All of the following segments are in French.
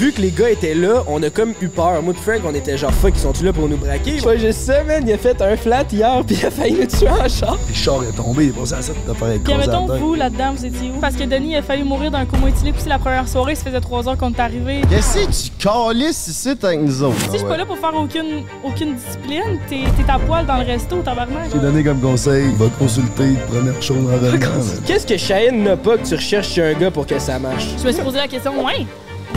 vu que les gars étaient là, on a comme eu peur. Moi, pis Frank, on était genre fuck, ils sont-tu là pour nous braquer? Ouais, je sais, man, il a fait un flat hier, puis il a failli nous tuer en char. Le char est tombé, il est passé à ça, t'as fait Puis mettons, vous, là-dedans, vous étiez où? Parce que Denis a failli mourir d'un coma éthylique aussi la première soirée, ça faisait trois heures qu'on est arrivé. Qu'est-ce que tu calisses ici avec nous autres? Si je suis pas là pour faire aucune, aucune discipline, t'es t'es à poil dans le resto, tabarnak. J'ai donné comme conseil, va consulter, première chose en. Qu'est-ce que Cheyenne n'a pas que tu recherches chez un gars pour que ça marche? Je me suis posé la question, ouais,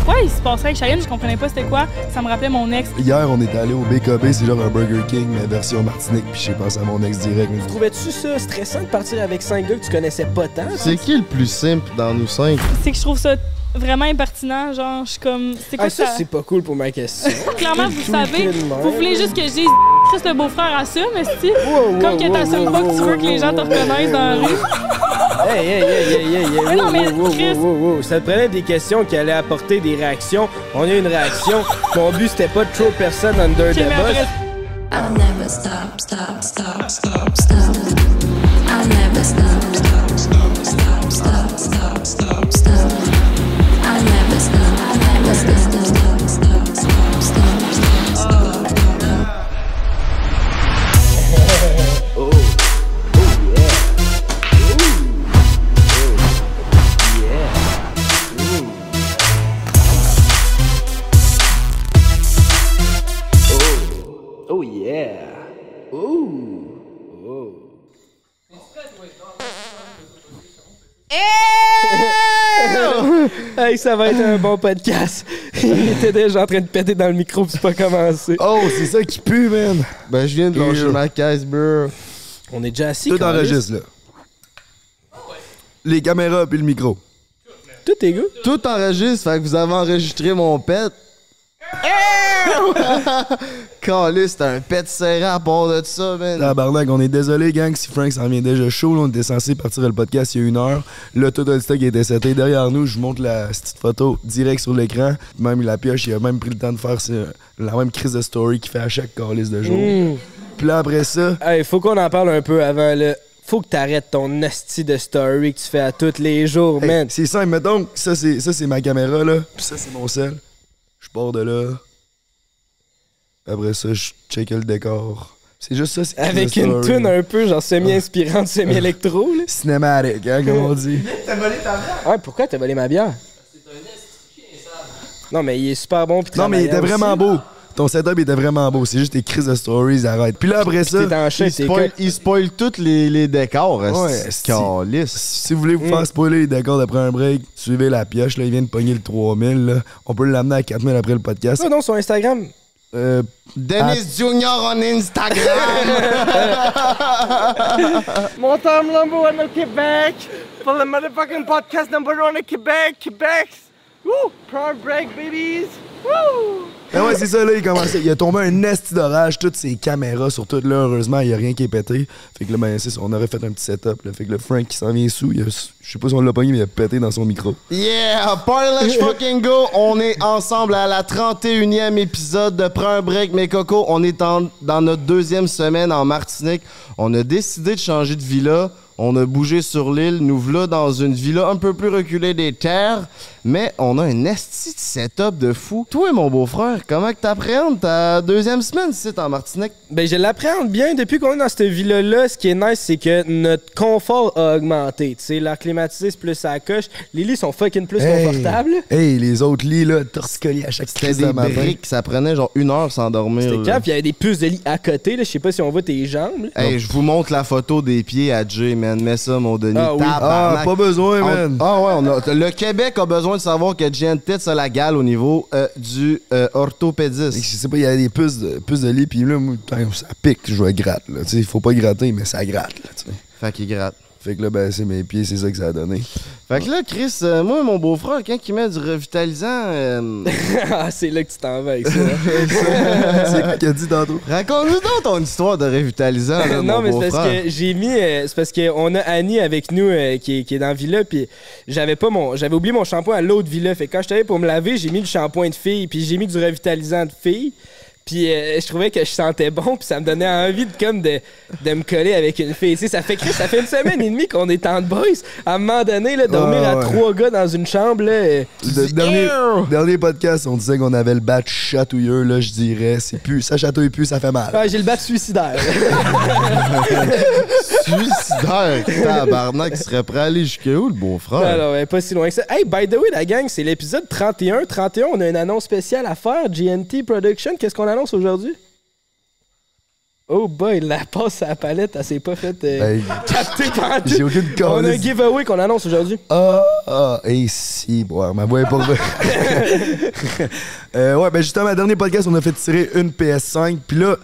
pourquoi il se passerait avec Cheyenne? Je comprenais pas c'était quoi. Ça me rappelait mon ex. Hier, on est allé au BKB, c'est genre un Burger King, mais version Martinique, puis j'ai pensé à mon ex direct. mais- Trouvais-tu ça stressant de partir avec cinq gars que tu connaissais pas tant? C'est qui le plus simple dans nous cinq? C'est que je trouve ça vraiment impertinent. Genre, je suis comme. C'est quoi Ah, ça, ça? c'est pas cool pour ma question. Clairement, vous savez, vous voulez juste que je dise le beau-frère assume, esti. Comme que t'assumes pas que tu veux que les gens te reconnaissent dans la rue. Hey, hey, hey, hey, hey, hey, Mais non, wow, mais wow, wow, Chris- wow, wow. Ça te prenait des questions qui allaient apporter des réactions. On a une réaction. Mon but, c'était pas de trop personne under Ok, the mais bus. après, I'll never stop, stop, stop, stop, stop. I'll never stop, hey, ça va être un bon podcast. Il était déjà en train de péter dans le micro, puis c'est pas commencé. Oh, c'est ça qui pue, man! Ben, je viens de lâcher ma caisse, bro. On est déjà assis. Tout enregistre, là. Les caméras puis le micro. Tout est good. Tout enregistre, fait que vous avez enregistré mon pet. Calé, c'était un pet serré à part de ça, man. Tabarnak, on est désolé, gang, si Frank s'en vient déjà chaud. Là, on était censé partir le podcast il y a une heure. Là, tout le stock était seté derrière nous. Je vous montre la petite photo direct sur l'écran. Même la pioche, il a même pris le temps de faire ce- la même crise de story qu'il fait à chaque calice de jour. Mm. Puis là, après ça, Hey, faut qu'on en parle un peu avant le. Faut que t'arrêtes ton asti de story que tu fais à tous les jours, hey, man. c'est simple. Mettons, ça, c'est ça, c'est ma caméra, là. Puis ça, c'est mon sel. Je pars de là. Après ça, je check le décor. C'est juste ça, c'est Avec une tune un peu genre semi-inspirante, semi-électro, là. Cinématique, hein, comme on dit. Ouais, pourquoi t'as volé ma bière? Non, mais il est super bon. Non, mais il était vraiment aussi. beau. Ton setup était vraiment beau. C'est juste tes crises de stories, arrête. Puis là, après ça, Il spoil, il spoil tous les, les décors, Ouais, calisse. si vous voulez vous Mm. faire spoiler les décors d'après un break, suivez la pioche. Là, il vient de pogner le 3000. Là. On peut l'amener à 4000 après le podcast. Ah non, sur Instagram. Euh, Dennis Junior on Instagram. Mon time number one au Québec. For the motherfucking podcast number one au Québec. Québec. Woo! Prime break, babies. Woo! Ah ouais, c'est ça, là, il commençait. Il a tombé un esti d'orage, toutes ses caméras sur tout. Là, heureusement, il n'y a rien qui est pété. Fait que là, ben, on aurait fait un petit setup. Là. Fait que le Frank qui s'en vient sous, il a- je sais pas si on l'a pogné, mais il a pété dans son micro. yeah, party let's fucking go. On est ensemble à la 31e épisode de Prends un break, mes cocos. On est dans notre deuxième semaine en Martinique. On a décidé de changer de villa. On a bougé sur l'île. Nous voilà dans une villa un peu plus reculée des terres. Mais on a un esti de setup de fou. Toi, mon beau-frère, comment que t'appréhendes ta deuxième semaine ici en Martinique? Ben, je l'appréhende bien. Depuis qu'on est dans cette villa-là, ce qui est nice, c'est que notre confort a augmenté. Tu sais, l'air climatisé, c'est plus à la coche. Les lits sont fucking plus Hey. confortables. Hey, les autres lits, là, torticolis à chaque C'était des de briques, ça prenait genre une heure sans dormir. C'était là. cap, il y avait des puces de lit à côté. Là. Je sais pas si on voit tes jambes. là. Hey, je vous montre la photo des pieds à Jay, man. Mets ça, mon Denis. Ah oui. Ah, pas besoin, On- man. Ah ouais, on a- le Québec a besoin de savoir que Jay tête ça la gale au niveau euh, du euh, Je orthopédiste. sais pas, il y a des puces de, puces de lit, puis là, moi, putain, ça pique, je vais gratte, sais, faut pas gratter, mais ça gratte, là. Fait qu'il gratte. Fait que là, ben, c'est mes pieds, c'est ça que ça a donné. Fait que là, Chris, euh, moi, mon beau-frère, quand il met du revitalisant, euh, ah, c'est là que tu t'en vas avec ça. c'est quoi qu'il a dit tantôt? raconte-nous donc ton histoire de revitalisant, là, non, mon mais c'est parce que j'ai mis. euh, c'est parce qu'on a Annie avec nous euh, qui, est, qui est dans la villa, puis j'avais pas mon. J'avais oublié mon shampoing à l'autre villa. Fait que quand j'étais allé pour me laver, j'ai mis le shampoing de fille, puis j'ai mis du revitalisant de fille. Puis euh, je trouvais que je sentais bon, puis ça me donnait envie de comme de, de me coller avec une fille. Tu sais, ça fait que ça fait une semaine et demie qu'on est en boys. À un moment donné, là, dormir Ouais, à ouais. trois gars dans une chambre, là. euh, Le dernier, dernier podcast, on disait qu'on avait le bat chatouilleux, là, je dirais. C'est plus, ça chatouille plus, ça fait mal. Ouais, j'ai le bat suicidaire. Suicidaire, tabarnak, il serait prêt à aller jusqu'à où, le beau-frère? Alors, ouais, pas si loin que ça. Hey, by the way, la gang, c'est l'épisode 31. 31, on a une annonce spéciale à faire. GNT Production, qu'est-ce qu'on annonce aujourd'hui? Oh boy, la passe à la palette, elle s'est pas faite euh, Ben, capter par J'ai aucune On a un giveaway qu'on annonce aujourd'hui. Ah, ah, et si, boire, ma voix est pas vraie. euh, ouais, ben justement, dernier podcast, on a fait tirer une PS5. Puis là,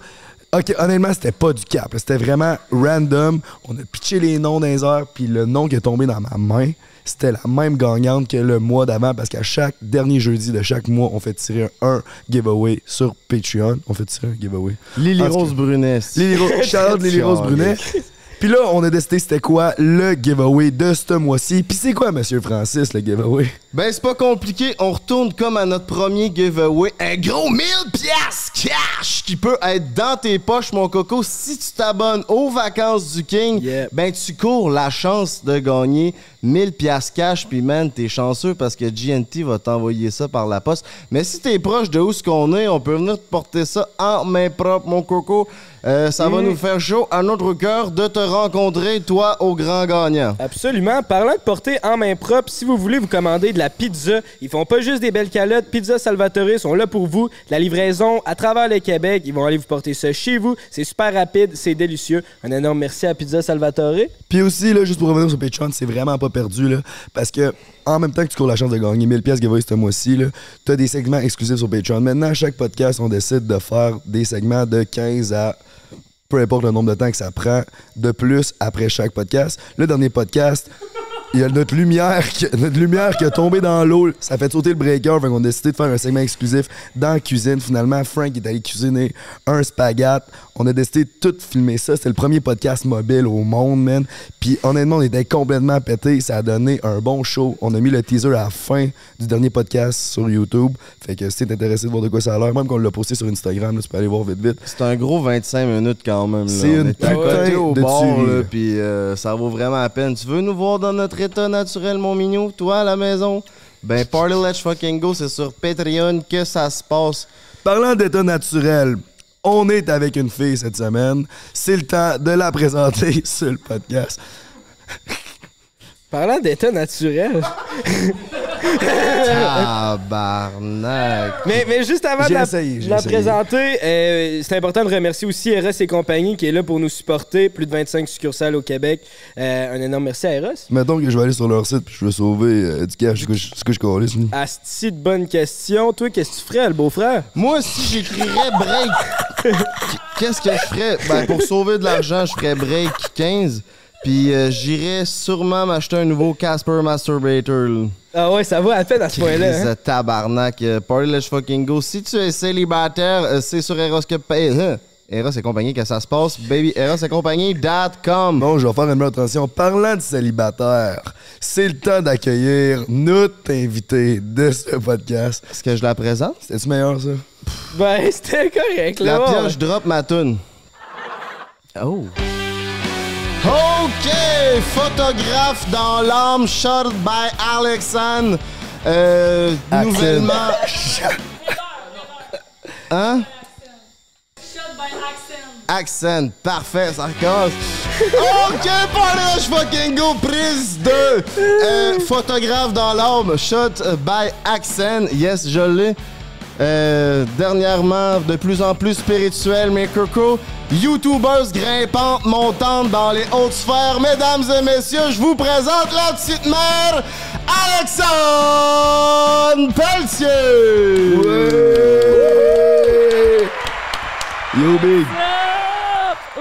ok, honnêtement, c'était pas du cap. C'était vraiment random. On a pitché les noms dans les airs. Puis le nom qui est tombé dans ma main, c'était la même gagnante que le mois d'avant. Parce qu'à chaque dernier jeudi de chaque mois, on fait tirer un giveaway sur Patreon. On fait tirer un giveaway. Lily Rose Brunet. Lily Rose Brunet. Puis là, on a décidé c'était quoi le giveaway de ce mois-ci. Puis c'est quoi, Monsieur Francis, le giveaway? Ben, c'est pas compliqué. On retourne comme à notre premier giveaway. Un gros 1000 piastres cash qui peut être dans tes poches, mon coco. Si tu t'abonnes aux vacances du King, ben, tu cours la chance de gagner 1000 piastres cash. Puis, man, t'es chanceux parce que GNT va t'envoyer ça par la poste. Mais si t'es proche de où ce qu'on est, on peut venir te porter ça en main propre, mon coco. Euh, ça va nous faire chaud à notre cœur de te rencontrer, toi, au grand gagnant. Absolument. Parlant de porter en main propre, si vous voulez vous commander de la pizza, ils font pas juste des belles calottes. Pizza Salvatore sont là pour vous. De La livraison à travers le Québec. Ils vont aller vous porter ça chez vous. C'est super rapide, c'est délicieux. Un énorme merci à Pizza Salvatore. Puis aussi, là, juste pour revenir sur Patreon, c'est vraiment pas perdu, là, parce que en même temps que tu cours la chance de gagner 1000 pièces giveaway ce mois-ci, là, t'as des segments exclusifs sur Patreon. Maintenant, à chaque podcast, on décide de faire des segments de 15 à peu importe le nombre de temps que ça prend, de plus après chaque podcast. Le dernier podcast, il y a notre lumière, qui, notre lumière qui a tombé dans l'eau. Ça fait sauter le breaker. Fait qu'on a décidé de faire un segment exclusif dans la cuisine. Finalement, Frank est allé cuisiner un spaghette. On a décidé de tout filmer ça. C'était le premier podcast mobile au monde, man. Puis honnêtement, on était complètement pété. Ça a donné un bon show. On a mis le teaser à la fin du dernier podcast sur YouTube. Fait que si t'es intéressé de voir de quoi ça a l'air, même qu'on l'a posté sur Instagram, là, tu peux aller voir vite vite. C'est un gros 25 minutes quand même. C'est une putain au de bord, là, puis euh, ça vaut vraiment la peine. Tu veux nous voir dans notre état naturel, mon mignon, toi à la maison? Ben, Party Let's Fucking Go, c'est sur Patreon que ça se passe. Parlant d'état naturel, on est avec une fille cette semaine. C'est le temps de la présenter sur le podcast. Parlant d'état naturel. Tabarnak. Mais, mais juste avant de la, essayé, de j'ai la essayé. présenter, euh, c'est important de remercier aussi Eros et compagnie qui est là pour nous supporter. Plus de 25 succursales au Québec. Euh, un énorme merci à Eros. Mettons que je vais aller sur leur site puis je vais sauver euh, du cash. Ce que je lui. Asti de bonne question. Toi, qu'est-ce que tu ferais, le beau-frère? Moi, si j'écrirais break, qu'est-ce que je ferais? Ben, pour sauver de l'argent, je ferais break 15. Puis euh, j'irais sûrement m'acheter un nouveau Casper Masturbator. Ah ouais, ça va à peine à ce point-là. Hein? tabarnak. Euh, Party Let's Fucking Go. Si tu es célibataire, euh, c'est sur Eros que... euh, Eros et compagnie que ça se passe. Baby Eros et compagnie.com. Bon, je vais faire une meilleure attention. Parlant de célibataire, c'est le temps d'accueillir notre invité de ce podcast. Est-ce que je la présente? C'était-tu meilleur, ça? Ben, c'était correct, là. La pioche drop ma toune. Oh. OK! Photographe dans l'âme, shot by Alexandre. Euh, Axel. nouvellement... Hein? Accent, parfait, ça recommence. OK, Polish fucking go, prise de euh, photographe dans l'âme, shot by Accent. Yes, je l'ai. Euh, dernièrement, de plus en plus spirituel, mes cocos. YouTubers grimpantes, montantes dans les hautes sphères. Mesdames et messieurs, je vous présente la petite mère, Alexandre Pelletier! Yo, Big!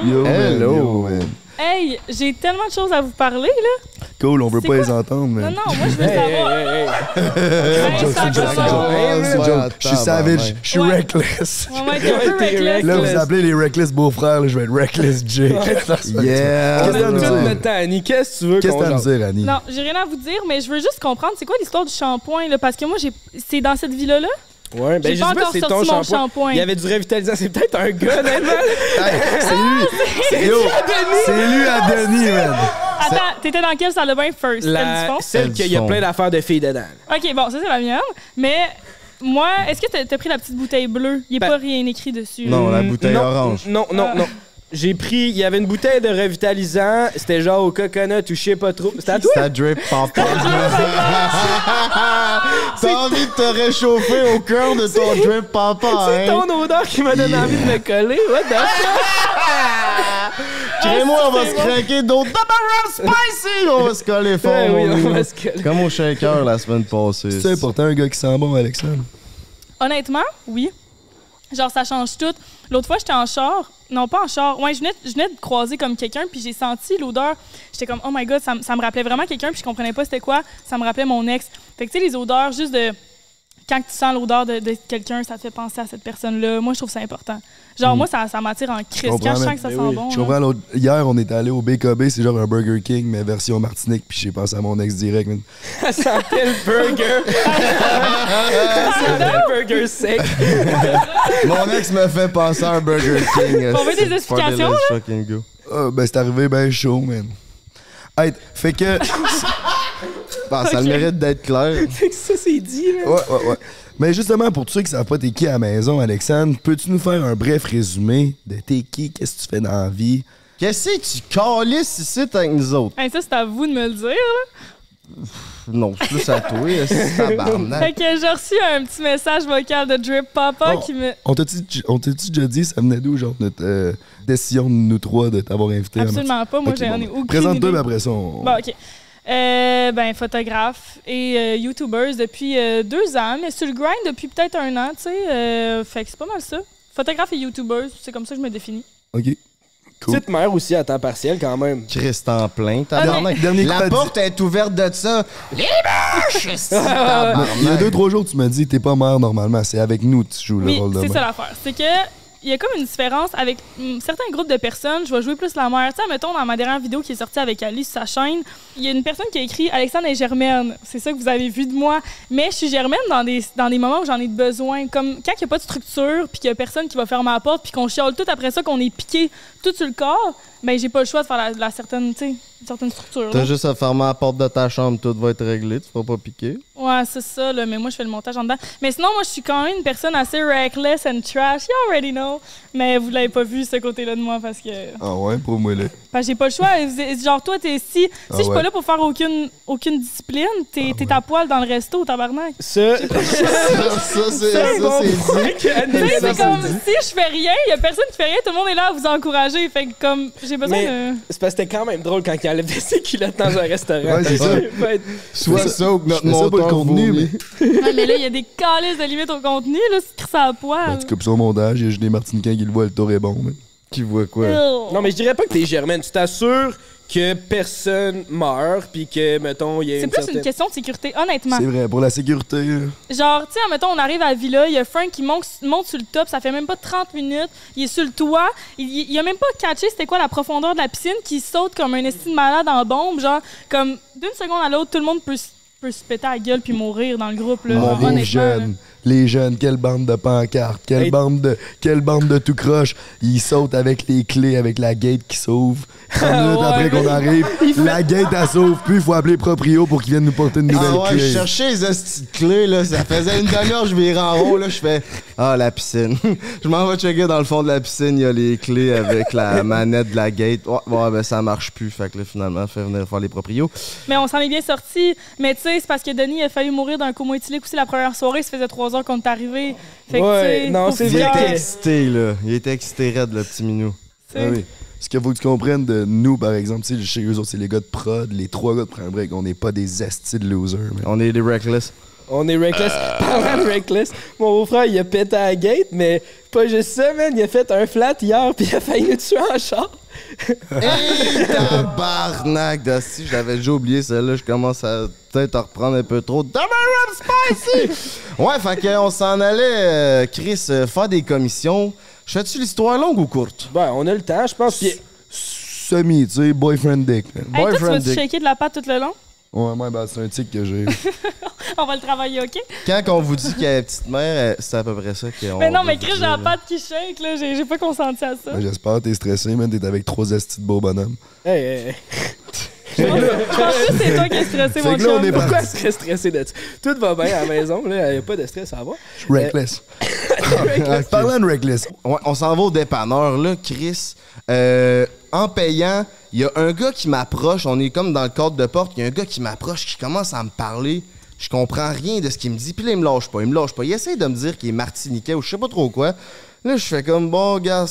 Yo, Hello. man. Hey, j'ai tellement de choses à vous parler, là. Cool, on veut pas quoi? les entendre, mais... Non, non, moi, je veux Hey, savoir. hey, hey, hey. Hey, joke, c'est. Je suis savage, je suis reckless. Ouais, reckless. Là, vous appelez les reckless beaux-frères, là, je vais être reckless Jake. Yeah! Qu'est-ce que a tout dire? Annie? Qu'est-ce que tu veux Qu'est-ce qu'on que t'as à nous jase? dire, Annie? Non, j'ai rien à vous dire, mais je veux juste comprendre, c'est quoi l'histoire du shampoing, là? Parce que moi, j'ai, c'est dans cette villa-là? Ouais, ben J'ai je sais pas si c'est ton shampoing. shampoing. Il y avait du revitalisant. C'est peut-être un gars, honnêtement. C'est lui. Yo, c'est lui à Denis, man. Attends, t'étais dans quelle salle de bain first? La... fond? Celle qu'il y a plein d'affaires de filles dedans. Ok, bon, ça c'est la mienne. Mais moi, est-ce que t'as pris la petite bouteille bleue? Il n'y a Ben- pas rien écrit dessus. Non, la bouteille non, orange. Non, non, Ah. non. J'ai pris, il y avait une bouteille de revitalisant, c'était genre au coconut ou je sais pas trop. C'était à toi? Ça drip papa. T'as envie de te réchauffer au cœur de ton drip papa, C'est hein? ton odeur qui m'a donné envie de me coller. What the fuck? Crée-moi, on va se bon. craquer d'autres double spicy! On va se coller fort, Ouais, oui, on va se coller. Comme au shaker la semaine passée. C'est important, un gars qui sent bon, Alexandre. Honnêtement, oui. Genre, ça change tout. L'autre fois, j'étais en char. Non, pas en char. Ouais, je venais, de croiser comme quelqu'un, puis j'ai senti l'odeur. J'étais comme, oh my god, ça, me- ça me rappelait vraiment quelqu'un, puis je comprenais pas c'était quoi. Ça me rappelait mon ex. Fait que, tu sais, les odeurs, juste de. Quand tu sens l'odeur de, de quelqu'un, ça te fait penser à cette personne-là. Moi, je trouve ça important. Genre, moi, ça, ça m'attire en crise. Quand je sens que ça sent oui. bon. Je là. comprends, hier, on est allé au BKB, c'est genre un Burger King, mais version Martinique, puis j'ai pensé à mon ex direct. Ça sentait le burger. Ça sentait le burger sec. Mon ex me fait penser à un Burger King. On veut des explications, go. Ah, ben, c'est arrivé ben chaud, man. Hey, fait que. Bon, ça a le mérite d'être clair. C'est que ça, c'est dit, là. Ouais, ouais, ouais. Mais justement, pour tous ceux qui savent pas t'es qui à la maison, Alexandre, peux-tu nous faire un bref résumé de t'es qui, qu'est-ce que tu fais dans la vie? Qu'est-ce que tu calisses ici avec nous autres? Hey, ça, c'est à vous de me le dire. là. Non, c'est plus à toi, c'est tabarnak. Fait que j'ai reçu un petit message vocal de Drip Papa Oh. qui me. On t'a-tu on t'a-tu déjà dit, ça venait d'où, genre, notre euh, décision de nous trois de t'avoir invité? à Absolument pas. Moi, Ok, j'en bon, ai aucune Présente-toi, mais après ça, on... Bon, OK. Euh, ben, photographe et euh, YouTubers depuis euh, deux ans, mais sur le grind depuis peut-être un an, tu sais. euh, fait que c'est pas mal ça. Photographe et YouTubers, c'est comme ça que je me définis. OK. Cool. Petite mère aussi à temps partiel, quand même. Christ en plein, Ah, La porte est ouverte de ça. Les bâches! c'est Il y a deux, trois jours, tu m'as dit, t'es pas mère normalement, c'est avec nous que tu joues le Oui, rôle de c'est mère. ça l'affaire. C'est que il y a comme une différence avec mm, certains groupes de personnes. Je vais jouer plus la mère. Tu sais, mettons, dans ma dernière vidéo qui est sortie avec Ali sur sa chaîne, il y a une personne qui a écrit Alexandre est Germaine. C'est ça que vous avez vu de moi. Mais je suis Germaine dans des, dans des moments où j'en ai besoin. Comme quand il n'y a pas de structure, puis qu'il y a personne qui va faire ma porte, puis qu'on chiale tout après ça, qu'on est piqué tout sur le corps, ben j'ai pas le choix de faire la, la certaine, une certaine structure. T'as juste à fermer la porte de ta chambre, tout va être réglé, tu vas pas piquer. Ouais, c'est ça, là, mais moi, je fais le montage en dedans. Mais sinon, moi, je suis quand même une personne assez reckless and trash. You already know. Mais vous l'avez pas vu, ce côté-là de moi, parce que, Ah ouais, pour moi, là. parce que j'ai pas le choix. Genre, toi, t'es si, si Ah je suis ouais. pas là pour faire aucune, aucune discipline, t'es t'es à poil dans le resto, tabarnak. Ça, ça, ça, c'est ça, c'est bon c'est comme si je fais rien, y a personne qui fait rien, tout le monde est là à vous encourager. Fait que, comme, j'ai besoin Mais- de. C'est parce que c'était quand même drôle quand il enlève ses culottes dans un restaurant. Ouais, c'est ça. Soit ça. ou notre monteur contenu, vomit. Ouais, mais là, il y a des calices de limites au contenu, là, c'est que ça à Ben, poil. tu coupes ça au montage, il y a juste des Martiniquins qui le voient, le tour est bon. mais- Qui voit quoi? Non, mais je dirais pas que t'es germaine. Tu t'assures que personne meurt, puis que, mettons, il y a C'est une plus certaine... une question de sécurité, honnêtement. C'est vrai, pour la sécurité, là. Genre, tu sais, mettons, on arrive à la villa, il y a Frank qui monte, monte sur le top, ça fait même pas 30 minutes, il est sur le toit, il, il, a même pas catché c'était quoi la profondeur de la piscine, qui saute comme un estime malade en bombe, genre, comme d'une seconde à l'autre, tout le monde peut, s- peut se péter à la gueule puis mourir dans le groupe, là. Honnêtement, jeune. Les jeunes, quelle bande de pancartes, quelle Hey. bande de quelle bande de tout croche. Ils sautent avec les clés, avec la gate qui s'ouvre. 30 minutes Ouais, après qu'on arrive, la gate elle s'ouvre, puis il faut appeler Proprio pour qu'ils viennent nous porter une nouvelle Ah ouais, clé. je cherchais les de clés, là. Ça faisait une demi-heure, je virais en haut, là. Je fais, ah, la piscine. je m'en vais checker dans le fond de la piscine, il y a les clés avec la manette de la gate. Ouais, ouais, ben ça marche plus. Fait que là, finalement, fait venir faire les proprios. Mais on s'en est bien sorti. Mais tu sais, c'est parce que Denis a failli mourir d'un coma éthylique aussi la première soirée, ça faisait trois heures qu'on est arrivé. Fait que, Ouais, tu sais, non, c'est Il vrai était excité, là. Il était excité raide, le petit minou. tu sais. Ah oui. Ce qu'il faut que tu comprennes de nous, par exemple, tu sais, chez eux autres, c'est les gars de prod, les trois gars de Prends un break, on n'est pas des astis de losers. mais- On est des reckless. On est reckless. Parlant de reckless, mon beau-frère, il a pété à la gate, mais pas juste ça, man. Il a fait un flat hier, puis il a failli nous tuer en char. Hey, tabarnak d'hostie, je l'avais déjà oublié celle-là, je commence à peut-être à reprendre un peu trop. Double rub spicy! ouais, fait qu'on s'en allait, euh, Chris, euh, faire des commissions. Je fais-tu l'histoire longue ou courte? Ben, on a le temps, je pense. Puis Semi, tu sais, boyfriend dick. Hey, toi, tu Boyfriend vas-tu dick. shaker de la pâte tout le long? Ouais, ouais, ben, c'est un tic que j'ai. On va le travailler, OK? Quand on vous dit qu'il y a une petite mère, euh, c'est à peu près ça qu'on Mais non, mais Chris, j'ai la patte qui shake, là. J'ai j'ai pas consenti à ça. Ben, J'espère, t'es stressé, man. T'es avec trois estis de beaux bonhommes. Hey, hey, hey. Je pense que c'est toi qui es stressé, mon chum. est Pourquoi tu serais stressé de ça? Tout va bien à la maison, là. Y a pas de stress à avoir. Reckless. Parlant de Reckless, on s'en va au dépanneur, là, Chris. Euh, en payant, il y a un gars qui m'approche. On est comme dans le cadre de porte. Il y a un gars qui m'approche, qui commence à me parler. Je comprends rien de ce qu'il me dit. Puis là, il me lâche pas. Il me lâche pas. Il essaie de me dire qu'il est martiniquais ou je sais pas trop quoi. Là, je fais comme, bon, gars,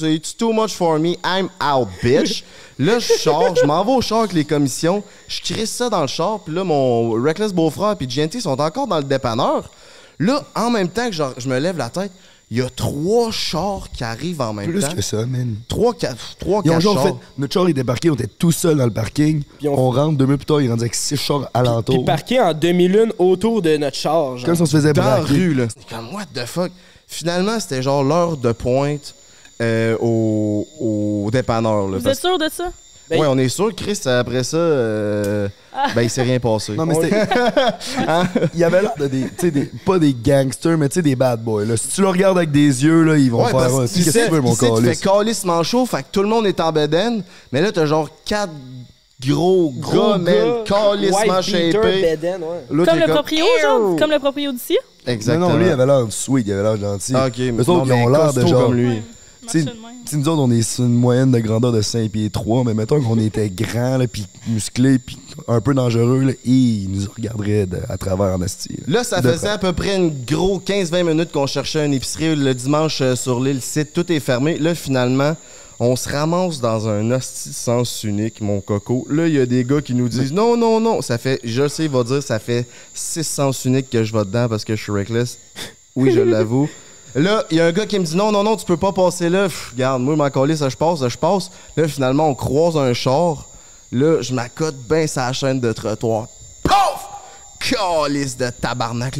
it's too much for me. I'm out, bitch. là, je sors, je m'en vais au char avec les commissions. Je crisse ça dans le char. Puis là, mon Reckless beau-frère puis GNT sont encore dans le dépanneur. Là, en même temps que genre, je me lève la tête, il y a trois chars qui arrivent en même plus temps. que ça, man. Trois, quatre, trois, Ils ont quatre genre chars. fait. Notre char est débarqué, on était tout seul dans le parking. Puis on- on... rentre deux minutes plus tard, il est rendu avec six chars Puis alentour. parqué en demi-lune autour de notre char, genre. Comme si on se faisait dans la rue, là. C'est comme, what the fuck? Finalement, c'était genre l'heure de pointe euh, au, au dépanneur, là. Vous Parce- êtes sûr de ça? Ben- Ouais, on est sûr, Chris, après ça, euh, ben, il s'est rien passé. Non, mais c'était. Il y avait l'air de des. Tu sais, des- pas des gangsters, mais tu sais, des bad boys. Là. Si tu le regardes avec des yeux, là, ils vont Ouais, faire. parce Ouais, qu'il Qu'est-ce que sait- tu veux, mon il sait, Tu fais calice? calissement chaud, fait que tout le monde est en bedaine. Mais là, t'as genre quatre gros, Gros gars, man, calissement bedaine, ouais. Là, Comme t'es le proprio, genre? Comme le proprio d'ici? Non, Exactement. non, lui, il avait l'air sweet, il avait l'air gentil. Ah, ok, non, autres, ils ont l'air de genre. comme lui. Tu sais, nous autres, on est sur une moyenne de grandeur de 5 pieds 3, mais mettons qu'on était grands, là, puis musclés, puis un peu dangereux, là, et ils nous regarderaient de- à travers en asti. Là, ça De faisait à peu près une gros 15-20 minutes qu'on cherchait une épicerie. Le dimanche euh, sur l'île site, tout est fermé. Là, finalement, on se ramasse dans un hostie sens unique, mon coco. Là, il y a des gars qui nous disent non, non, non. Ça fait, je sais, il va dire, ça fait 6 sens uniques que je vais dedans parce que je suis reckless. Oui, je l'avoue. Là, il y a un gars qui me dit non, non, non, tu peux pas passer là. Pff, regarde, moi, ma colisse, ça, je passe, ça, je passe. Là, finalement, on croise un char. Là, je m'accote bien sa chaîne de trottoir. Calice de tabarnak.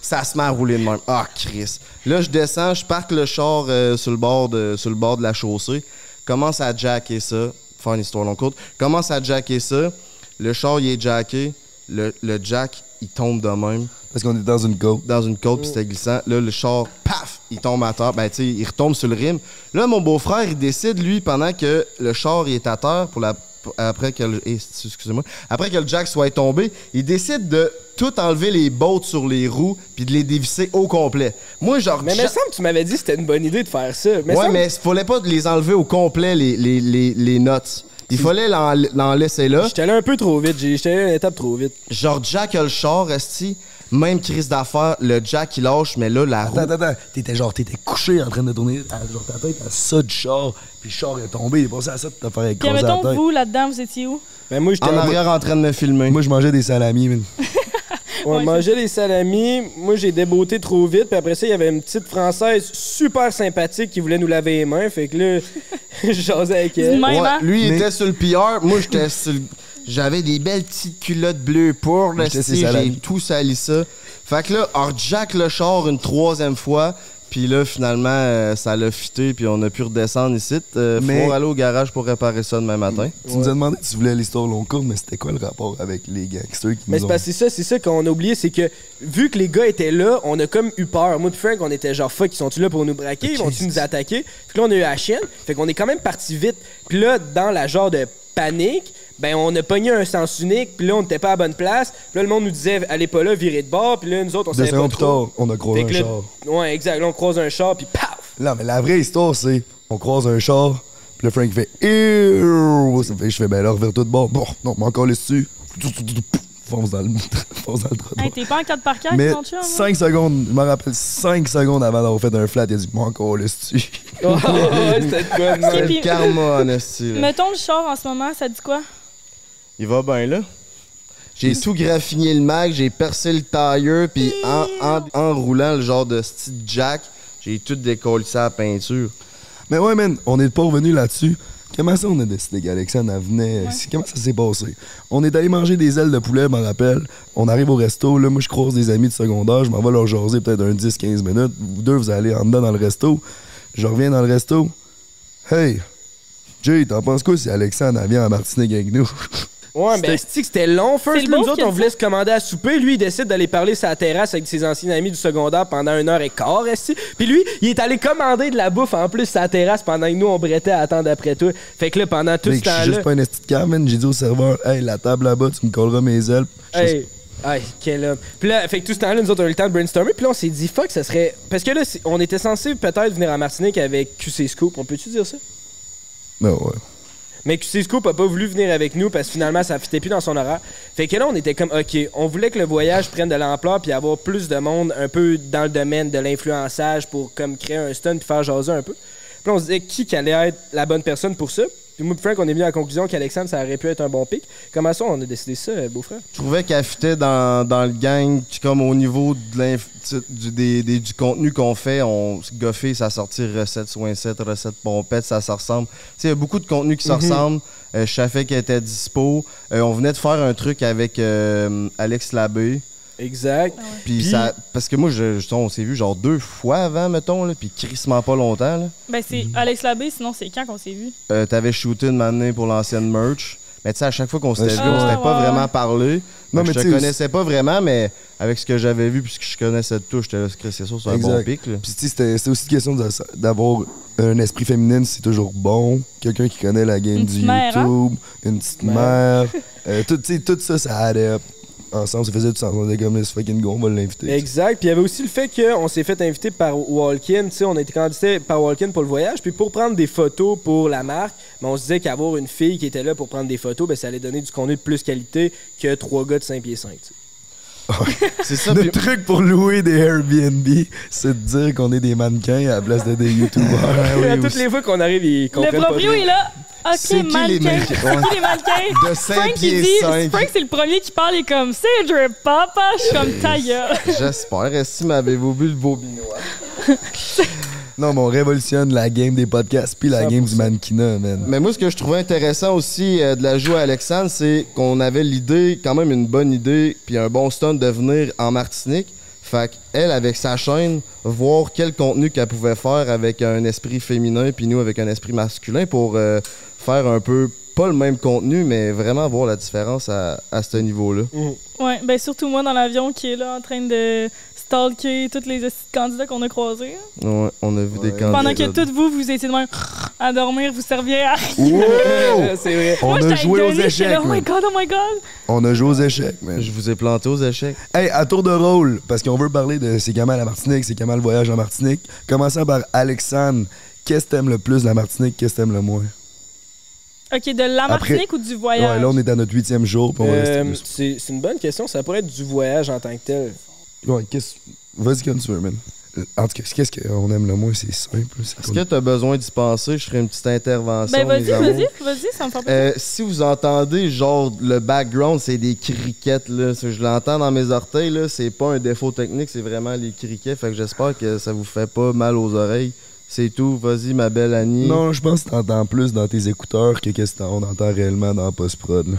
Ça se met à rouler de même. Ah, Chris. Là, je descends, je parque le char euh, sur, le bord de, sur le bord de la chaussée. Commence à jacker ça. Faire une histoire longue courte. Commence à jacker ça. Le char, il est jacké. Le, le jack, il tombe de même Parce qu'on est dans une côte. dans une côte, puis c'était glissant. Là, le char, paf, il tombe à terre. Ben, tu sais, il retombe sur le rim. Là, mon beau-frère, il décide, lui, pendant que le char il est à terre, pour la, après que le, eh, excusez-moi, après que le jack soit tombé, il décide de tout enlever les bottes sur les roues, puis de les dévisser au complet. Moi, genre, Mais il me semble que tu m'avais dit que c'était une bonne idée de faire ça. Mais ouais, semble- mais il fallait pas les enlever au complet, les, les, les, les nuts. Il fallait l'en l'en laisser là. J'étais allé un peu trop vite. J'étais allé une étape trop vite. Genre, Jack a le char, esti, même crise d'affaires, le Jack, il lâche, mais là, la roue... Attends, attends, attends. T'étais genre, t'étais couché en train de tourner à, genre, ta tête à ça du char, puis le char est tombé, il est passé à ça de te faire Puis, écraser mettons, tête. vous, là-dedans, vous étiez où? Mais moi, j'étais En arrière en train de me filmer. Moi, je mangeais des salamis, man. On Ouais, mangeait des salamis. Moi, j'ai débeauté trop vite. Puis après ça, il y avait une petite Française super sympathique qui voulait nous laver les mains. Fait que là, je jasais avec elle. Même, Ouais, hein? lui, il Mais- était sur le PR. Moi, j'étais sur le... J'avais des belles petites culottes bleues pour le J'ai tout sali ça. Fait que là, on jack le char une troisième fois. Puis là, finalement, euh, ça l'a fité. Puis on a pu redescendre ici. Euh, Mais- Faut aller au garage pour réparer ça demain matin. Tu nous as demandé si tu voulais l'histoire long courte, mais c'était quoi le rapport avec les gangsters qui Mais nous c'est ont... parce que c'est ça, c'est ça qu'on a oublié, c'est que vu que les gars étaient là, on a comme eu peur. Moi et Frank, on était genre fuck, ils sont-tu là pour nous braquer, ils vont-tu nous attaquer? Puis là, on a eu la chienne, fait qu'on est quand même parti vite. Puis là, dans la genre de panique, ben on a pogné un sens unique, puis là, on n'était pas à la bonne place. Puis là, le monde nous disait, allez pas là, virez de bord. Puis là, nous autres, on savait pas trop. tard, on a croisé un là- char. Ouais, exact. Là, on croise un char, puis paf! Non, mais la vraie histoire, c'est on croise un char, puis le Frank fait Ew! Ça fait, je fais, ben là, revers tout de bord. Bon, non, mais encore dessus. Fonce dans le, fonce dans le trottoir. Hey, t'es pas en 4 par 4 Mais ton chum? hein? 5 secondes, je me rappelle 5 secondes avant d'avoir fait un flat, il a dit, moi encore dessus. Oh, ouais, c'était de quoi, de Ok, même. Le puis- karma. Mettons le char en ce moment, ça dit quoi? Il va bien là? J'ai tout graffiné le mag, j'ai percé le tailleur, puis en, en, en roulant le genre de style jack, j'ai tout décollé ça à la peinture. Mais ouais, man, on n'est pas revenu là-dessus. Comment ça, on a décidé qu'Alexandre venait? Comment ça s'est passé? On est allé manger des ailes de poulet, je m'en rappelle. On arrive au resto, là, moi, je croise des amis de secondaire, je m'en vais leur jaser peut-être un 10-15 minutes. Vous deux, vous allez en dedans dans le resto. Je reviens dans le resto. Hey, Jay, t'en penses quoi si Alexandre vient à Martinique avec nous? Ouais, mais C'était- que c'était long. First, nous autres, on voulait se commander à souper. Lui, il décide d'aller parler sa terrasse avec ses anciens amis du secondaire pendant une heure et quart. esti. Puis lui, il est allé commander de la bouffe en plus sa terrasse pendant que nous, on brettait à attendre après toi. Fait que là, pendant tout ce je suis temps-là. juste pas un esti de cam, man. J'ai dit au serveur, hey, la table là-bas, tu me colleras mes ailes. Hey, hey, quel homme. Puis là, fait que tout ce temps-là, nous autres, on a eu le temps de brainstormer. Puis là, on s'est dit, fuck, ça serait. Parce que là, on était censé peut-être venir à Martinique avec QC Scoop. On peut-tu dire ça? Ben ouais. Mais QC Scoop a pas voulu venir avec nous parce que finalement, ça fitait plus dans son horaire. Fait que là, on était comme, OK, on voulait que le voyage prenne de l'ampleur puis avoir plus de monde un peu dans le domaine de l'influençage pour comme créer un stun puis faire jaser un peu. Puis on se disait qui allait être la bonne personne pour ça? Puis moi, Frank, on est venu à la conclusion qu'Alexandre, ça aurait pu être un bon pic. Comment ça, on a décidé ça, euh, beau-frère? Je trouvais qu'elle fitait dans, dans le gang, comme au niveau de du, des- des- du contenu qu'on fait, on goffait sa sortie recette soin 7, recette pompette, ça se ressemble. Tu sais, il y a beaucoup de contenu qui se ressemble. Euh, je savais qu'elle était dispo. Euh, on venait de faire un truc avec euh, Alex Labbé. Exact. Puis Puis- ça. Parce que moi, je, je- on s'est vu genre deux fois avant, mettons, là, puis crissement pas longtemps. Là. Ben, c'est Alex Labbé, sinon c'est quand qu'on s'est vu? Euh, T'avais shooté une matinée pour l'ancienne merch. Mais tu sais, à chaque fois qu'on s'était Ouais, vu, on s'était Ah, pas ouais, vraiment parlé. Non, mais je te connaissais pas vraiment, mais avec ce que j'avais vu, puisque je connaissais de tout, j'étais là, c'est sûr, c'est un bon pic. Puis tu sais, c'était aussi une question d'avoir un esprit féminin, c'est toujours bon. Quelqu'un qui connaît la game Une du hein? YouTube, une petite mère. Euh, tout, tu sais, tout ça, ça allait ensemble. Ça faisait du sens. On était comme, let's fucking go, on va l'inviter. Exact. Puis il y avait aussi le fait qu'on s'est fait inviter par Walkin. Tu sais, on a été candidaté par Walkin pour le voyage. Puis pour prendre des photos pour la marque, mais on se disait qu'avoir une fille qui était là pour prendre des photos, ben, ça allait donner du contenu de plus qualité que trois gars de 5 pieds 5. C'est ça, Le puis- truc pour louer des Airbnb, c'est de dire qu'on est des mannequins à la place de des YouTubers. à toutes les fois qu'on arrive, ils Le comprennent pas proprio bien. est là. Ok, C'est qui les mannequin. mannequins? C'est qui les mannequins? De 5 Frank, il pieds dit, 5. Frank, c'est le premier qui parle, il est comme, c'est Drip Papa. Je suis comme, ta gueule. J'espère. Est-ce que m'avez-vous bu le bobinois? Non, mais on révolutionne la game des podcasts puis la 100%. game du mannequinat, man. Mais moi, ce que je trouvais intéressant aussi euh, de la jouer à Alexandre, c'est qu'on avait l'idée, quand même une bonne idée, puis un bon stunt de venir en Martinique. Fait qu'elle, avec sa chaîne, voir quel contenu qu'elle pouvait faire avec un esprit féminin, puis nous avec un esprit masculin pour euh, faire un peu, pas le même contenu, mais vraiment voir la différence à, à ce niveau-là. Ouais, ben surtout moi dans l'avion qui est là en train de stalker tous les candidats qu'on a croisés. hein. Ouais, on a vu des candidats. Pendant que toutes vous, vous étiez de même à dormir, vous serviez à. Wow! c'est vrai. On Moi, a joué aux échecs, là, Oh my god, oh my god. On a joué aux échecs, man. Je vous ai planté aux échecs. Hey, à tour de rôle, parce qu'on veut parler de c'est comment la Martinique, c'est comment le voyage en Martinique. Commençons par Alexandre. Qu'est-ce que t'aimes le plus de la Martinique, qu'est-ce que t'aimes le moins? Ok, de la Après- Martinique ou du voyage? Ouais, là, on est à notre huitième jour, Euh, c'est une bonne question. Ça pourrait être du voyage en tant que tel. Ouais, qu'est-ce... Vas-y comme tu veux, man. Euh, En tout cas, qu'est-ce qu'on aime le moins, c'est simple. Est-ce que tu as besoin d'y penser? Je ferai une petite intervention. Ben vas-y, vas-y, vas-y, ça me fait plaisir. Euh, si vous entendez, genre, le background, c'est des criquettes, là. Je l'entends dans mes orteils, là. C'est pas un défaut technique, c'est vraiment les criquets. Fait que j'espère que ça vous fait pas mal aux oreilles. C'est tout. Vas-y, ma belle Annie. Non, je pense que t'entends plus dans tes écouteurs que qu'est-ce qu'on entend réellement dans post-prod. là.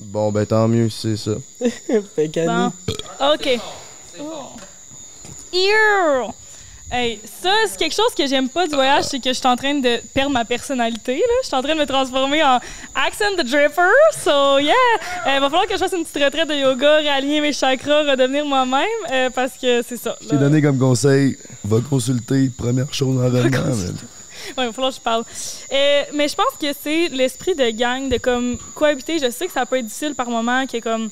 Bon, ben tant mieux, c'est ça. fait qu'Annie, Bon. Ok. Ew! Hey, ça, c'est quelque chose que j'aime pas du voyage, c'est que je suis en train de perdre ma personnalité. Là. Je suis en train de me transformer en accent the dripper. So, yeah! Il va falloir que je fasse une petite retraite de yoga, réaligner mes chakras, redevenir moi-même, euh, parce que c'est ça. Je t'ai donné comme conseil, va consulter première chose en revenant. Ouais, il va falloir que je parle. Euh, mais je pense que c'est l'esprit de gang, de comme cohabiter. Je sais que ça peut être difficile par moment, que comme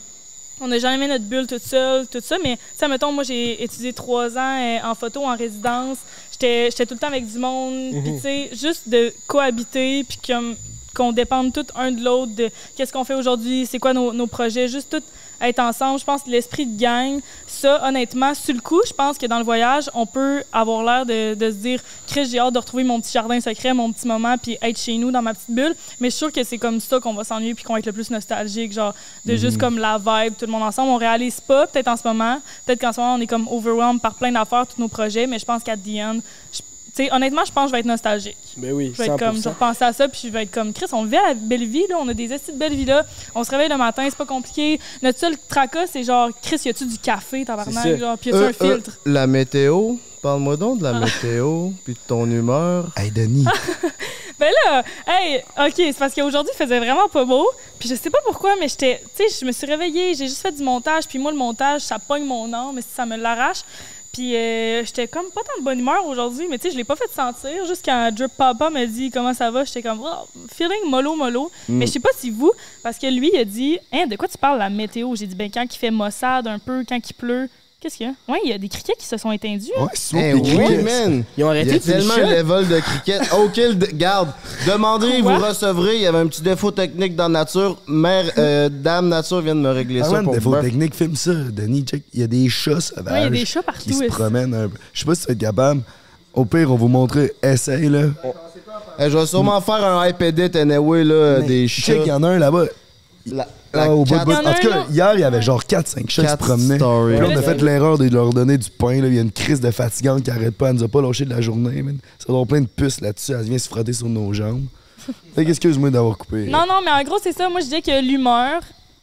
on n'a jamais mis notre bulle toute seule, tout ça, mais sais, mettons, moi j'ai étudié trois ans euh, en photo en résidence. J'étais j'étais tout le temps avec du monde. Puis tu sais, juste de cohabiter, puis comme qu'on dépende tout un de l'autre, de qu'est-ce qu'on fait aujourd'hui, c'est quoi nos, nos projets, juste tout être ensemble. Je pense que l'esprit de gang, ça, honnêtement, sur le coup, je pense que dans le voyage, on peut avoir l'air de, de se dire, Chris, j'ai hâte de retrouver mon petit jardin secret, mon petit moment, puis être chez nous dans ma petite bulle. Mais je suis sûre que c'est comme ça qu'on va s'ennuyer, puis qu'on va être le plus nostalgique, genre, de juste comme la vibe, tout le monde ensemble. On réalise pas, peut-être en ce moment, peut-être qu'en ce moment, on est comme overwhelmed par plein d'affaires, tous nos projets, mais je pense qu'à the end, je- sais, honnêtement, je pense que je vais être nostalgique. ben oui, Je vais être 100%. comme, je vais repenser à ça, puis je vais être comme, Chris, on vit à la belle vie, là, on a des estis de belle vie, là. On se réveille le matin, c'est pas compliqué. Notre seul tracas, c'est genre, Chris, y a-tu du café, tabarnak, genre, puis y a-tu Euh, un filtre? euh, la météo. Parle-moi donc de Ah. la météo, puis de ton humeur. Hey, Denis, Ben là, hey, OK, c'est parce qu'aujourd'hui, il faisait vraiment pas beau. Puis je sais pas pourquoi, mais j'étais. Tu sais, je me suis réveillée, j'ai juste fait du montage. Puis moi, le montage, ça pogne mon âme, mais ça me l'arrache. Puis euh, j'étais comme pas tant de bonne humeur aujourd'hui, mais tu sais, je l'ai pas fait sentir. Juste quand Drip Papa m'a dit comment ça va, j'étais comme, oh, feeling mollo, mollo. Mais je sais pas si vous, parce que lui, il a dit, hein, de quoi tu parles, la météo? J'ai dit, ben quand il fait maussade un peu, quand il pleut. Qu'est-ce qu'il y a? Ouais, il y a des criquets qui se sont étendus. hein. Ouais, c'est Eh oui, crickets. man! Ils ont Il y arrêté a de tellement shot. level de cricket. OK, le- garde. Demandez, Quoi? vous recevrez. Il y avait un petit défaut technique dans Nature. Mère, euh, Dame Nature vient de me régler ça Parlant de pour défaut technique, filme ça, Denis, check. Il y a des chats sauvages. Ouais, il y a des chats partout. qui se promènent un peu. Je sais pas si tu vas être capable. Au pire, on va vous montrer. Essaye, là. Eh, je vais sûrement faire un iPad anyway, là, des chats. Check, il y en a un là-bas. La, Ah, cat- en tout cas, hier, il y avait genre 4-5 chats qui se promenaient. Puis là, on a fait l'erreur de leur donner du pain. Là. Il y a une crise de fatigante qui arrête pas. Elle nous a pas lâché de la journée. Man. Ça doit avoir plein de puces là-dessus. Elle vient se frotter sur nos jambes. Fait qu'excuse-moi d'avoir coupé. Non, non, mais en gros, c'est ça. Moi, je disais que l'humeur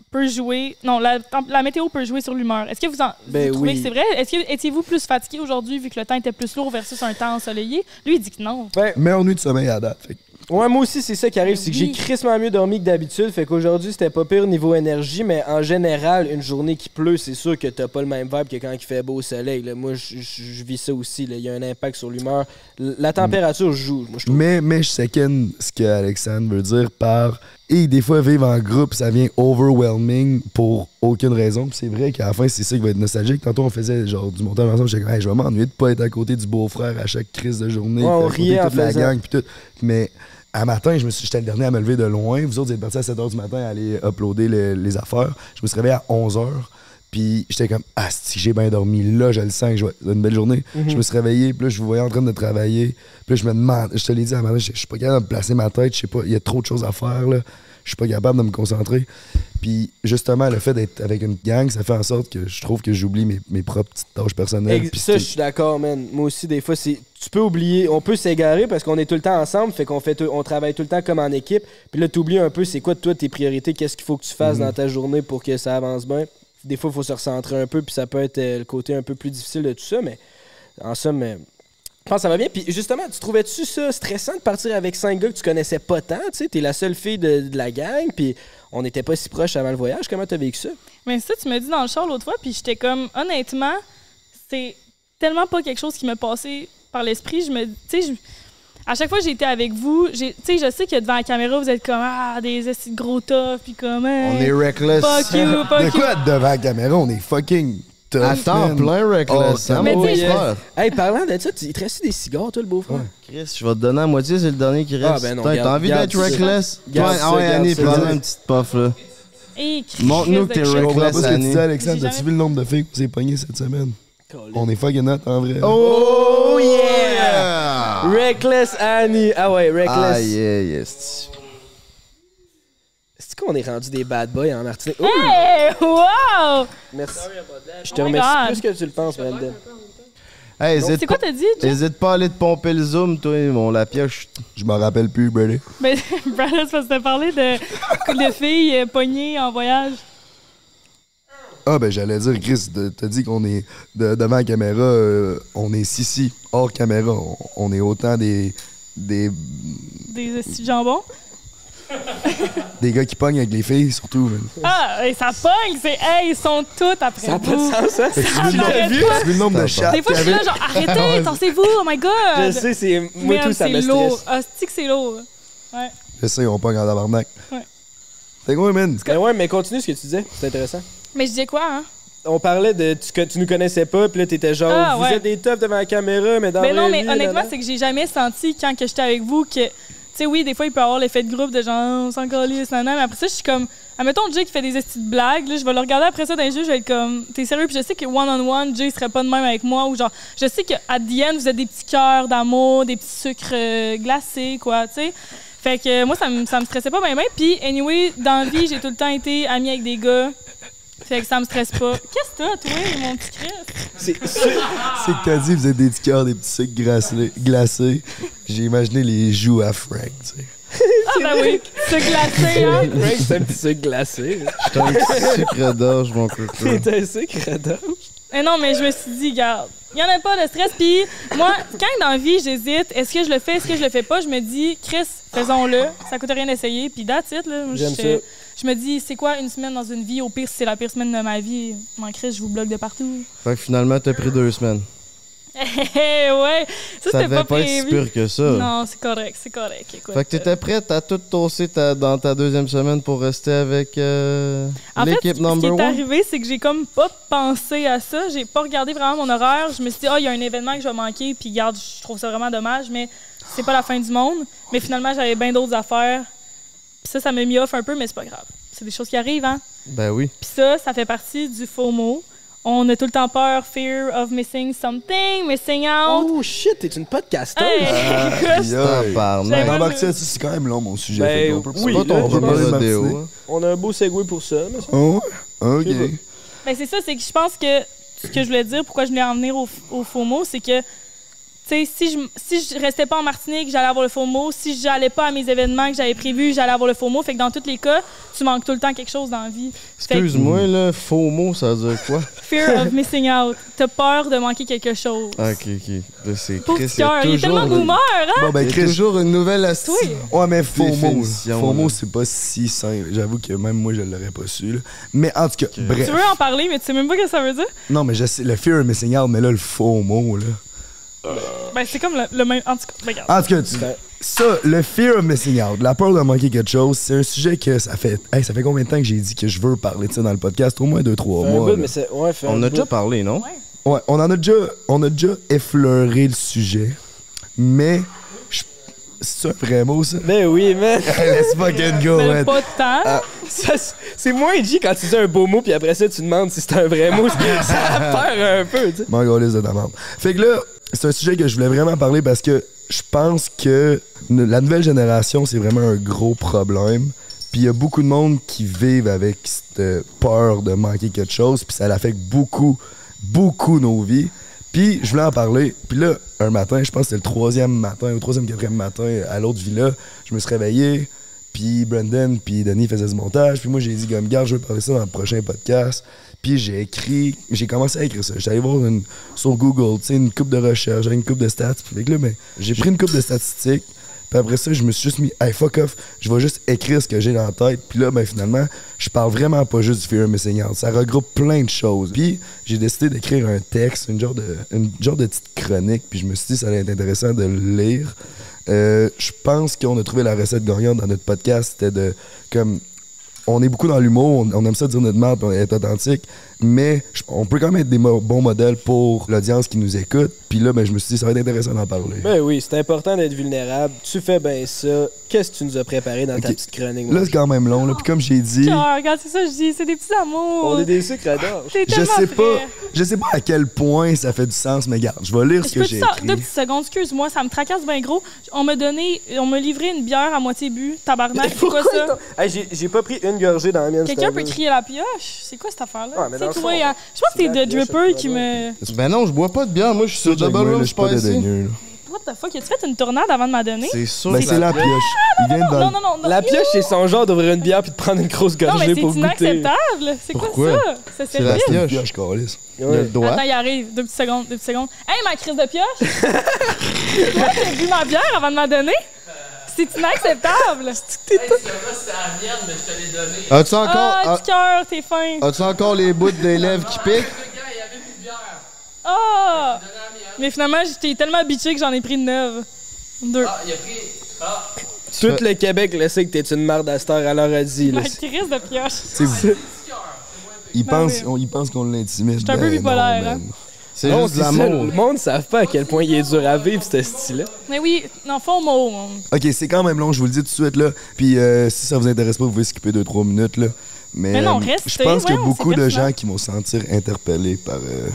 peut jouer. Non, la, météo peut jouer sur l'humeur. Est-ce que vous, en, vous Ben trouvez oui. que c'est vrai? Est-ce que étiez-vous plus fatigué aujourd'hui vu que le temps était plus lourd versus un temps ensoleillé? Lui, il dit que non. Ben, Meilleure nuit de sommeil à date. Fait que Ouais, moi aussi, c'est ça qui arrive, c'est que j'ai crissement mieux dormi que d'habitude. Fait qu'aujourd'hui, c'était pas pire niveau énergie, mais en général, une journée qui pleut, c'est sûr que t'as pas le même vibe que quand il fait beau au soleil. là. Moi, je- vis ça aussi. là. Il y a un impact sur l'humeur. La température joue, moi, je trouve. Mais, mais je second ce que Alexandre veut dire par. Et des fois, vivre en groupe, ça vient overwhelming pour aucune raison. Puis c'est vrai qu'à la fin, c'est ça qui va être nostalgique. Tantôt, on faisait genre du montage ensemble. J'étais comme, Hey, je vais m'ennuyer de pas être à côté du beau-frère à chaque crise de journée. Ouais, on riait en toute la faisant. gang, puis tout. Mais à matin, je me suis, j'étais le dernier à me lever de loin. Vous autres, vous êtes partis à 7 h du matin à aller uploader les, les affaires. Je me suis réveillé à 11 h. Puis j'étais comme, ah, si j'ai bien dormi, là, je le sens je vais une belle journée. Je me suis réveillé, puis là, je vous voyais en train de travailler. Puis là, je me demande, je te l'ai dit à matin, je je suis pas capable de placer ma tête, je sais pas, il y a trop de choses à faire, là. Je suis pas capable de me concentrer. Puis justement, le fait d'être avec une gang, ça fait en sorte que je trouve que j'oublie mes, mes propres petites tâches personnelles. Puis ça, je suis d'accord, man. Moi aussi, des fois, c'est. Tu peux oublier, on peut s'égarer parce qu'on est tout le temps ensemble, fait qu'on fait, on travaille tout le temps comme en équipe. Puis là, t'oublies un peu, c'est quoi toi tes priorités, qu'est-ce qu'il faut que tu fasses Mhm. dans ta journée pour que ça avance bien? Des fois, il faut se recentrer un peu, puis ça peut être euh, le côté un peu plus difficile de tout ça, mais en somme, euh, je pense que ça va bien. Puis justement, tu trouvais-tu ça stressant de partir avec cinq gars que tu connaissais pas tant, tu sais, t'es la seule fille de, de la gang, puis on n'était pas si proches avant le voyage. Comment t'as vécu ça? Mais ça, tu m'as dit dans le char l'autre fois, puis j'étais comme, honnêtement, c'est tellement pas quelque chose qui me passait par l'esprit. Je me. Tu sais, à chaque fois que été avec vous, j'ai- tu sais, je sais que devant la caméra, vous êtes comme, ah, des de gros tough, puis comme, On hey, est reckless. fuck you, De fuck you. quoi être devant la caméra? On est fucking tough, À temps man. plein reckless. Oh, hein, mais sais, frère. Hey, parlant de ça, tu- il te reste des cigares, toi, le beau-frère? Chris, je vais te donner la moitié, c'est le dernier qui reste. Ah, ben non, T'as envie d'être reckless? Garde Toi, ah ouais, Annie, ça. prends-moi une petite puff, là. Hey, Montre-nous que t'es Christ Je de comprends pas ce que tu Annie. dis, Alexandre. Jamais- vu le nombre de filles que vous avez pogné cette semaine? On est fucking hot, en vrai. Oh, yeah! Reckless Annie. Ah ouais, Reckless. Ah, yeah, yes. Qu'on est rendu des bad boys en Martinique? Ouh, Hey, wow! merci. Je te Oh my remercie God. plus que tu le penses. Hey, hésite C'est quoi pas, t'as dit, Jeff? hésite pas à aller te pomper le zoom, toi, mon la pioche. Je m'en rappelle plus, Brady. Ben, Brandon, c'est parce que t'as parlé de, de filles euh, pognées en voyage. Ah, ben j'allais dire, Chris, de- t'as dit qu'on est de- devant la caméra, euh, on est si hors caméra. On, on est autant des, des, Des esti de jambon? Des gars qui pognent avec les filles, surtout. man. Ah, et ça pogne, c'est hey, ils sont toutes après Ça n'a pas de vous. sens? Fait que tu veux le Ah, nombre- le de Ça chats Des fois, je suis là, genre, arrêtez, tensez-vous, oh my god! Je sais, c'est. Moi, Man, tout, ça c'est me lourd. stresse. Ah, c'est que c'est lourd? Je sais, on pogne en tabarnak. Ouais. Fait que ouais, man. Ben ouais, mais continue ce que tu disais, c'est intéressant. Mais je disais quoi, hein? On parlait de. Tu, que tu nous connaissais pas, puis là, t'étais genre. Ah, vous ouais. êtes des toughs devant la caméra, mais dans Mais la non, mais vie, honnêtement, c'est que j'ai jamais senti quand que j'étais avec vous que. Oui, des fois, il peut avoir l'effet de groupe de genre, on s'en calisse, nanana, mais après ça, je suis comme. Admettons, Jay qui fait des estis de blagues, là, je vais le regarder après ça dans les jeux, je vais être comme, t'es sérieux? Puis je sais que one-on-one, Jay serait pas de même avec moi, ou genre, je sais qu'à the vous êtes des petits cœurs d'amour, des petits sucres euh, glacés, quoi, tu sais. Fait que moi, ça me, ça me stressait pas bien. Puis, anyway, dans la vie, j'ai tout le temps été amie avec des gars. Fait que ça me stresse pas. Qu'est-ce que t'as, toi, mon petit Chris? C'est que t'as dit, vous êtes des petits cœurs, des petits sucres glacés. glacés. J'ai imaginé les joues à Frank, tu sais. Ah, ben oui, c'est glacé, hein? Frank, c'est un petit sucre glacé. T'as un petit sucre d'orge, mon coco. T'es un sucre d'orge. Mais non, mais je me suis dit, regarde, Il y en a pas de stress. Puis moi, quand dans la vie, j'hésite, est-ce que je le fais, est-ce que je le fais pas, je me dis, Chris, faisons-le. Ça coûte rien d'essayer. Puis that's it. Là. J'aime ça. Je me dis, c'est quoi une semaine dans une vie? Au pire, si c'est la pire semaine de ma vie, mon Chris, je vous bloque de partout. Fait que finalement, t'as pris deux semaines. Hé, ouais. Ça, Ça c'était devait pas, pas être si pire que ça. Non, c'est correct, c'est correct. Écoute, Fait que t'étais prête à tout tosser ta- dans ta deuxième semaine pour rester avec euh, En fait, l'équipe ce qui number est one? arrivé, c'est que j'ai comme pas pensé à ça. J'ai pas regardé vraiment mon horaire. Je me suis dit, ah, il y a un événement que je vais manquer, puis garde, je trouve ça vraiment dommage, mais c'est pas la fin du monde. Mais finalement, j'avais bien d'autres affaires. Puis ça, ça m'a mis off un peu, mais c'est pas grave. C'est des choses qui arrivent, hein. Ben oui. Puis ça, ça fait partie du FOMO. On a tout le temps peur, fear of missing something, missing out. Oh shit, t'es une podcasteuse. Hey, écoute, ça, c'est quand même long mon sujet. Ben, fait qu'on peut- oui, pas là, ton on premier rodéo. Hein. A un beau segway pour ça. mais ça- Oh, ok. Ben, c'est ça, c'est que je pense que ce que je voulais dire, pourquoi je voulais en venir au, au FOMO, c'est que, sais, si je, si je restais pas en Martinique, j'allais avoir le FOMO. Si j'allais pas à mes événements que j'avais prévus, j'allais avoir le FOMO. Fait que dans tous les cas, tu manques tout le temps quelque chose dans la vie. Excuse-moi, là, faux mot, ça veut dire quoi? fear of missing out. T'as peur de manquer quelque chose. Ah, ok, ok. C'est Chris, il y a il est tellement une- boomer, hein? Bon, ben, Chris. toujours une nouvelle astuce. Oui. Ouais, mais faux mot. Définition, Faux mot, là. c'est pas si simple. J'avoue que même moi, je l'aurais pas su. là. Mais en tout cas, bref. Tu veux en parler, mais tu sais même pas ce que ça veut dire? Non, mais je sais, le fear of missing out, mais là, le faux mot, là. Ben, c'est comme le, le même. En tout cas, ben, regarde. En tout cas, tu- ça, le fear of missing out, la peur de manquer quelque chose, c'est un sujet que ça fait. Hey, ça fait combien de temps que j'ai dit que je veux parler de ça dans le podcast? Au moins deux, trois Fait un mois. bout, là. mais c'est- ouais, fait On un a bout. déjà parlé, non? Ouais. Ouais, on en a déjà, on a déjà effleuré le sujet, mais je- c'est un vrai mot ça. Ben oui, man. Let's fucking go, man. pas de temps. Ah, ça, c'est- c'est moins G quand tu dis un beau mot, puis après ça, tu demandes si c'est un vrai mot. ça perd un peu, tu sais. Mon gars, de ta merde. Fait que là, c'est un sujet que je voulais vraiment parler parce que je pense que la nouvelle génération, c'est vraiment un gros problème. Puis il y a beaucoup de monde qui vivent avec cette peur de manquer quelque chose, puis ça affecte beaucoup, beaucoup nos vies. Puis je voulais en parler. Puis là, un matin, je pense que c'était le troisième matin, ou troisième, quatrième matin, à l'autre villa, je me suis réveillé, puis Brendan, puis Denis faisaient ce montage. Puis moi, j'ai dit, comme, garde, je veux parler ça dans le prochain podcast. Puis j'ai écrit, j'ai commencé à écrire ça. J'allais voir une, sur Google, tu sais, une coupe de recherche, une coupe de stats. Puis là, ben, j'ai pris une coupe de statistiques. Puis après ça, je me suis juste mis, hey, fuck off, je vais juste écrire ce que j'ai dans la tête. Puis là, ben finalement, je parle vraiment pas juste du Fear Missing Out. Ça regroupe plein de choses. Puis j'ai décidé d'écrire un texte, une genre, de, une genre de petite chronique. Puis je me suis dit, ça allait être intéressant de le lire. Euh, je pense qu'on a trouvé la recette gagnante dans notre podcast. C'était de, comme, on est beaucoup dans l'humour, on, aime ça dire notre merde, est authentique, mais on peut quand même être des bons modèles pour l'audience qui nous écoute. Puis là, ben, je me suis dit, ça va être intéressant d'en parler. Ben oui, c'est important d'être vulnérable. Tu fais bien ça. Qu'est-ce que tu nous as préparé dans ta petite chronique? Là, c'est quand même long. Là. Puis comme j'ai dit, Cœur, regarde, c'est ça, je dis, c'est des petits amours. On est des sucres d'or. T'es je tellement sais pas, je sais pas à quel point ça fait du sens, mais garde, je vais lire ce que j'ai écrit. deux petites secondes, excuse-moi, ça me tracasse bien gros. On m'a donné, on m'a livré une bière à moitié bu, tabarnak, c'est quoi Pourquoi ça? Hey, j'ai- J'ai pas pris une gorgée dans la mienne. Quelqu'un peut crier la pioche? C'est quoi cette affaire-là? Mais c'est toi, hein. Je pense que c'est c'est pioche, Dripper c'est qui me. Ben non, je bois pas de bière. Moi, je suis sur moi, Double Room je suis pas. What the fuck? As-tu fait une tornade avant de m'a donner? C'est sûr. Ben, que c'est la pioche. Il vient Non, non, non. non. La pioche, c'est son genre d'ouvrir une bière puis de prendre une grosse Non, mais gorgée c'est pour goûter. inacceptable. C'est quoi Pourquoi? ça? C'est la pioche. pioche, câlisse. Il a le doigt. Attends, il arrive. Deux petites secondes, deux petites secondes. Hey, ma crise de pioche! Toi, t'as bu ma bière avant de m'en donner? C'est inacceptable! As-tu encore, Ah, a- du cœur, t'es fin! as-tu encore les bouts des lèvres qui piquent? Ah! Mais finalement, j'étais tellement bitché que j'en ai pris neuve. Deux. Tout le Québec le sait que t'es une merde à cette heure, alors a dit. là. Ma crise de pioche. Tu sais, Il Ben pense, oui. on- il pense qu'on l'intimide. J'étais un peu Ben bipolaire, hein. C'est juste de ça, l'amour. Le monde ne savent pas à quel point il est dur à vivre, ce style-là. Mais oui, non, faux mot. Ok, c'est quand même long, je vous le dis tout de suite là. Puis euh, si ça vous intéresse pas, vous pouvez skipper 2-3 minutes là. Mais, Mais non, euh, restez, je pense qu'il y a beaucoup de gens qui vont se sentir interpellés par, euh,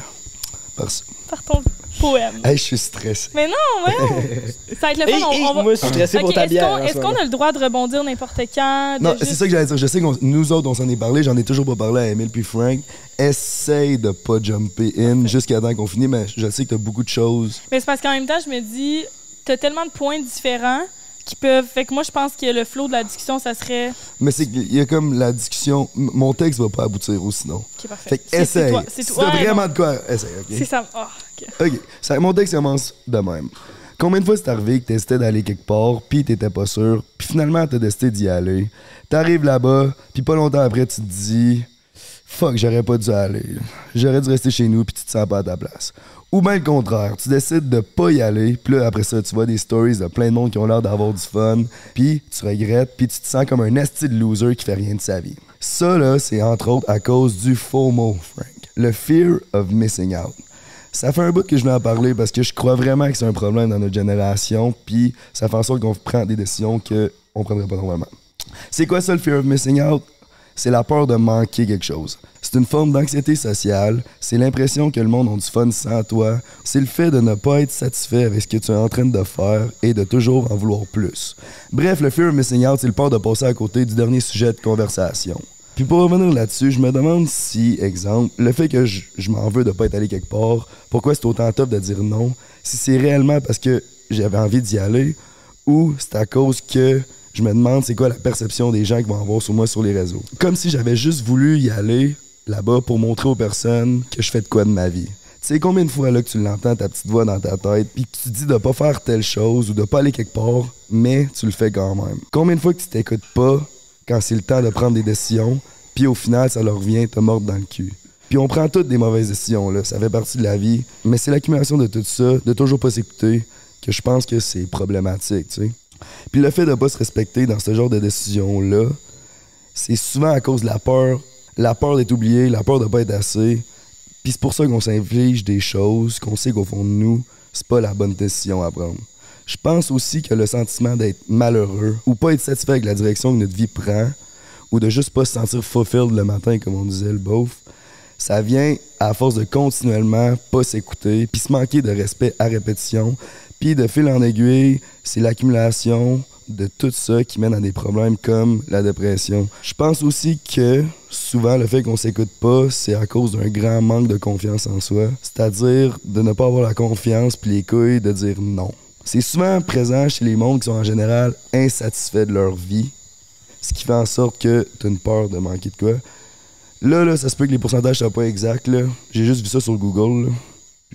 par ça. Par ton poème. Hey, je suis stressé. Mais non, voyons. Ça va être le fun. on- on va- moi, je suis stressé pour Ok, ta est-ce bière. qu'on est-ce a le droit de rebondir n'importe quand? Non, juste- c'est ça que j'allais dire. Je sais que nous autres, on s'en est parlé. J'en ai toujours pas parlé à Emile puis Frank. Essaye de pas jumper in jusqu'à temps qu'on finisse, mais je sais que t'as beaucoup de choses. Mais c'est parce qu'en même temps, je me dis, t'as tellement de points différents qui peuvent. Fait que moi, je pense que le flow de la discussion, ça serait. Mais c'est qu'il y a comme la discussion. m- Mon texte va pas aboutir ou sinon. Ok, parfait. Fait que C'est- c'est essaye. toi- C'est Si toi. t'as Ouais, vraiment non. de quoi, essaye, ok? C'est ça. Ah, ok. Ok, ça, mon texte commence de même. Combien de fois c'est arrivé que t'hésitais d'aller quelque part, puis t'étais pas sûr, puis finalement t'as décidé d'y aller? T'arrives là-bas, puis pas longtemps après tu te dis Fuck, j'aurais pas dû aller. J'aurais dû rester chez nous, puis tu te sens pas à ta place. Ou bien le contraire, tu décides de pas y aller, puis là après ça tu vois des stories de plein de monde qui ont l'air d'avoir du fun, puis tu regrettes, puis tu te sens comme un esti de loser qui fait rien de sa vie. Ça là, c'est entre autres à cause du FOMO, Frank. Le fear of missing out. Ça fait un bout que je voulais en parler parce que je crois vraiment que c'est un problème dans notre génération, puis ça fait en sorte qu'on prend des décisions qu'on prendrait pas normalement. C'est quoi ça le fear of missing out? C'est la peur de manquer quelque chose. C'est une forme d'anxiété sociale, c'est l'impression que le monde a du fun sans toi, c'est le fait de ne pas être satisfait avec ce que tu es en train de faire et de toujours en vouloir plus. Bref, le fear of missing out, c'est le peur de passer à côté du dernier sujet de conversation. Puis pour revenir là-dessus, je me demande si, exemple, le fait que je, m'en veux de pas être allé quelque part, pourquoi c'est autant top de dire non, si c'est réellement parce que j'avais envie d'y aller ou c'est à cause que je me demande c'est quoi la perception des gens qui vont avoir sur moi sur les réseaux. Comme si j'avais juste voulu y aller là-bas pour montrer aux personnes que je fais de quoi de ma vie. Tu sais combien de fois là que tu l'entends ta petite voix dans ta tête puis que tu dis de pas faire telle chose ou de pas aller quelque part, mais tu le fais quand même. Combien de fois que tu t'écoutes pas quand c'est le temps de prendre des décisions, puis au final ça leur vient te mordre dans le cul. Puis on prend toutes des mauvaises décisions là, ça fait partie de la vie, mais c'est l'accumulation de tout ça, de toujours pas s'écouter que je pense que c'est problématique, tu sais. Puis le fait de pas se respecter dans ce genre de décision-là, c'est souvent à cause de la peur. La peur d'être oublié, la peur de pas être assez. Puis c'est pour ça qu'on s'inflige des choses qu'on sait qu'au fond de nous, c'est pas la bonne décision à prendre. Je pense aussi que le sentiment d'être malheureux ou pas être satisfait avec la direction que notre vie prend ou de juste pas se sentir fulfilled le matin, comme on disait le beauf, ça vient à force de continuellement pas s'écouter, puis se manquer de respect à répétition, puis de fil en aiguille, c'est l'accumulation de tout ça qui mène à des problèmes comme la dépression. Je pense aussi que souvent le fait qu'on s'écoute pas, c'est à cause d'un grand manque de confiance en soi, c'est-à-dire de ne pas avoir la confiance puis les couilles de dire non. C'est souvent présent chez les mondes qui sont en général insatisfaits de leur vie, ce qui fait en sorte que tu as une peur de manquer de quoi. Là, là, ça se peut que les pourcentages soient pas exacts. J'ai juste vu ça sur Google,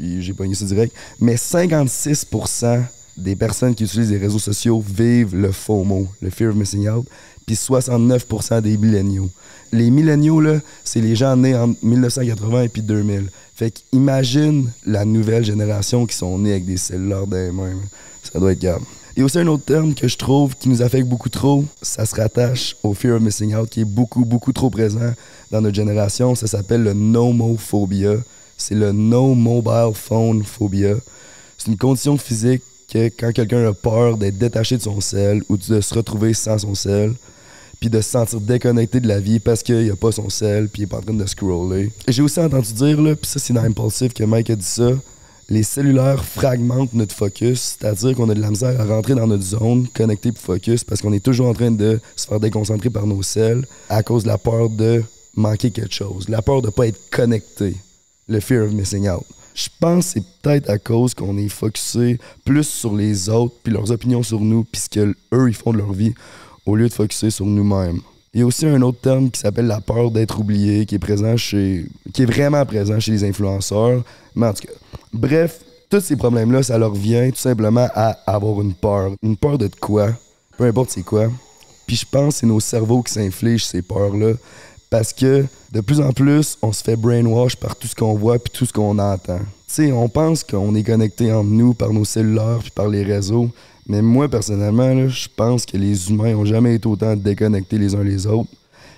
puis j'ai pogné ça direct. Mais 56% des personnes qui utilisent les réseaux sociaux vivent le FOMO, le Fear of Missing Out, puis 69% des milléniaux. Les milléniaux, là, c'est les gens nés en 1980 et puis 2000. Fait qu'imagine la nouvelle génération qui sont nés avec des cellulaires dans. Ça doit être grave. A aussi un autre terme que je trouve qui nous affecte beaucoup trop. Ça se rattache au fear of missing out qui est beaucoup, beaucoup trop présent dans notre génération. Ça s'appelle le nomophobia. C'est le no mobile phone phobia. C'est une condition physique que quand quelqu'un a peur d'être détaché de son sel ou de se retrouver sans son sel, puis de se sentir déconnecté de la vie parce qu'il a pas son sel, puis il est pas en train de scroller. J'ai aussi entendu dire, là, puis ça c'est dans Impulsive que Mike a dit ça, les cellulaires fragmentent notre focus, c'est-à-dire qu'on a de la misère à rentrer dans notre zone, connecté puis focus, parce qu'on est toujours en train de se faire déconcentrer par nos selles à cause de la peur de manquer quelque chose, la peur de pas être connecté, le fear of missing out. Je pense que c'est peut-être à cause qu'on est focusé plus sur les autres puis leurs opinions sur nous puis ce que eux ils font de leur vie au lieu de focuser sur nous-mêmes. Il y a aussi un autre terme qui s'appelle la peur d'être oublié, qui est présent chez. qui est vraiment présent chez les influenceurs. Mais en tout cas, bref, tous ces problèmes-là, ça leur vient tout simplement à avoir une peur. Une peur de quoi? Peu importe c'est quoi. Puis je pense que c'est nos cerveaux qui s'infligent ces peurs-là. Parce que de plus en plus, on se fait brainwash par tout ce qu'on voit puis tout ce qu'on entend. Tu sais, on pense qu'on est connecté entre nous par nos cellulaires puis par les réseaux. Mais moi, personnellement, je pense que les humains ont jamais été autant déconnectés les uns les autres.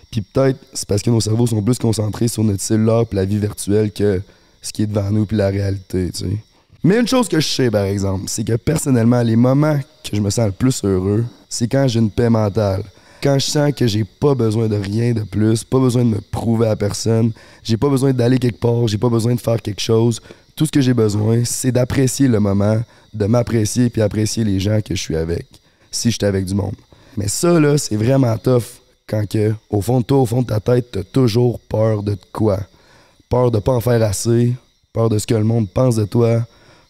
Puis peut-être c'est parce que nos cerveaux sont plus concentrés sur notre cellulaire puis la vie virtuelle que ce qui est devant nous puis la réalité, tu sais. Mais une chose que je sais, par exemple, c'est que personnellement, les moments que je me sens le plus heureux, c'est quand j'ai une paix mentale. Quand je sens que j'ai pas besoin de rien de plus, pas besoin de me prouver à personne, j'ai pas besoin d'aller quelque part, j'ai pas besoin de faire quelque chose. Tout ce que j'ai besoin, c'est d'apprécier le moment, de m'apprécier puis apprécier les gens que je suis avec, si je suis avec du monde. Mais ça, là, c'est vraiment tough quand que, au fond de toi, au fond de ta tête, t'as toujours peur de quoi? Peur de pas en faire assez, peur de ce que le monde pense de toi,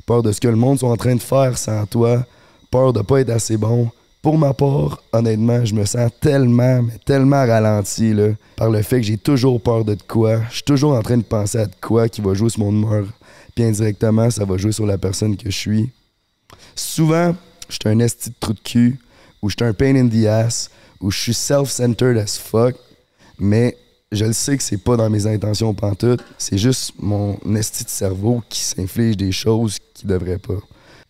peur de ce que le monde sont en train de faire sans toi, peur de pas être assez bon, Pour ma part, honnêtement, je me sens tellement, tellement ralenti par le fait que j'ai toujours peur de quoi. Je suis toujours en train de penser à de quoi qui va jouer sur mon humeur. Puis indirectement, ça va jouer sur la personne que je suis. Souvent, je suis un esti de trou de cul, ou je suis un pain in the ass, ou je suis self-centered as fuck, mais je le sais que c'est pas dans mes intentions pantoute. C'est juste mon esti de cerveau qui s'inflige des choses qu'il devrait pas.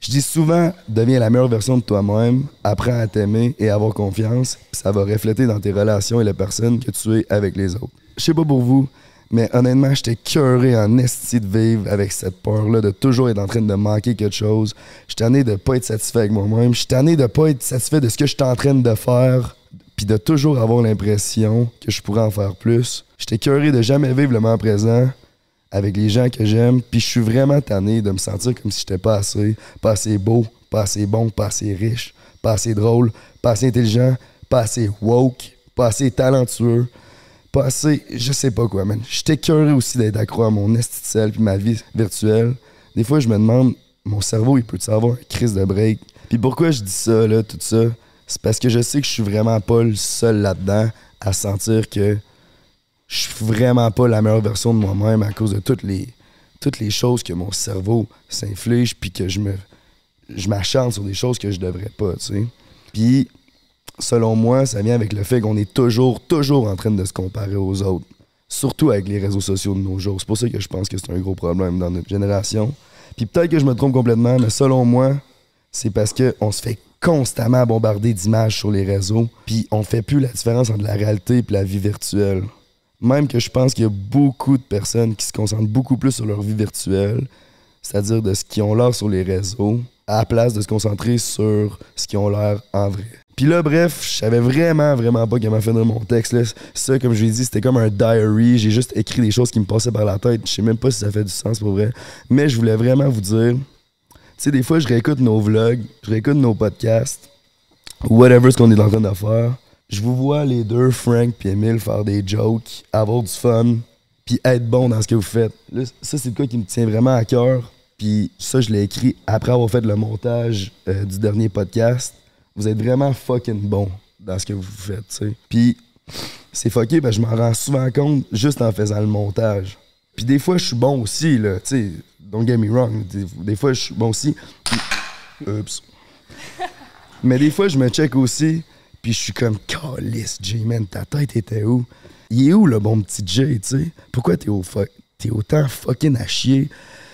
Je dis souvent, deviens la meilleure version de toi-même, apprends à t'aimer et à avoir confiance, ça va refléter dans tes relations et la personne que tu es avec les autres. Je sais pas pour vous, mais honnêtement, j'étais cœuré en esti de vivre avec cette peur-là, de toujours être en train de manquer quelque chose. Je suis de pas être satisfait avec moi-même. Je suis de pas être satisfait de ce que je en train de faire, puis de toujours avoir l'impression que je pourrais en faire plus. J'étais cœuré de jamais vivre le moment présent avec les gens que j'aime, puis je suis vraiment tanné de me sentir comme si j'étais pas assez, pas assez beau, pas assez bon, pas assez riche, pas assez drôle, pas assez intelligent, pas assez woke, pas assez talentueux, pas assez, je sais pas quoi, man. J'étais curieux aussi d'être accro à mon sel puis ma vie virtuelle. Des fois, je me demande, mon cerveau, il peut-tu avoir une crise de break? Puis pourquoi je dis ça, là, tout ça? C'est parce que je sais que je suis vraiment pas le seul là-dedans à sentir que je suis vraiment pas la meilleure version de moi-même à cause de toutes les, toutes les choses que mon cerveau s'inflige puis que je me je m'acharne sur des choses que je devrais pas, tu sais. Puis selon moi, ça vient avec le fait qu'on est toujours, toujours en train de se comparer aux autres. Surtout avec les réseaux sociaux de nos jours. C'est pour ça que je pense que c'est un gros problème dans notre génération. Puis peut-être que je me trompe complètement, mais selon moi, c'est parce qu'on se fait constamment bombarder d'images sur les réseaux, puis on fait plus la différence entre la réalité et la vie virtuelle. Même que je pense qu'il y a beaucoup de personnes qui se concentrent beaucoup plus sur leur vie virtuelle, c'est-à-dire de ce qu'ils ont l'air sur les réseaux, à la place de se concentrer sur ce qu'ils ont l'air en vrai. Puis là, bref, je savais vraiment, vraiment pas comment finir mon texte. Là. Ça, comme je l'ai dit, c'était comme un diary. J'ai juste écrit des choses qui me passaient par la tête. Je sais même pas si ça fait du sens pour vrai. Mais je voulais vraiment vous dire. Tu sais, des fois, je réécoute nos vlogs, je réécoute nos podcasts, whatever ce qu'on est en train de faire. Je vous vois les deux, Frank et Emile, faire des jokes, avoir du fun, puis être bon dans ce que vous faites. Ça, c'est le cas qui me tient vraiment à cœur. Puis ça, je l'ai écrit après avoir fait le montage euh, du dernier podcast vous êtes vraiment fucking bon dans ce que vous faites, tu sais. Puis c'est fucké que je m'en rends souvent compte juste en faisant le montage. Puis des fois, je suis bon aussi, là, tu sais. Don't get me wrong. Des, fois, je suis bon aussi. Mais des fois, je me check aussi, puis je suis comme, calice, J-Man, ta tête était où? Il est où le bon petit J, tu sais? Pourquoi t'es, au t'es autant fucking à chier?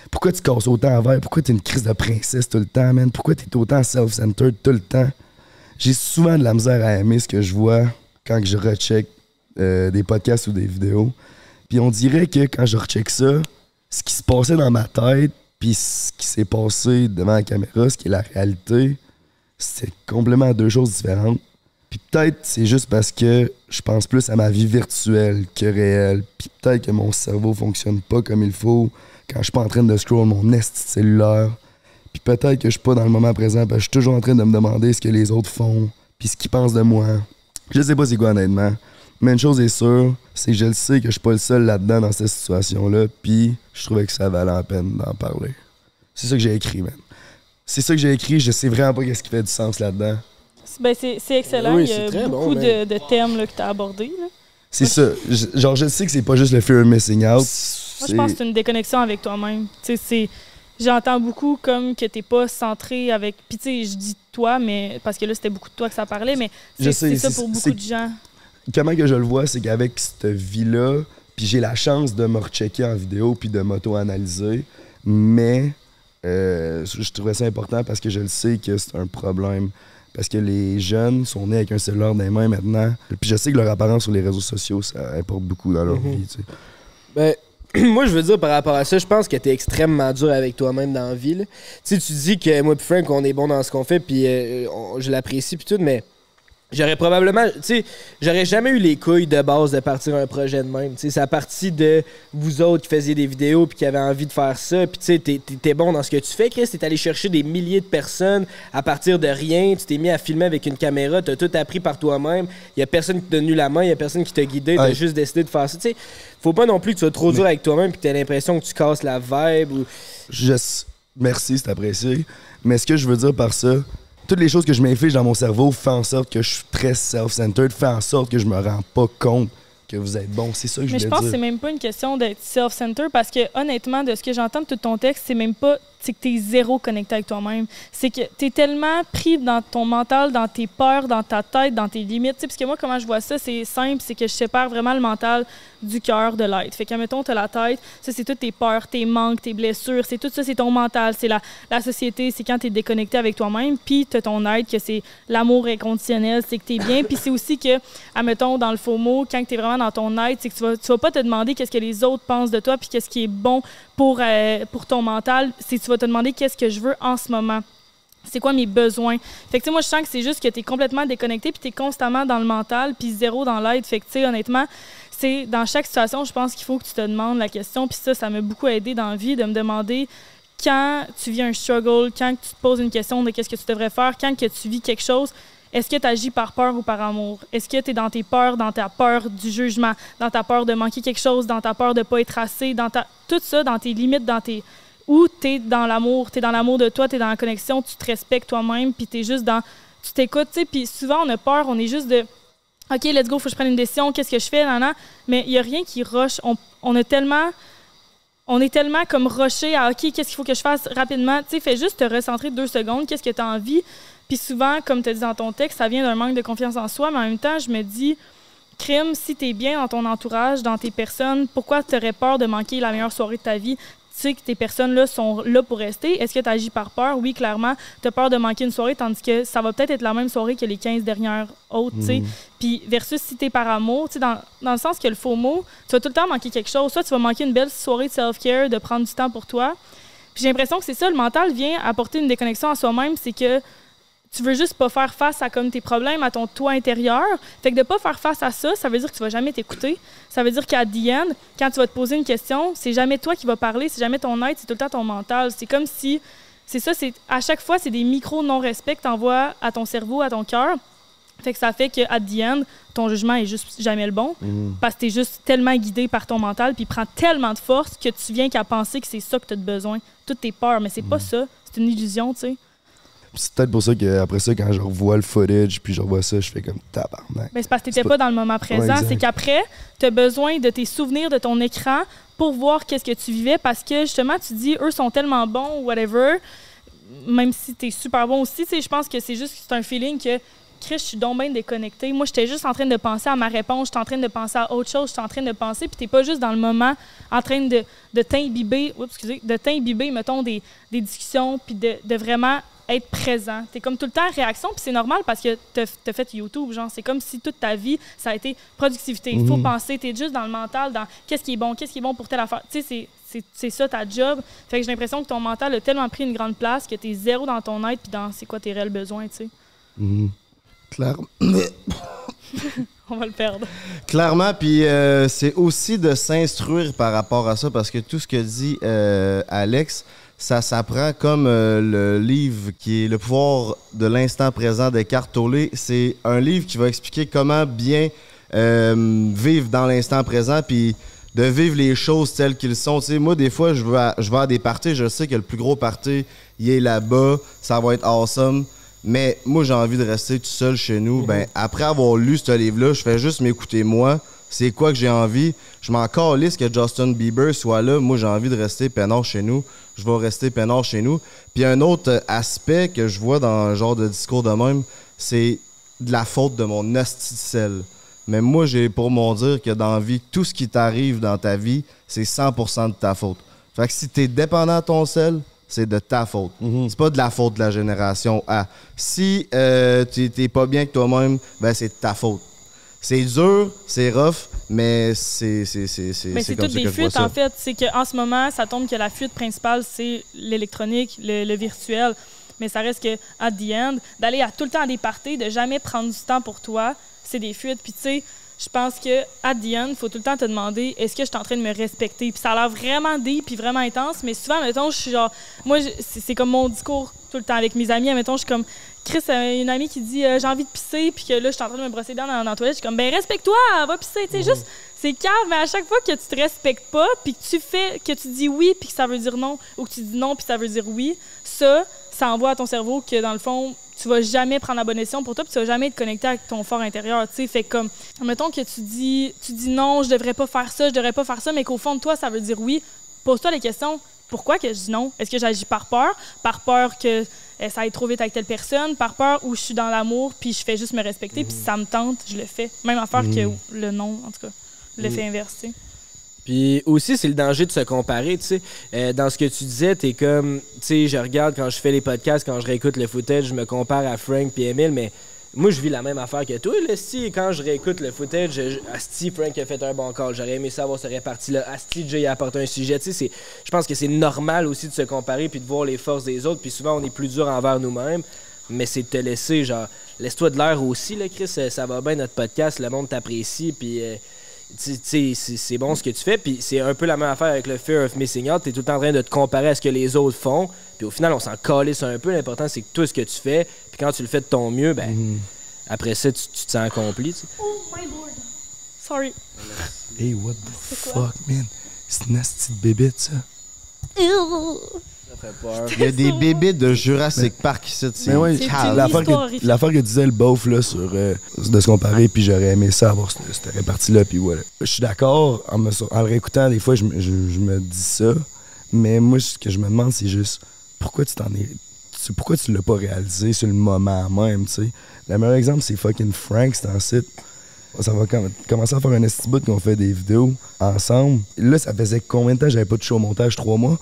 Pourquoi tu casses autant à verre? Pourquoi t'es une crise de princesse tout le temps, man? Pourquoi t'es autant self-centered tout le temps? J'ai souvent de la misère à aimer ce que je vois quand je recheck euh, des podcasts ou des vidéos. Puis on dirait que quand je recheck ça, ce qui se passait dans ma tête, puis ce qui s'est passé devant la caméra, ce qui est la réalité, c'est complètement deux choses différentes. Puis peut-être c'est juste parce que je pense plus à ma vie virtuelle que réelle. Puis peut-être que mon cerveau fonctionne pas comme il faut quand je suis pas en train de scroll mon de cellulaire. Puis peut-être que je suis pas dans le moment présent parce que je suis toujours en train de me demander ce que les autres font, puis ce qu'ils pensent de moi. Je sais pas c'est quoi honnêtement. Mais une chose est sûre, c'est que je le sais que je suis pas le seul là-dedans dans cette situation-là, puis je trouvais que ça valait la peine d'en parler. C'est ça que j'ai écrit, man. C'est ça que j'ai écrit, je sais vraiment pas qu'est-ce qui fait du sens là-dedans. Ben, c'est excellent. Oui, Il y a beaucoup bon, de, de thèmes là, que tu as abordés. C'est ça. Je- genre, je sais que c'est pas juste le fear of missing out. Moi, je pense que c'est une déconnexion avec toi-même. Tu sais, c'est. J'entends beaucoup comme que t'es pas centré avec. Puis, tu sais, je dis toi, mais. Parce que là, c'était beaucoup de toi que ça parlait, mais c'est ça pour beaucoup de gens. comment que je le vois, c'est qu'avec cette vie-là, puis j'ai la chance de me rechecker en vidéo puis de m'auto-analyser, mais euh, je trouvais ça important parce que je le sais que c'est un problème. Parce que les jeunes sont nés avec un cellulaire dans les mains maintenant. Puis je sais que leur apparence sur les réseaux sociaux, ça importe beaucoup dans leur Mhm. vie. tu sais. Ben, moi, je veux dire, par rapport à ça, je pense que t'es extrêmement dur avec toi-même dans la vie. là. Tu sais, tu dis que moi et Frank, on est bon dans ce qu'on fait, puis euh, je l'apprécie, puis tout, mais j'aurais probablement, tu sais, j'aurais jamais eu les couilles de base de partir un projet de même. Tu sais, c'est à partir de vous autres qui faisiez des vidéos, puis qui avaient envie de faire ça, puis tu sais, t'es- bon dans ce que tu fais, Chris. T'es allé chercher des milliers de personnes à partir de rien. Tu t'es mis à filmer avec une caméra, t'as tout appris par toi-même. Il y a personne qui t'a tenu la main, il y a personne qui t'a guidé, t'as Ouais. juste décidé de faire ça. Tu sais, faut pas non plus que tu sois trop dur avec toi-même, puis que t'aies l'impression que tu casses la vibe ou. Je- merci, c'est apprécié. Mais ce que je veux dire par ça, toutes les choses que je m'inflige dans mon cerveau font en sorte que je suis très self-centered, fait en sorte que je me rends pas compte que vous êtes bon. C'est ça que je Mais voulais je pense que c'est dire. même pas une question d'être self-center parce que honnêtement, de ce que j'entends de tout ton texte, c'est même pas c'est que tu es zéro connecté avec toi-même. C'est que tu es tellement pris dans ton mental, dans tes peurs, dans ta tête, dans tes limites. Tu sais, parce que moi, comment je vois ça, c'est simple, c'est que je sépare vraiment le mental du cœur de l'être. Fait que, mettons, tu as la tête, ça, c'est toutes tes peurs, tes manques, tes blessures, c'est tout ça, c'est ton mental, c'est la, la société, c'est quand tu es déconnecté avec toi-même, puis tu as ton être, que c'est l'amour inconditionnel, c'est que tu es bien, puis c'est aussi que, admettons, dans le faux mot, quand tu es vraiment dans ton être, c'est que tu vas, tu vas pas te demander qu'est-ce que les autres pensent de toi, puis qu'est-ce qui est bon pour, euh, pour ton mental, c'est tu vas te demander qu'est-ce que je veux en ce moment. C'est quoi mes besoins? Fait que, moi, je sens que c'est juste que tu es complètement déconnecté, puis tu es constamment dans le mental, puis zéro dans l'aide. Fait que, tu sais, honnêtement, c'est dans chaque situation, je pense qu'il faut que tu te demandes la question. Puis ça, ça m'a beaucoup aidé dans la vie de me demander quand tu vis un struggle, quand tu te poses une question de qu'est-ce que tu devrais faire, quand que tu vis quelque chose, est-ce que tu agis par peur ou par amour? Est-ce que tu es dans tes peurs, dans ta peur du jugement, dans ta peur de manquer quelque chose, dans ta peur de pas être assez, dans ta... tout ça, dans tes limites, dans tes... Ou tu es dans l'amour, tu es dans l'amour de toi, tu es dans la connexion, tu te respectes toi-même, puis tu es juste dans... Tu t'écoutes, tu sais, puis souvent on a peur, on est juste de... OK, let's go, faut que je prenne une décision, qu'est-ce que je fais, nan, nan. Mais il n'y a rien qui rush. On, on tellement on est tellement comme rushé à OK, qu'est-ce qu'il faut que je fasse rapidement? Tu sais, fais juste te recentrer deux secondes, qu'est-ce que tu as envie? Puis souvent, comme tu as dit dans ton texte, ça vient d'un manque de confiance en soi, mais en même temps, je me dis, crime, si tu es bien dans ton entourage, dans tes personnes, pourquoi tu aurais peur de manquer la meilleure soirée de ta vie? Tu sais que tes personnes-là sont là pour rester. Est-ce que tu agis par peur? Oui, clairement. Tu as peur de manquer une soirée, tandis que ça va peut-être être la même soirée que les 15 dernières autres, tu sais. Puis versus si tu es par amour, dans, dans le sens que le faux mot, tu vas tout le temps manquer quelque chose. Soit tu vas manquer une belle soirée de self-care, de prendre du temps pour toi. Puis j'ai l'impression que c'est ça, le mental vient apporter une déconnexion à soi-même, c'est que tu veux juste pas faire face à comme tes problèmes, à ton toi intérieur. Fait que de pas faire face à ça, ça veut dire que tu vas jamais t'écouter. Ça veut dire qu'à the end, quand tu vas te poser une question, c'est jamais toi qui vas parler, c'est jamais ton être, c'est tout le temps ton mental. C'est comme si, c'est ça, c'est à chaque fois, c'est des micros non-respect que t'envoies à ton cerveau, à ton cœur. Fait que ça fait que at the end, ton jugement est juste jamais le bon. Parce que t'es juste tellement guidé par ton mental, puis prend tellement de force que tu viens qu'à penser que c'est ça que t'as de besoin. Toutes tes peurs, mais c'est pas ça. C'est une illusion, tu sais. C'est peut-être pour ça qu'après ça, quand je revois le footage, puis je revois ça, je fais comme tabarnak. Ben, c'est parce que n'étais pas- pas dans le moment présent. Ouais, c'est qu'après, tu as besoin de tes souvenirs de ton écran pour voir qu'est-ce que tu vivais parce que justement, tu dis, eux sont tellement bons, whatever. Même si tu es super bon aussi, tu sais, je pense que c'est juste c'est un feeling que, Chris, je suis donc bien déconnecté. Moi, j'étais juste en train de penser à ma réponse, j'étais en train de penser à autre chose, j'étais en train de penser, puis t'es pas juste dans le moment en train de, de t'imbiber, oups, excusez, de t'imbiber, mettons, des, des discussions, puis de, de vraiment être présent. T'es comme tout le temps en réaction, puis c'est normal parce que t'as as fait YouTube, genre, c'est comme si toute ta vie, ça a été productivité. Il faut Mhm. penser, t'es juste dans le mental, dans qu'est-ce qui est bon, qu'est-ce qui est bon pour telle affaire. Tu sais, c'est- ça ta job. Fait que j'ai l'impression que ton mental a tellement pris une grande place que t'es zéro dans ton être, puis dans c'est quoi tes réels besoins, tu sais. Mhm. Claire- On va le perdre. Clairement, puis euh, c'est aussi de s'instruire par rapport à ça, parce que tout ce que dit euh, Alex, ça s'apprend comme euh, le livre qui est Le pouvoir de l'instant présent d'Eckhart Tolle. C'est un livre qui va expliquer comment bien euh, vivre dans l'instant présent, puis de vivre les choses telles qu'elles sont. Tu sais, moi, des fois, je vais, à, je vais à des parties, je sais que le plus gros party, il est là-bas, ça va être awesome. Mais moi, j'ai envie de rester tout seul chez nous. Ben, après avoir lu ce livre-là, je fais juste m'écouter moi. C'est quoi que j'ai envie? Je m'en calisse que Justin Bieber soit là. Moi, j'ai envie de rester peinard chez nous. Je vais rester peinard chez nous. Puis un autre euh, aspect que je vois dans un genre de discours de même, c'est de la faute de mon sel. Mais moi, j'ai pour mon dire que dans la vie, tout ce qui t'arrive dans ta vie, c'est 100% de ta faute. Fait que si t'es dépendant de ton sel, c'est de ta faute. C'est pas de la faute de la génération A. Si euh, tu t'es pas bien que toi-même, ben c'est de ta faute. C'est dur, c'est rough, mais c'est c'est c'est c'est Mais c'est toutes des fuites, en fait. C'est qu'en ce moment, ça tombe que la fuite principale, c'est l'électronique, le, le virtuel. Mais ça reste que, at the end, d'aller à tout le temps à des parties, de jamais prendre du temps pour toi, c'est des fuites. Puis tu sais, je pense que, at the end, il faut tout le temps te demander est-ce que je suis en train de me respecter? Puis ça a l'air vraiment deep puis vraiment intense, mais souvent, mettons, je suis genre. Moi, c'est comme mon discours tout le temps avec mes amis. Mettons, je suis comme. Chris, euh, une amie qui dit euh, j'ai envie de pisser, puis que là, je suis en train de me brosser les dents dans, dans la toilette. Je suis comme, ben respecte-toi, va pisser. Tu sais, juste, C'est calme, mais à chaque fois que tu te respectes pas, puis que tu fais, que tu dis oui, puis que ça veut dire non, ou que tu dis non, puis ça veut dire oui, ça, ça envoie à ton cerveau que dans le fond, tu vas jamais prendre la bonne décision pour toi, puis tu vas jamais être connecté avec ton fort intérieur, tu sais. Fait comme, mettons que tu dis, tu dis non, je devrais pas faire ça, je devrais pas faire ça, mais qu'au fond de toi, ça veut dire oui. Pose-toi les questions. Pourquoi que je dis non? Est-ce que j'agis par peur? Par peur que ça aille trop vite avec telle personne? Par peur où je suis dans l'amour, puis je fais juste me respecter, puis ça me tente, je le fais. Même affaire que le non, en tout cas. L'effet inverse, tu sais. Puis aussi, c'est le danger de se comparer, tu sais. Euh, dans ce que tu disais, t'es comme, tu sais, je regarde quand je fais les podcasts, quand je réécoute le footage, je me compare à Frank puis Emile, mais moi, je vis la même affaire que toi, là, si quand je réécoute le footage, je- Asti, Frank a fait un bon call, j'aurais aimé ça avoir ce réparti-là, Asti, Jay a apporté un sujet, je pense que c'est normal aussi de se comparer puis de voir les forces des autres, puis souvent, on est plus dur envers nous-mêmes, mais c'est de te laisser, genre, laisse-toi de l'air aussi, là, Chris, euh, ça va bien, notre podcast, le monde t'apprécie, puis... euh, c'est bon ce que tu fais, puis c'est un peu la même affaire avec le fear of missing out. T'es tout le temps en train de te comparer à ce que les autres font, puis au final, on s'en calisse un peu. L'important, c'est que toi, ce que tu fais, quand tu le fais de ton mieux, ben, après ça, tu, tu te sens accompli. tu sais. Oh, my lord. Sorry. Hey, what the fuck, man? C'est une nasty de bébite, ça. Ça fait peur. Il y a des bébés de Jurassic Park ici. c'est Mais ouais, l'affaire que, l'affaire que disait le beauf là, sur euh, de se comparer, puis j'aurais aimé ça avoir cette, cette répartie-là, puis voilà. Je suis d'accord, en, me, en le réécoutant, des fois, je, me- je- je me dis ça, mais moi, ce que je me demande, c'est juste pourquoi tu t'en es. Pourquoi tu l'as pas réalisé sur le moment même, tu sais? Le meilleur exemple, c'est fucking Frank, c'est un site. Ça va com- commencer à faire un esti bout qu'on fait des vidéos ensemble. Là, ça faisait combien de temps j'avais pas de show au montage? Trois mois?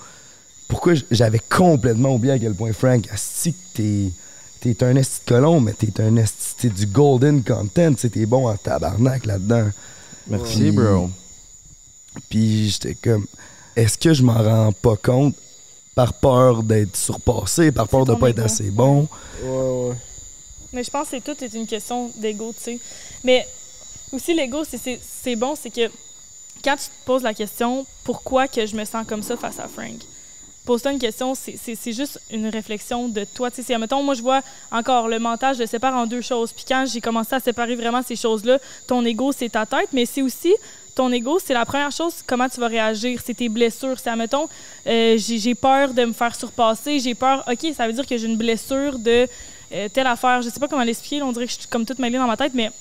pourquoi j'avais complètement oublié à quel point Frank, asti que t'es t'es un esti de colon, mais t'es un esti, t'es du golden content, t'es bon en tabarnak là-dedans. Merci, Puis- bro. Puis j'étais comme, est-ce que je m'en rends pas compte par peur d'être surpassé, par peur de pas être assez bon? Ouais, ouais. Mais je pense que c'est tout est une question d'ego, tu sais. Mais aussi, l'ego, c'est- c'est c'est bon, c'est que quand tu te poses la question pourquoi que je me sens comme ça face à Frank, pose-toi une question, c'est- c'est c'est juste une réflexion de toi. Tu sais, si, mettons, moi, je vois encore le mental, je le sépare en deux choses. Puis quand j'ai commencé à séparer vraiment ces choses-là, ton ego, c'est ta tête, mais c'est aussi ton ego, c'est la première chose, comment tu vas réagir. C'est tes blessures. C'est, admettons, euh, j'ai j'ai peur de me faire surpasser, j'ai peur, OK, ça veut dire que j'ai une blessure de euh, telle affaire. Je sais pas comment l'expliquer, on dirait que je suis comme toute mêlée dans ma tête, mais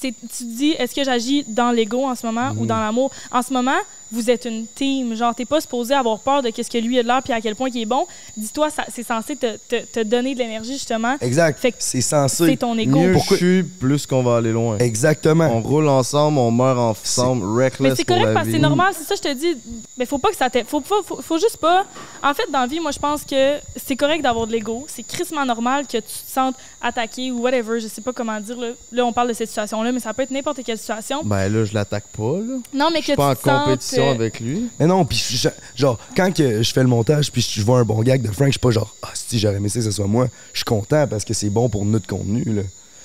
c'est, tu te dis, est-ce que j'agis dans l'ego en ce moment ou dans l'amour? En ce moment, vous êtes une team. Genre, t'es pas supposé avoir peur de qu'est-ce que lui a de l'air puis à quel point il est bon. Dis-toi, c'est censé te, te- te donner de l'énergie, justement. Exact. Fait que C'est censé. C'est ton ego. Mieux Pourquoi- je suis, plus qu'on va aller loin. Exactement. On roule ensemble, on meurt ensemble, reckless Mais c'est pour correct la parce que c'est normal, c'est ça, je te dis. Mais faut pas que ça t'ait. Faut, faut, faut, faut juste pas. En fait, dans la vie, moi, je pense que c'est correct d'avoir de l'ego. C'est crissement normal que tu te sentes attaqué ou whatever. Je sais pas comment dire. Là, Là, on parle de cette situation-là, mais ça peut être n'importe quelle situation. Ben là, je l'attaque pas, là. Non, mais Je que suis pas en tu te sentes, avec lui. Mais non, puis je- genre, quand que je fais le montage puis je vois un bon gag de Frank, je suis pas genre, ah, si j'aurais aimé ça que ce soit moi. Je suis content parce que c'est bon pour notre contenu, là.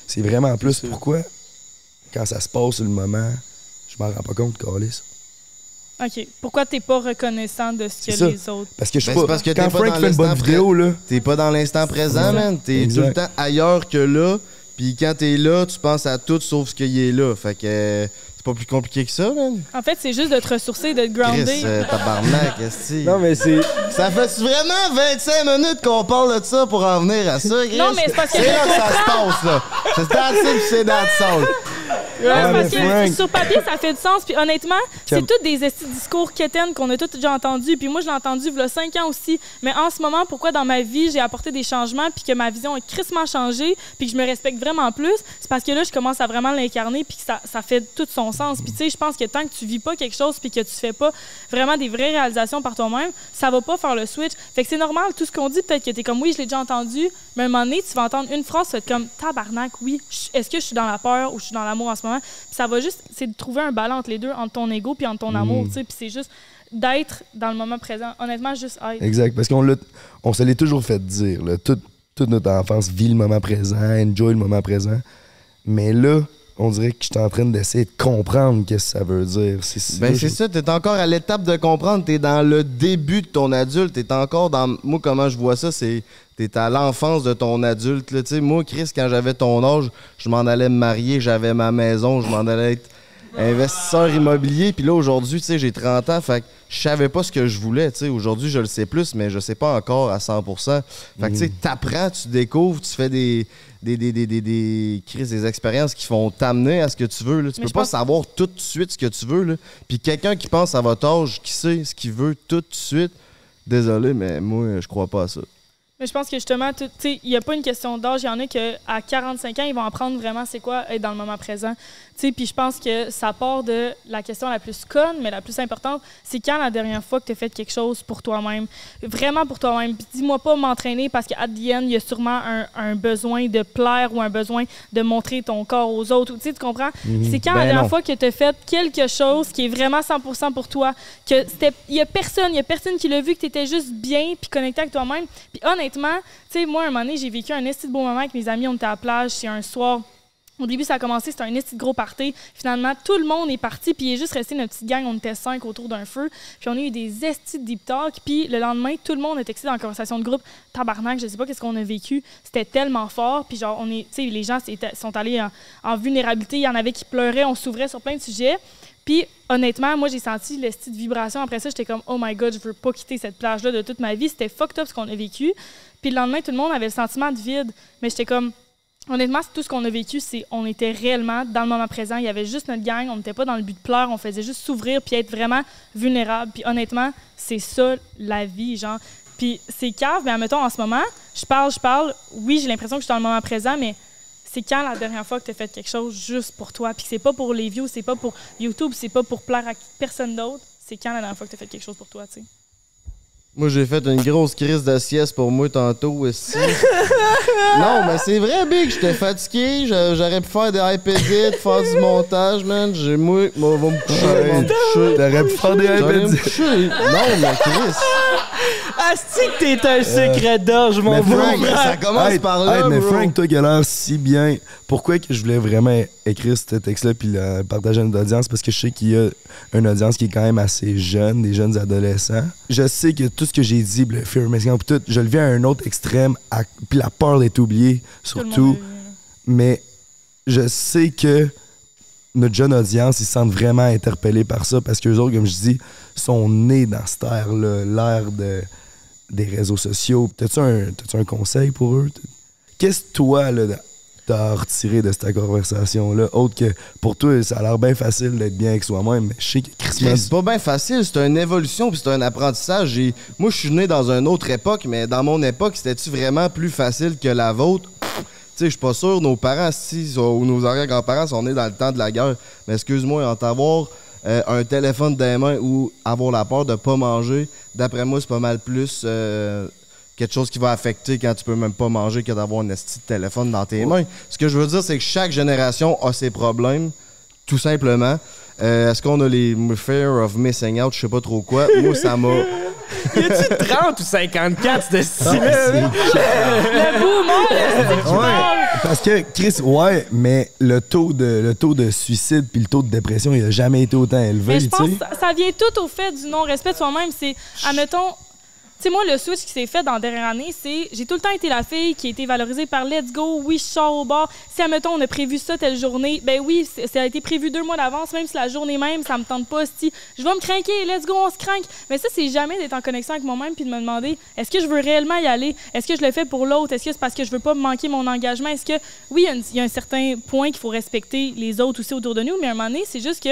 C'est vraiment plus pourquoi, quand ça se passe sur le moment, je m'en rends pas compte, Carlis. OK. Pourquoi t'es pas reconnaissant de ce que C'est ça. les autres. Parce que je suis Ben, c'est pas. parce que t'es quand pas Frank dans fait une bonne l'instant vidéo, là. T'es pas dans l'instant présent, man. T'es Exact. tout le temps ailleurs que là. Puis quand t'es là, tu penses à tout sauf ce qu'il est là. Fait que euh, c'est pas plus compliqué que ça, man. En fait, c'est juste de te ressourcer, de te Chris, grounder. euh, tabarnak, esti. Non, mais c'est. Ça fait vraiment 25 minutes qu'on parle de ça pour en venir à ça, Chris? Non, mais c'est parce que C'est là que ça se passe, là. C'est dans le c'est dans le sol. Ouais, Ouais, parce que Frank- sur papier, ça fait du sens. Puis honnêtement, c'est tous des discours quétaines qu'on a tous déjà entendus. Puis moi, je l'ai entendu il y a 5 ans aussi. Mais en ce moment, pourquoi dans ma vie, j'ai apporté des changements puis que ma vision a crissement changé puis que je me respecte vraiment plus, c'est parce que là, je commence à vraiment l'incarner puis que ça, ça fait tout son sens. Puis tu sais, je pense que tant que tu vis pas quelque chose puis que tu fais pas vraiment des vraies réalisations par toi-même, ça va pas faire le switch. Fait que c'est normal, tout ce qu'on dit, peut-être que t'es comme oui, je l'ai déjà entendu, mais à un moment donné, tu vas entendre une phrase, tu vas être comme tabarnak, oui, est-ce que je suis dans la peur ou je suis dans l'amour en ce moment? Puis ça va juste, c'est de trouver un balance entre les deux, entre ton ego puis entre ton amour, tu sais. Puis c'est juste d'être dans le moment présent. Honnêtement, juste être. Exact. Parce qu'on l'a, on se l'est toujours fait dire, là. Toute, toute notre enfance vit le moment présent, enjoy le moment présent. Mais là, on dirait que je suis en train d'essayer de comprendre qu'est-ce que ça veut dire. C'est, Ben c'est je- ça, t'es encore à l'étape de comprendre, t'es dans le début de ton adulte, t'es encore dans... Moi, comment je vois ça, c'est... T'es à l'enfance de ton adulte, là. Moi, Chris, quand j'avais ton âge, je m'en allais me marier, j'avais ma maison, je m'en allais être investisseur immobilier. Puis là, aujourd'hui, tu sais, j'ai 30 ans, fait que je savais pas ce que je voulais. Tu sais, aujourd'hui, je le sais plus, mais je sais pas encore à 100% Fait que tu sais, t'apprends, tu découvres, tu fais des des, des, des, des, des, crises, des expériences qui vont t'amener à ce que tu veux. Là. Tu Mais peux pas pense- savoir tout de suite ce que tu veux. Là. Puis quelqu'un qui pense à votre âge, qui sait ce qu'il veut tout de suite, désolé, mais moi, je crois pas à ça. Mais je pense que justement, tu sais, il n'y a pas une question d'âge. Il y en a que à 45 ans, ils vont apprendre vraiment c'est quoi être dans le moment présent. Puis je pense que ça part de la question la plus conne, mais la plus importante, c'est quand la dernière fois que tu as fait quelque chose pour toi-même, vraiment pour toi-même. Puis dis-moi pas m'entraîner parce qu'à the end, il y a sûrement un, un besoin de plaire ou un besoin de montrer ton corps aux autres. Tu sais, tu comprends? C'est quand la Ben dernière non. fois que tu as fait quelque chose qui est vraiment 100% pour toi, que c'était il y a personne, il y a personne qui l'a vu que tu étais juste bien puis connecté avec toi-même. Puis honnêtement, tu sais moi un moment donné, j'ai vécu un esti de beau moment avec mes amis, on était à la plage, c'est un soir au début, ça a commencé, c'était un de gros party. Finalement, tout le monde est parti, puis il est juste resté notre petite gang, on était cinq autour d'un feu. Puis on a eu des estis de deep talk, puis le lendemain, tout le monde est texté dans la conversation de groupe. Tabarnak, je sais pas qu'est-ce qu'on a vécu. C'était tellement fort, puis genre, on est, les gens sont allés en, vulnérabilité. Il y en avait qui pleuraient, on s'ouvrait sur plein de sujets. Puis honnêtement, moi, j'ai senti le style de vibration. Après ça, j'étais comme, oh my god, je veux pas quitter cette plage-là de toute ma vie. C'était fucked up ce qu'on a vécu. Puis le lendemain, tout le monde avait le sentiment de vide. Mais j'étais comme, honnêtement, tout ce qu'on a vécu, c'est on était réellement dans le moment présent. Il y avait juste notre gang. On n'était pas dans le but de pleurer. On faisait juste s'ouvrir puis être vraiment vulnérable. Puis honnêtement, c'est ça la vie, genre. Puis c'est cave, mais admettons, en ce moment, je parle, je parle. Oui, j'ai l'impression que je suis dans le moment présent, mais c'est quand la dernière fois que tu as fait quelque chose juste pour toi? Puis c'est pas pour les views, c'est pas pour YouTube, c'est pas pour plaire à personne d'autre. C'est quand la dernière fois que tu as fait quelque chose pour toi, tu sais? Moi, j'ai fait une grosse crise de sieste pour moi tantôt aussi. non, mais c'est vrai, Big. J'étais fatigué. j'a- J'aurais pu faire des iPadits, faire du montage, man. J'ai moi, moi, va me coucher. va me coucher. T'aurais pu faire des coucher. Non, mais Chris. Asti que t'es un secret d'orge, mon Frank, frère. ça commence Hey, par là, hey, mais bro. Frank, toi qui as l'air si bien, pourquoi que je voulais vraiment écrire ce texte-là puis le partager à notre audience? Parce que je sais qu'il y a une audience qui est quand même assez jeune, des jeunes adolescents. Je sais que tout ce que j'ai dit, le fear puis tout, je le vis à un autre extrême, à- puis la peur d'être oublié, surtout. là. Mais je sais que notre jeune audience, ils se sentent vraiment interpellés par ça parce qu'eux autres, comme je dis, sont nés dans cette ère-là, l'ère de, des réseaux sociaux. T'as-tu un, un conseil pour eux? Qu'est-ce que toi, là, t'as retiré de cette conversation-là? Autre que, pour toi, ça a l'air bien facile d'être bien avec soi-même, mais je sais que. C'est pas bien facile, c'est une évolution puis c'est un apprentissage. J'ai- Moi, je suis né dans une autre époque, mais dans mon époque, c'était-tu vraiment plus facile que la vôtre? Tu sais, je suis pas sûr, nos parents, si, ou nos arrière-grands-parents sont nés dans le temps de la guerre. Mais excuse-moi, en t'avoir euh, un téléphone dans les mains ou avoir la peur de pas manger, d'après moi, c'est pas mal plus euh, quelque chose qui va affecter quand tu peux même pas manger que d'avoir un esti de téléphone dans tes mains. Ce que je veux dire, c'est que chaque génération a ses problèmes, tout simplement. Euh, Est-ce qu'on a les fear of missing out, je sais pas trop quoi? Moi, ça m'a. Y a-tu 30 ou 54 de style Le boomer, Ouais, parce que Chris, ouais, mais le taux de le taux de suicide puis le taux de dépression, il a jamais été autant élevé, Mais je tu pense que ça, vient tout au fait du non-respect de soi-même. C'est, admettons, tu sais, moi, le switch qui s'est fait dans la dernière année, c'est j'ai tout le temps été la fille qui a été valorisée par let's go, oui, je sors au bar. Si, admettons, on a prévu ça telle journée, ben oui, ça a été prévu deux mois d'avance, même si la journée même, ça me tente pas. Si je vais me craquer, let's go, on se craque. Mais ça, c'est jamais d'être en connexion avec moi-même puis de me demander est-ce que je veux réellement y aller? Est-ce que je le fais pour l'autre? Est-ce que c'est parce que je veux pas manquer mon engagement? Est-ce que, oui, il y y, a un certain point qu'il faut respecter les autres aussi autour de nous, mais à un moment donné, c'est juste que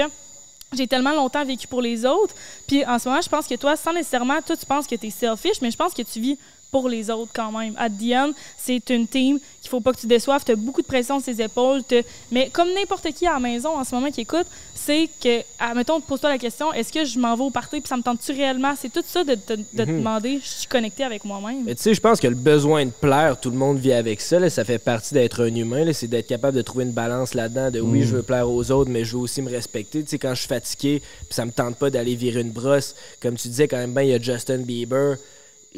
j'ai tellement longtemps vécu pour les autres. Puis en ce moment, je pense que toi, sans nécessairement, toi, tu penses que tu es selfish, mais je pense que tu vis pour les autres quand même. At the end, c'est une team qu'il faut pas que tu déçoives. Tu as beaucoup de pression sur ses épaules. Mais comme n'importe qui à la maison en ce moment qui écoute, c'est que, admettons, pose-toi la question est-ce que je m'en vais au party puis ça me tente-tu réellement? C'est tout ça de, te- de te demander je suis connecté avec moi-même. Mais tu sais, je pense que le besoin de plaire, tout le monde vit avec ça. là. Ça fait partie d'être un humain. C'est d'être capable de trouver une balance là-dedans. De oui, je veux plaire aux autres, mais je veux aussi me respecter. Tu sais, quand je suis fatigué, puis ça me tente pas d'aller virer une brosse, comme tu disais quand même, ben, il y a Justin Bieber.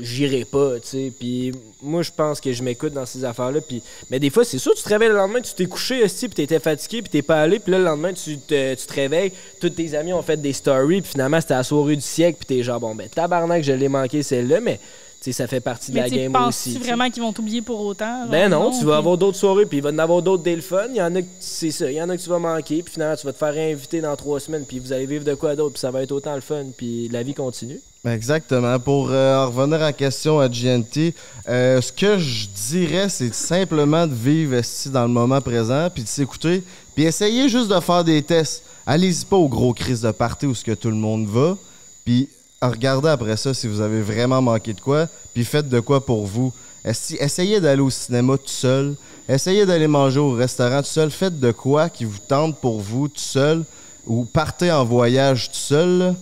J'irai pas, tu sais. Puis moi, je pense que je m'écoute dans ces affaires-là. Puis... Mais des fois, c'est sûr, tu te réveilles le lendemain, tu t'es couché, aussi, puis t'étais fatigué, puis t'es pas allé. Puis là, le lendemain, tu te, tu te réveilles, tous tes amis ont fait des stories, puis finalement, c'était la soirée du siècle, puis t'es genre, bon, ben, tabarnak, je l'ai manqué celle-là, mais sais, ça fait partie de la Mais game aussi. tu sais. vraiment qu'ils vont t'oublier pour autant? Ben non, tu puis- vas avoir d'autres soirées, puis il va y en avoir d'autres dès le fun. Il y en a que c'est ça, il y en a que tu vas manquer, puis finalement tu vas te faire réinviter dans trois semaines, puis vous allez vivre de quoi d'autre, puis ça va être autant le fun, puis la vie continue. Exactement. Pour euh, en revenir à la question à GNT, euh, ce que je dirais, c'est simplement de vivre esti, dans le moment présent, puis de s'écouter, puis essayer juste de faire des tests. Allez-y pas au gros crise de party où ce que tout le monde va, puis regardez après ça si vous avez vraiment manqué de quoi, puis faites de quoi pour vous. Essayez d'aller au cinéma tout seul, essayez d'aller manger au restaurant tout seul, faites de quoi qui vous tente pour vous tout seul, ou partez en voyage tout seul.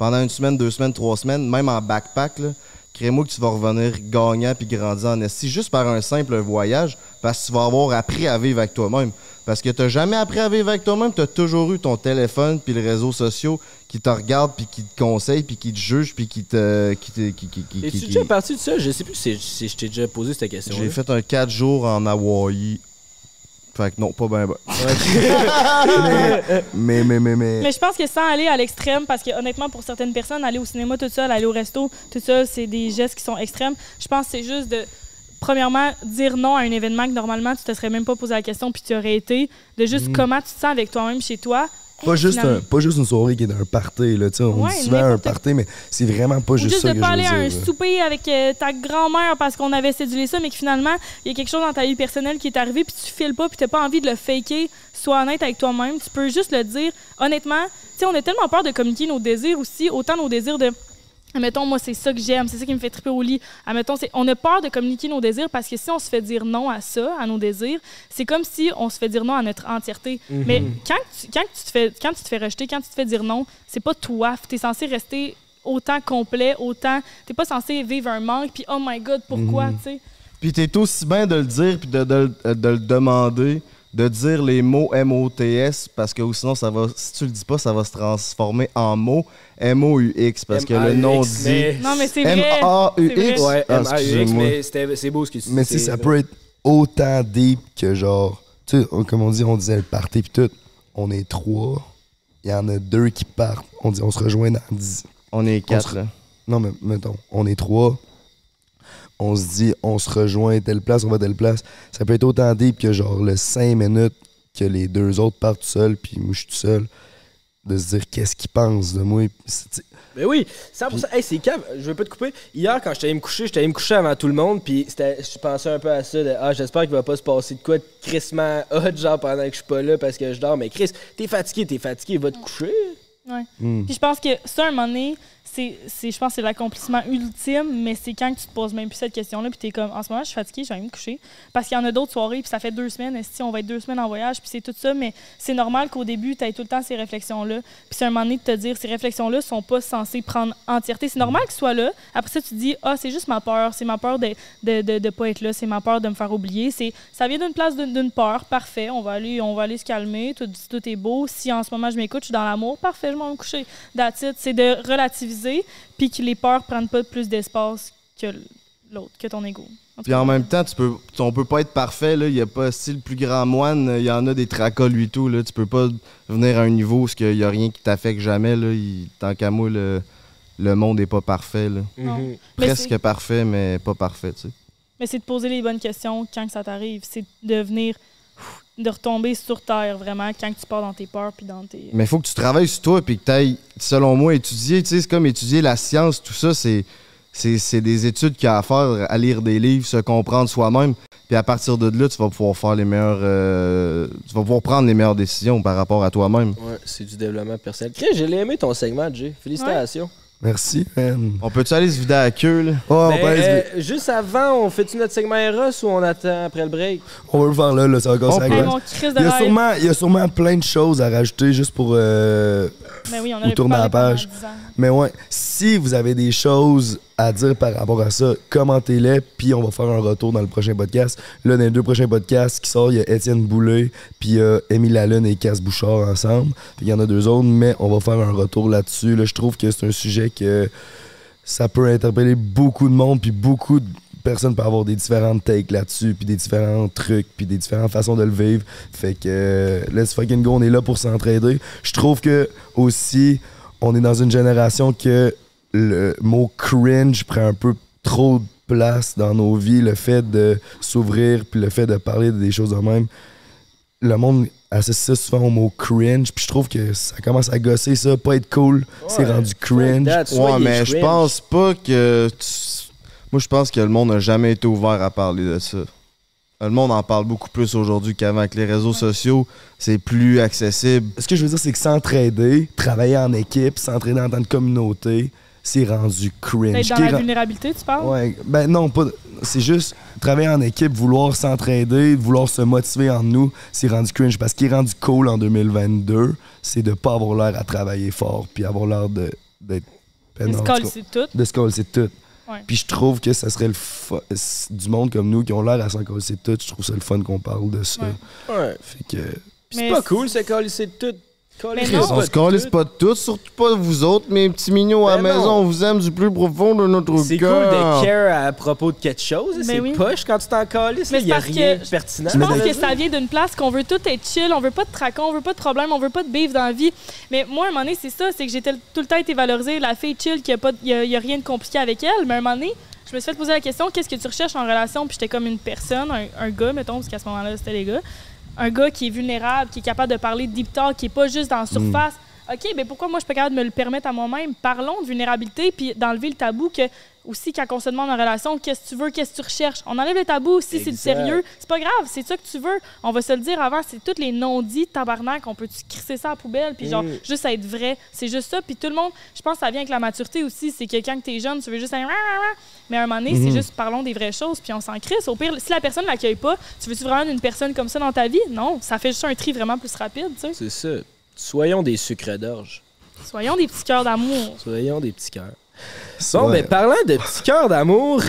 Pendant une semaine, deux semaines, trois semaines, même en backpack, là, crée-moi que tu vas revenir gagnant puis grandir en esti juste par un simple voyage parce que tu vas avoir appris à vivre avec toi-même. Parce que tu n'as jamais appris à vivre avec toi-même, tu as toujours eu ton téléphone puis les réseaux sociaux qui te regardent puis qui te conseillent puis qui te jugent puis qui te... Qui te qui, qui, qui- Es-tu qui- déjà parti de ça? Je sais plus si, si je t'ai déjà posé cette question. J'ai fait un 4 jours en Hawaï. Fait que non, pas ben ben. Mais, mais, mais, mais. Mais je pense que sans aller à l'extrême, parce que honnêtement, pour certaines personnes, aller au cinéma toute seule, aller au resto toute seule, c'est des gestes qui sont extrêmes. Je pense que c'est juste de, premièrement, dire non à un événement que normalement tu te serais même pas posé la question puis tu aurais été, de juste Mhm. comment tu te sens avec toi-même chez toi. Pas juste, un, pas juste une soirée qui est un party, là. On Ouais, dit souvent un party, mais c'est vraiment pas Ou juste, juste ça de je veux aller à un souper avec euh, ta grand-mère parce qu'on avait cédulé ça, mais que finalement, il y a quelque chose dans ta vie personnelle qui est arrivé, puis tu files pas, puis t'as pas envie de le faker. Sois honnête avec toi-même. Tu peux juste le dire. Honnêtement, tu sais, on a tellement peur de communiquer nos désirs aussi, autant nos désirs de. Admettons, moi, c'est ça que j'aime, c'est ça qui me fait triper au lit. Admettons, on a peur de communiquer nos désirs parce que si on se fait dire non à ça, à nos désirs, c'est comme si on se fait dire non à notre entièreté. Mais quand tu, quand, tu te fais, quand tu te fais rejeter, quand tu te fais dire non, c'est pas toi. Tu es censé rester autant complet, autant. T'es pas censé vivre un manque, puis oh my god, pourquoi, tu sais? Puis t'es aussi bien de le dire puis de, de- de le demander, de dire les mots M-O-T-S parce que ou sinon ça va, si tu le dis pas, ça va se transformer en mots M-O-U-X parce que le nom dit mais- Non, mais c'est vrai. C'est M-A-U-X. vrai. Ouais, Ah, M.A.U.X., excusez-moi. mais c'était- c'est beau ce que tu Mais sais, c'est ça peut être autant deep que genre, tu sais, on- comme on dit, on disait le party pis tout. On est trois, il y en a deux qui partent. On dit, on se rejoint dans dix. On est quatre. Non, mais mettons, on est trois. On se dit, on se rejoint telle place, on va telle place. Ça peut être autant deep que genre le cinq minutes que les deux autres partent tout seuls, puis moi je suis tout seul. De se dire qu'est-ce qu'ils pensent de moi? Puis Ben oui, 100%. Hey, c'est cave. Je veux pas te couper. Hier, quand j'étais allé me coucher, j'étais allé me coucher avant tout le monde. Puis c'était- je pensais un peu à ça. De, ah, j'espère qu'il va pas se passer de quoi de crissement hot, genre pendant que je suis pas là parce que je dors. Mais Chris, t'es fatigué, t'es fatigué, va te coucher. Ouais. hmm. Puis je pense que ça, à un moment donné, c'est, je pense que c'est l'accomplissement ultime, mais c'est quand tu te poses même plus cette question-là, puis t'es comme, en ce moment, je suis fatiguée, je vais me coucher. Parce qu'il y en a d'autres soirées, puis ça fait deux semaines, si on va être deux semaines en voyage, puis c'est tout ça, mais c'est normal qu'au début, tu aies tout le temps ces réflexions-là. Puis c'est un moment donné de te dire, ces réflexions-là sont pas censées prendre entièreté. C'est normal qu'elles soient là. Après ça, tu te dis, ah, c'est juste ma peur, c'est ma peur de de, de, de pas être là, c'est ma peur de me faire oublier. C'est, ça vient d'une place d'une, peur, parfait, on va aller, on va aller se calmer, tout, est beau. Si en ce moment je m'écoute, je suis dans l'amour, parfait, je vais me coucher. C'est de relativiser, puis que les peurs prennent pas plus d'espace que l'autre, que ton ego. Puis en même temps, tu peux, on peut pas être parfait. Il y a pas si le plus grand moine, il y en a des tracas lui tout. Là. Tu peux pas venir à un niveau où il y a rien qui t'affecte jamais. Là. Il- tant qu'à moi, le, le monde est pas parfait. Là. Presque parfait, mais pas parfait. Tu sais. Mais c'est de poser les bonnes questions quand que ça t'arrive. C'est de venir, de retomber sur terre, vraiment, quand tu pars dans tes peurs, puis dans tes... Mais il faut que tu travailles sur toi puis que tu ailles, selon moi, étudier. Tu sais, c'est comme étudier la science, tout ça, c'est, c'est, c'est des études qu'il y a à faire, à lire des livres, se comprendre soi-même. Puis à partir de là, tu vas pouvoir faire les meilleures. euh, tu vas pouvoir prendre les meilleures décisions par rapport à toi-même. Ouais, c'est du développement personnel. Chris, j'ai aimé ton segment, Jay. Félicitations. Merci, man. On peut-tu aller se vider à la queue, là? Oh, Ben, euh, juste avant, on fait-tu notre segment Eros ou on attend après le break? on va le faire là, là, ça va On. Hey, mon de Il y, a sûrement, il y a sûrement plein de choses à rajouter juste pour. euh, Mais oui, on aurait pu tourne à la page. Pendant 10 ans. Mais ouais, si vous avez des choses à dire par rapport à ça, commentez-les, puis on va faire un retour dans le prochain podcast. Là, dans les deux prochains podcasts qui sortent, il y a Étienne Boulay, puis euh, Émile Lalonne et Cass Bouchard ensemble. Il y en a deux autres, mais on va faire un retour là-dessus. Là, je trouve que c'est un sujet que ça peut interpeller beaucoup de monde, puis beaucoup de personnes peuvent avoir des différentes takes là-dessus, puis des différents trucs, puis des différentes façons de le vivre. Fait que euh, let's fucking go, on est là pour s'entraider. Je trouve que aussi, on est dans une génération que le mot cringe prend un peu trop de place dans nos vies, le fait de s'ouvrir, puis le fait de parler des choses de même. Le monde associe ça souvent au mot cringe, puis je trouve que ça commence à gosser ça, pas être cool, c'est rendu cringe. Ouais, mais je pense pas que. tu- Moi, je pense que le monde n'a jamais été ouvert à parler de ça. Le monde en parle beaucoup plus aujourd'hui qu'avant. Avec les réseaux sociaux, c'est plus accessible. Ce que je veux dire, c'est que s'entraider, travailler en équipe, s'entraider en tant que communauté, c'est rendu cringe. Dans la vulnérabilité, tu parles? Ouais, ben non, pas. C'est juste travailler en équipe, vouloir s'entraider, vouloir se motiver en nous, c'est rendu cringe. Parce qu'il est rendu cool en 2022, c'est de pas avoir l'air à travailler fort, puis avoir l'air de- d'être tout cas. c'est tout. De se coller, c'est tout. Ouais. Puis je trouve que ça serait le fun. Du monde comme nous qui ont l'air à s'en coller, c'est tout. Je trouve ça le fun qu'on parle de ça. Ouais. Ouais. Fait que. Puis Mais c'est pas cool, c'est calisser de tout. Mais non. On se calisse pas de tout, surtout pas vous autres, mes petits mignons à la Ben maison. On vous aime du plus profond de notre C'est cool cœur. de care à propos de quelque chose. Ben c'est oui. poche quand tu t'en calisses. Mais Il y a rien que de pertinent. Je pense que ça vient d'une place qu'on veut tout être chill, on veut pas de tracon, on veut pas de problème, on veut pas de beef dans la vie. Mais moi, à un moment donné, c'est ça, c'est que j'ai tout le temps été valorisée, la fille chill, qu'il n'y a, y a rien de compliqué avec elle. Mais à un moment donné, je me suis fait poser la question, qu'est-ce que tu recherches en relation? Puis j'étais comme une personne, un, un gars, mettons, parce qu'à ce moment-là, c'était les gars. Un gars qui est vulnérable, qui est capable de parler de deep talk, qui est pas juste dans la surface. OK, mais pourquoi moi je suis pas capable de me le permettre à moi-même? Parlons de vulnérabilité puis d'enlever le tabou que aussi quand on se demande en relation qu'est-ce que tu veux, qu'est-ce que tu recherches? On enlève le tabou si c'est du sérieux. C'est pas grave, c'est ça que tu veux. On va se le dire avant, c'est tous les non-dits tabarnak, on peut-tu crisser ça à la poubelle puis genre Mm. juste être vrai. C'est juste ça puis tout le monde, je pense que ça vient avec la maturité aussi, c'est que quand t'es jeune, tu veux juste un mais à un moment donné, c'est juste parlons des vraies choses puis on s'en crisse. Au pire, si la personne l'accueille pas, tu veux-tu vraiment une personne comme ça dans ta vie? Non, ça fait juste un tri vraiment plus rapide, tu sais. C'est ça. Soyons des sucres d'orge. Soyons des petits cœurs d'amour. Soyons des petits cœurs. Bon, Ouais. ben parlant de petits cœurs d'amour,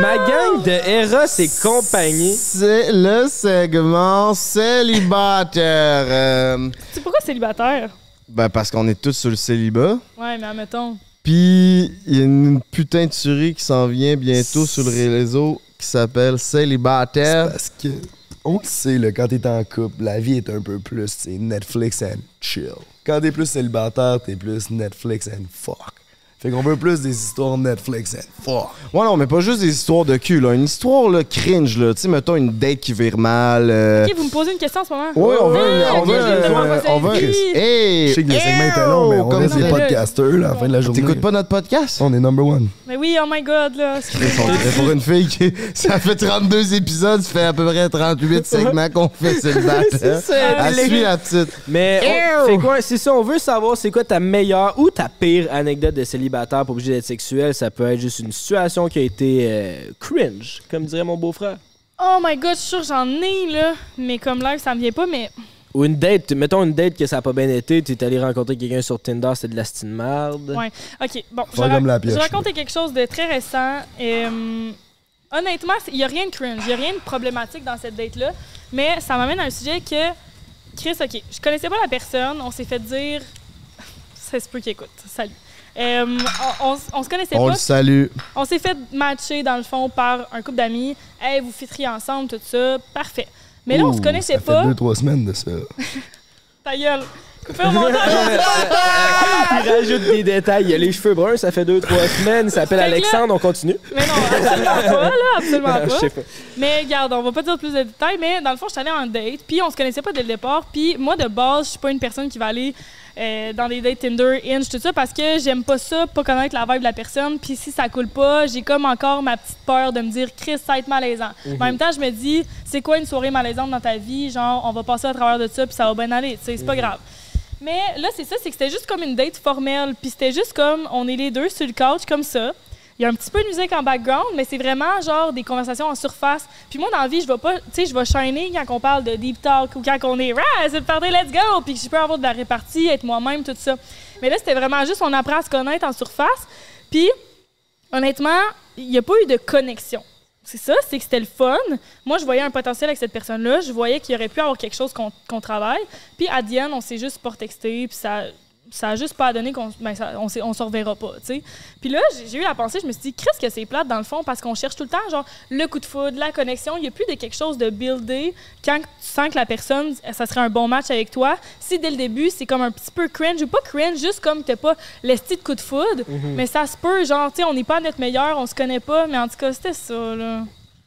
ma gang de Eros et compagnie. C'est le segment célibataire. Euh, C'est pourquoi célibataire? ben, parce qu'on est tous sur le célibat. Ouais, mais admettons. Puis, il y a une putain de tuerie qui s'en vient bientôt sur le réseau qui s'appelle Célibataire. Parce que, on le sait, là, quand t'es en couple, la vie est un peu plus, c'est Netflix and chill. Quand t'es plus célibataire, t'es plus Netflix and fuck. Fait qu'on veut plus des histoires Netflix and fuck. Ouais, non, mais pas juste des histoires de cul, là. Une histoire, là, cringe, là. Tu sais, mettons une date qui vire mal. euh, Ok, vous me posez une question en ce moment? Ouais, on veut, Ah, on ok, veut, je on veut. Hey, Je sais que le segment était long, mais on comme reste des podcasters là, à la fin de la journée. T'écoutes pas notre podcast? On est number one. Mais oui, oh my god, là. Et pour une fille qui. Ça fait 32 épisodes, ça fait à peu près 38 segments qu'on fait célibataire. C'est ça, Elle les- suit la petite. Mais on- Ew! fait quoi? C'est ça, on veut savoir c'est quoi ta meilleure ou ta pire anecdote de célibataire, pas obligé d'être sexuelle. Ça peut être juste une situation qui a été euh, cringe, comme dirait mon beau-frère. Oh my god, je suis sûre que j'en ai, là. Mais comme live, ça me vient pas, mais. Ou une date, mettons une date que ça a pas bien été, t'es allé rencontrer quelqu'un sur Tinder, c'est de la stine marde. Ouais. Ok, bon. Je comme la je pioche, raconter quelque chose de très récent. Euh, honnêtement, il n'y a rien de cringe, il n'y a rien de problématique dans cette date-là. Mais ça m'amène à un sujet que. Chris, ok, je connaissais pas la personne, on s'est fait dire. Ça se peut qu'il écoute. Salut. Euh, on, on on se connaissait On pas. le salue. On s'est fait matcher, dans le fond, par un couple d'amis. Hey, vous fiteriez ensemble, tout ça. Parfait. Mais là, on se connaissait ça pas. fait deux, trois semaines de ça. Ta gueule. Coupez au montage. Il rajoute des détails. Il a les cheveux bruns, ça fait deux, trois semaines. Il s'appelle là- Alexandre, on continue. mais non, absolument pas, là. Absolument Je pas. sais pas. Mais regarde, on va pas dire plus de détails, mais dans le fond, je suis allée en date, puis on se connaissait pas dès le départ. Puis moi, de base, je suis pas une personne qui va aller euh, dans des dates Tinder, Inch, tout ça, parce que j'aime pas ça, pas connaître la vibe de la personne. Puis si ça coule pas, j'ai comme encore ma petite peur de me dire, Chris, ça va être malaisant. Mais En même temps, je me dis, c'est quoi une soirée malaisante dans ta vie? Genre, on va passer à travers de ça, puis ça va bien aller. C'est pas grave. Mais là, c'est ça, c'est que c'était juste comme une date formelle. Puis c'était juste comme, on est les deux sur le couch, comme ça. Il y a un petit peu de musique en background, mais c'est vraiment genre des conversations en surface. Puis moi, dans la vie, je vais pas, tu sais, je vais shiner quand on parle de deep talk ou quand on est, ah, c'est le party, let's go! Puis que je peux avoir de la répartie, être moi-même, tout ça. Mais là, c'était vraiment juste, on apprend à se connaître en surface. Puis, honnêtement, il n'y a pas eu de connexion. C'est ça, c'est que c'était le fun. Moi, je voyais un potentiel avec cette personne-là. Je voyais qu'il y aurait pu avoir quelque chose qu'on qu'on travaille. Puis, à Diane, on s'est juste pas texté, puis ça, ça a juste pas donné qu'on ben, ça- on, on se reverra pas, tu sais. Puis là, j'ai eu la pensée, je me suis dit, Chris, que c'est plate dans le fond, parce qu'on cherche tout le temps, genre, le coup de foudre, la connexion. Il n'y a plus de quelque chose de buildé quand tu sens que la personne, ça serait un bon match avec toi. Si dès le début, c'est comme un petit peu cringe, ou pas cringe, juste comme t'as pas l'esti de coup de foudre, mais ça se peut, genre, tu sais, on n'est pas à notre meilleur, on se connaît pas, mais en tout cas, c'était ça, là.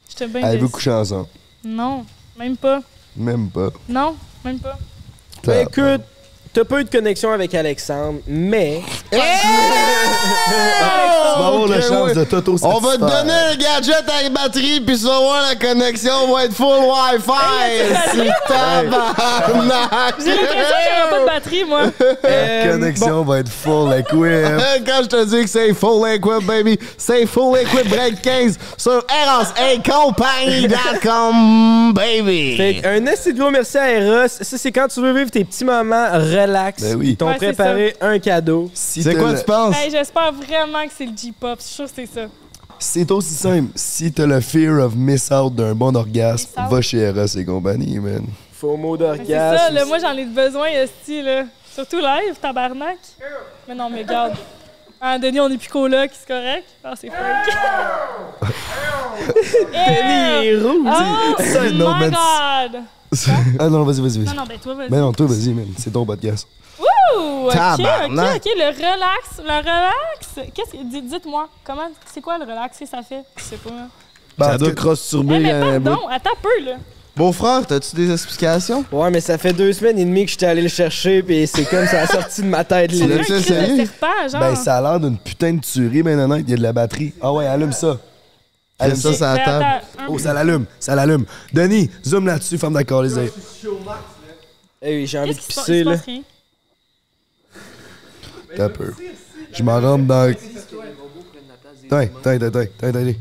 J'étais bien Avez-vous couché ensemble? Non, même pas. Même pas. Non, même pas. Ben, écoute, t'as pas eu de connexion avec Alexandre, mais. Tu vas avoir la chance ouais. de t'auto On va te donner un gadget avec batterie, puis vas voir la connexion va être full Wi-Fi. C'est tabarnak. J'ai l'impression qu'il n'y aura pas de batterie, moi. La Euh, connexion va être full equip. Quand je te dis que c'est full equip, baby, c'est full equip break 15 sur erosecompagnie.com, baby. Fait un assez gros merci à Eros. Ça, c'est quand tu veux vivre tes petits moments relax. Ben oui. Ils t'ont Ouais, c'est préparé un cadeau. Si C'est t'as quoi le- tu penses? Hey, J'espère vraiment que c'est le J-pop. Je suis sûre que c'est ça. C'est aussi simple. Si t'as le fear of miss out d'un bon orgasme, Miss out. va chez Eros et compagnie, man. Faux mot Mais C'est d'orgasme. ça, là, moi j'en ai besoin, Esti, là. Surtout live, tabarnak. Mais non, mais regarde. Ah, Denis, on est plus coloc, c'est correct? Ah, c'est. Denis est rouge. Oh my. God! Ah non, vas-y, vas-y, Non, vas-y. non, ben toi, vas-y. Ben non, toi, vas-y, man. C'est ton podcast. Ouh, ok, ok, Tabarnak. ok, le relax, le relax. Qu'est-ce que, dites- dites-moi, comment, c'est quoi le relax, qu'est-ce que ça fait? Je sais pas. Ben, Ça doit cas, Eh, cross-turber mais un bout. pardon, attends un peu, là. Beau-frère, t'as-tu des explications? Ouais, mais ça fait deux semaines et demie que j'étais allé le chercher, puis c'est comme ça a sorti de ma tête. De sérieux? serpent, genre. Ben, ça a l'air d'une putain de tuerie, ben honnête. Il y a de la batterie. Ah ouais, allume ça. Allume ça, ça. Ben, un- Oh, ça l'allume, ça l'allume. Denis, zoom là-dessus, ferme d'accord les yeux. Hey, j'ai envie de pisser, là. rien. T'as un peu. Je m'en rentre dans. Tiens, tiens, tiens, tiens, tiens, tiens.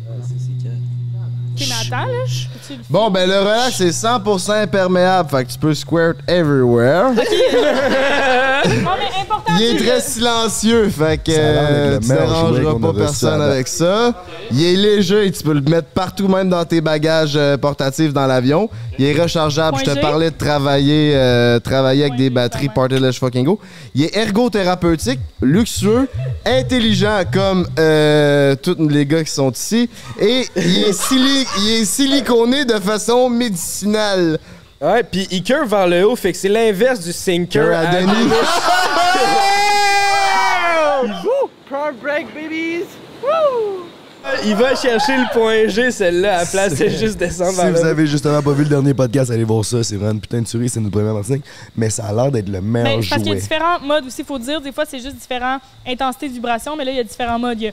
Ok, mais attends, là. Peux-tu le- Bon, ben le relax c'est 100% imperméable, fait que tu peux squirt everywhere. Non, mais important. Il est très silencieux, fait que Ça a l'air d'être euh, le tu meilleur jouet dérangeras qu'on pas personne date. avec ça. Il est léger, tu peux le mettre partout, même dans tes bagages euh, portatifs dans l'avion. Il est rechargeable. Je te G. parlais de travailler, euh, travailler avec Point des G, batteries quand même. Partyless Fucking Go. Il est ergothérapeutique, luxueux, intelligent comme euh, tous les gars qui sont ici. Et il est, il est siliconé de façon médicinale. Ouais, puis il curve vers le haut, fait que c'est l'inverse du sinker. À Denis. Woo! il va chercher le point G, celle-là, à la place de juste descendre Si vous avez justement pas vu le dernier podcast, allez voir ça. C'est vraiment une putain de tuerie, c'est notre première Martinique. Mais ça a l'air d'être le meilleur parce jouet. Parce qu'il y a différents modes aussi, il faut dire. Des fois, c'est juste différentes intensités de vibration, mais là, il y a différents modes. Il y a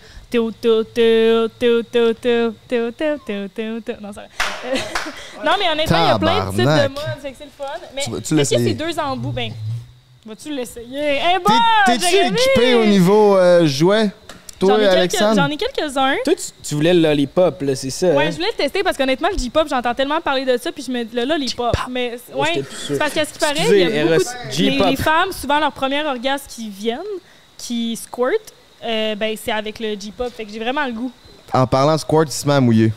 Non, mais honnêtement, il y a plein de types de modes, c'est le fun. Mais tu, tu ces deux embouts, ben, vas-tu l'essayer? Hey, bon, T'es-tu équipé au niveau jouet? J'en Toi, ai quelques- Alexandre? J'en ai quelques-uns. Toi, tu, tu voulais le lollipop, là, c'est ça? Ouais, hein? je voulais le tester parce qu'honnêtement, le J-pop, j'entends tellement parler de ça, puis je me dis, le lollipop. Mais Ouais, c'est parce qu'à ce qui paraît, il y a beaucoup de... les, les femmes, souvent, leur premier orgasme qui viennent, qui squirt, euh, ben, c'est avec le J-pop. Fait que j'ai vraiment le goût. En parlant de squirt, il se met à mouiller.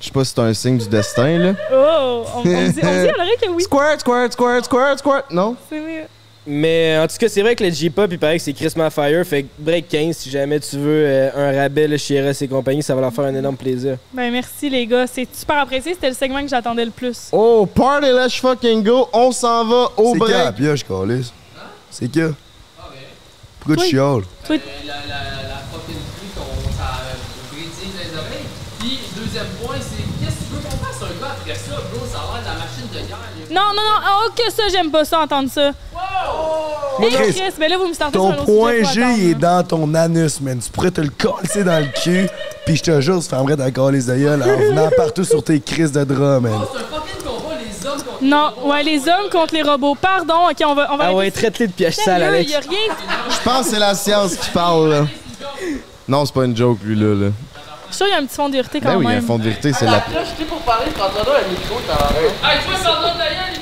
Je sais pas si c'est un signe du destin, là. Oh! On, on dit, on dit à l'oreille que oui. Squirt, squirt, squirt, squirt, squirt. Non? C'est vrai. Mais en tout cas, c'est vrai que le J-pop, il paraît que c'est Christmas Fire. Fait que break 15, si jamais tu veux euh, un rabais là, chez RS et compagnie, ça va leur faire un énorme plaisir. Ben, merci, les gars. C'est super apprécié. C'était le segment que j'attendais le plus. Oh, party, let's fucking go. On s'en va au C'est qui la break. pioche, Carlis? C'est qui? Pourquoi tu chiales? Toi, la, la, la fucking pluie, qu'on- ça brétille les oreilles. Puis, deuxième point, c'est qu'est-ce que tu veux qu'on fasse un gars après ça, bro? Ça a l'air de la machine de guerre. là. Non, non, non. Oh, que ça, j'aime pas ça, entendre ça. Hey, Chris, Chris, ben là, vous me startez sur Ton un autre point G, il est dans ton anus, man. Tu pourrais te le coller dans le cul, pis je te jure, tu fermerais calice de gueule en venant partout sur tes crises de drap, man. Oh, c'est un fucking combat, les hommes contre Non, les robots. ouais, les hommes contre les robots. Pardon, ok, on va. On va Ah ouais, traite-les de piège ça. sale, Alex. y a rien. Je pense que c'est la science qui parle, là. Non, c'est pas une joke, lui, là. là. Je suis sûr qu'il y a un petit fond de vérité quand Ben oui, il y a un même. fond de vérité, c'est la... Je pour parler, prends-toi un micro, t'as Hey, toi, pardon, ta gueule, l'immigration, man!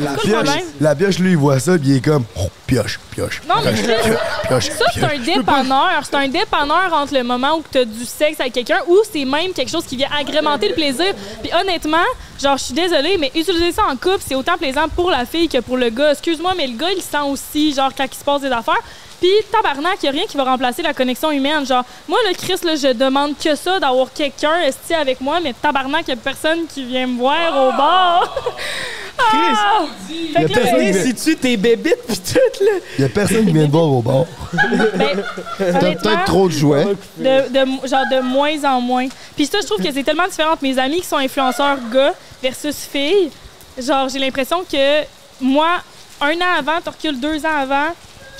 La pioche, la pioche, lui, il voit ça, pis il est comme. Oh, pioche, pioche. Non, mais pioche, Chris, pioche, Ça, c'est un dépanneur. C'est un dépanneur entre le moment où tu as du sexe avec quelqu'un ou c'est même quelque chose qui vient agrémenter le plaisir. Puis honnêtement, genre, je suis désolée, mais utiliser ça en couple, c'est autant plaisant pour la fille que pour le gars. Excuse-moi, mais le gars, il sent aussi, genre, quand il se passe des affaires. Puis, tabarnak, il a rien qui va remplacer la connexion humaine. Genre, moi, le Chris, là, je demande que ça, d'avoir quelqu'un esti avec moi, mais tabarnak, il a personne qui vient me voir au bar. Ah! Fait que là, personne qui Si tu tes bébites pis tout, là. Il y a personne qui vient te voir au bar. ben, T'as peut-être trop de jouets. de, de- genre de moins en moins. Puis ça, je trouve que c'est tellement différent entre mes amis qui sont influenceurs gars versus filles. Genre, j'ai l'impression que moi, un an avant, tu recules deux ans avant,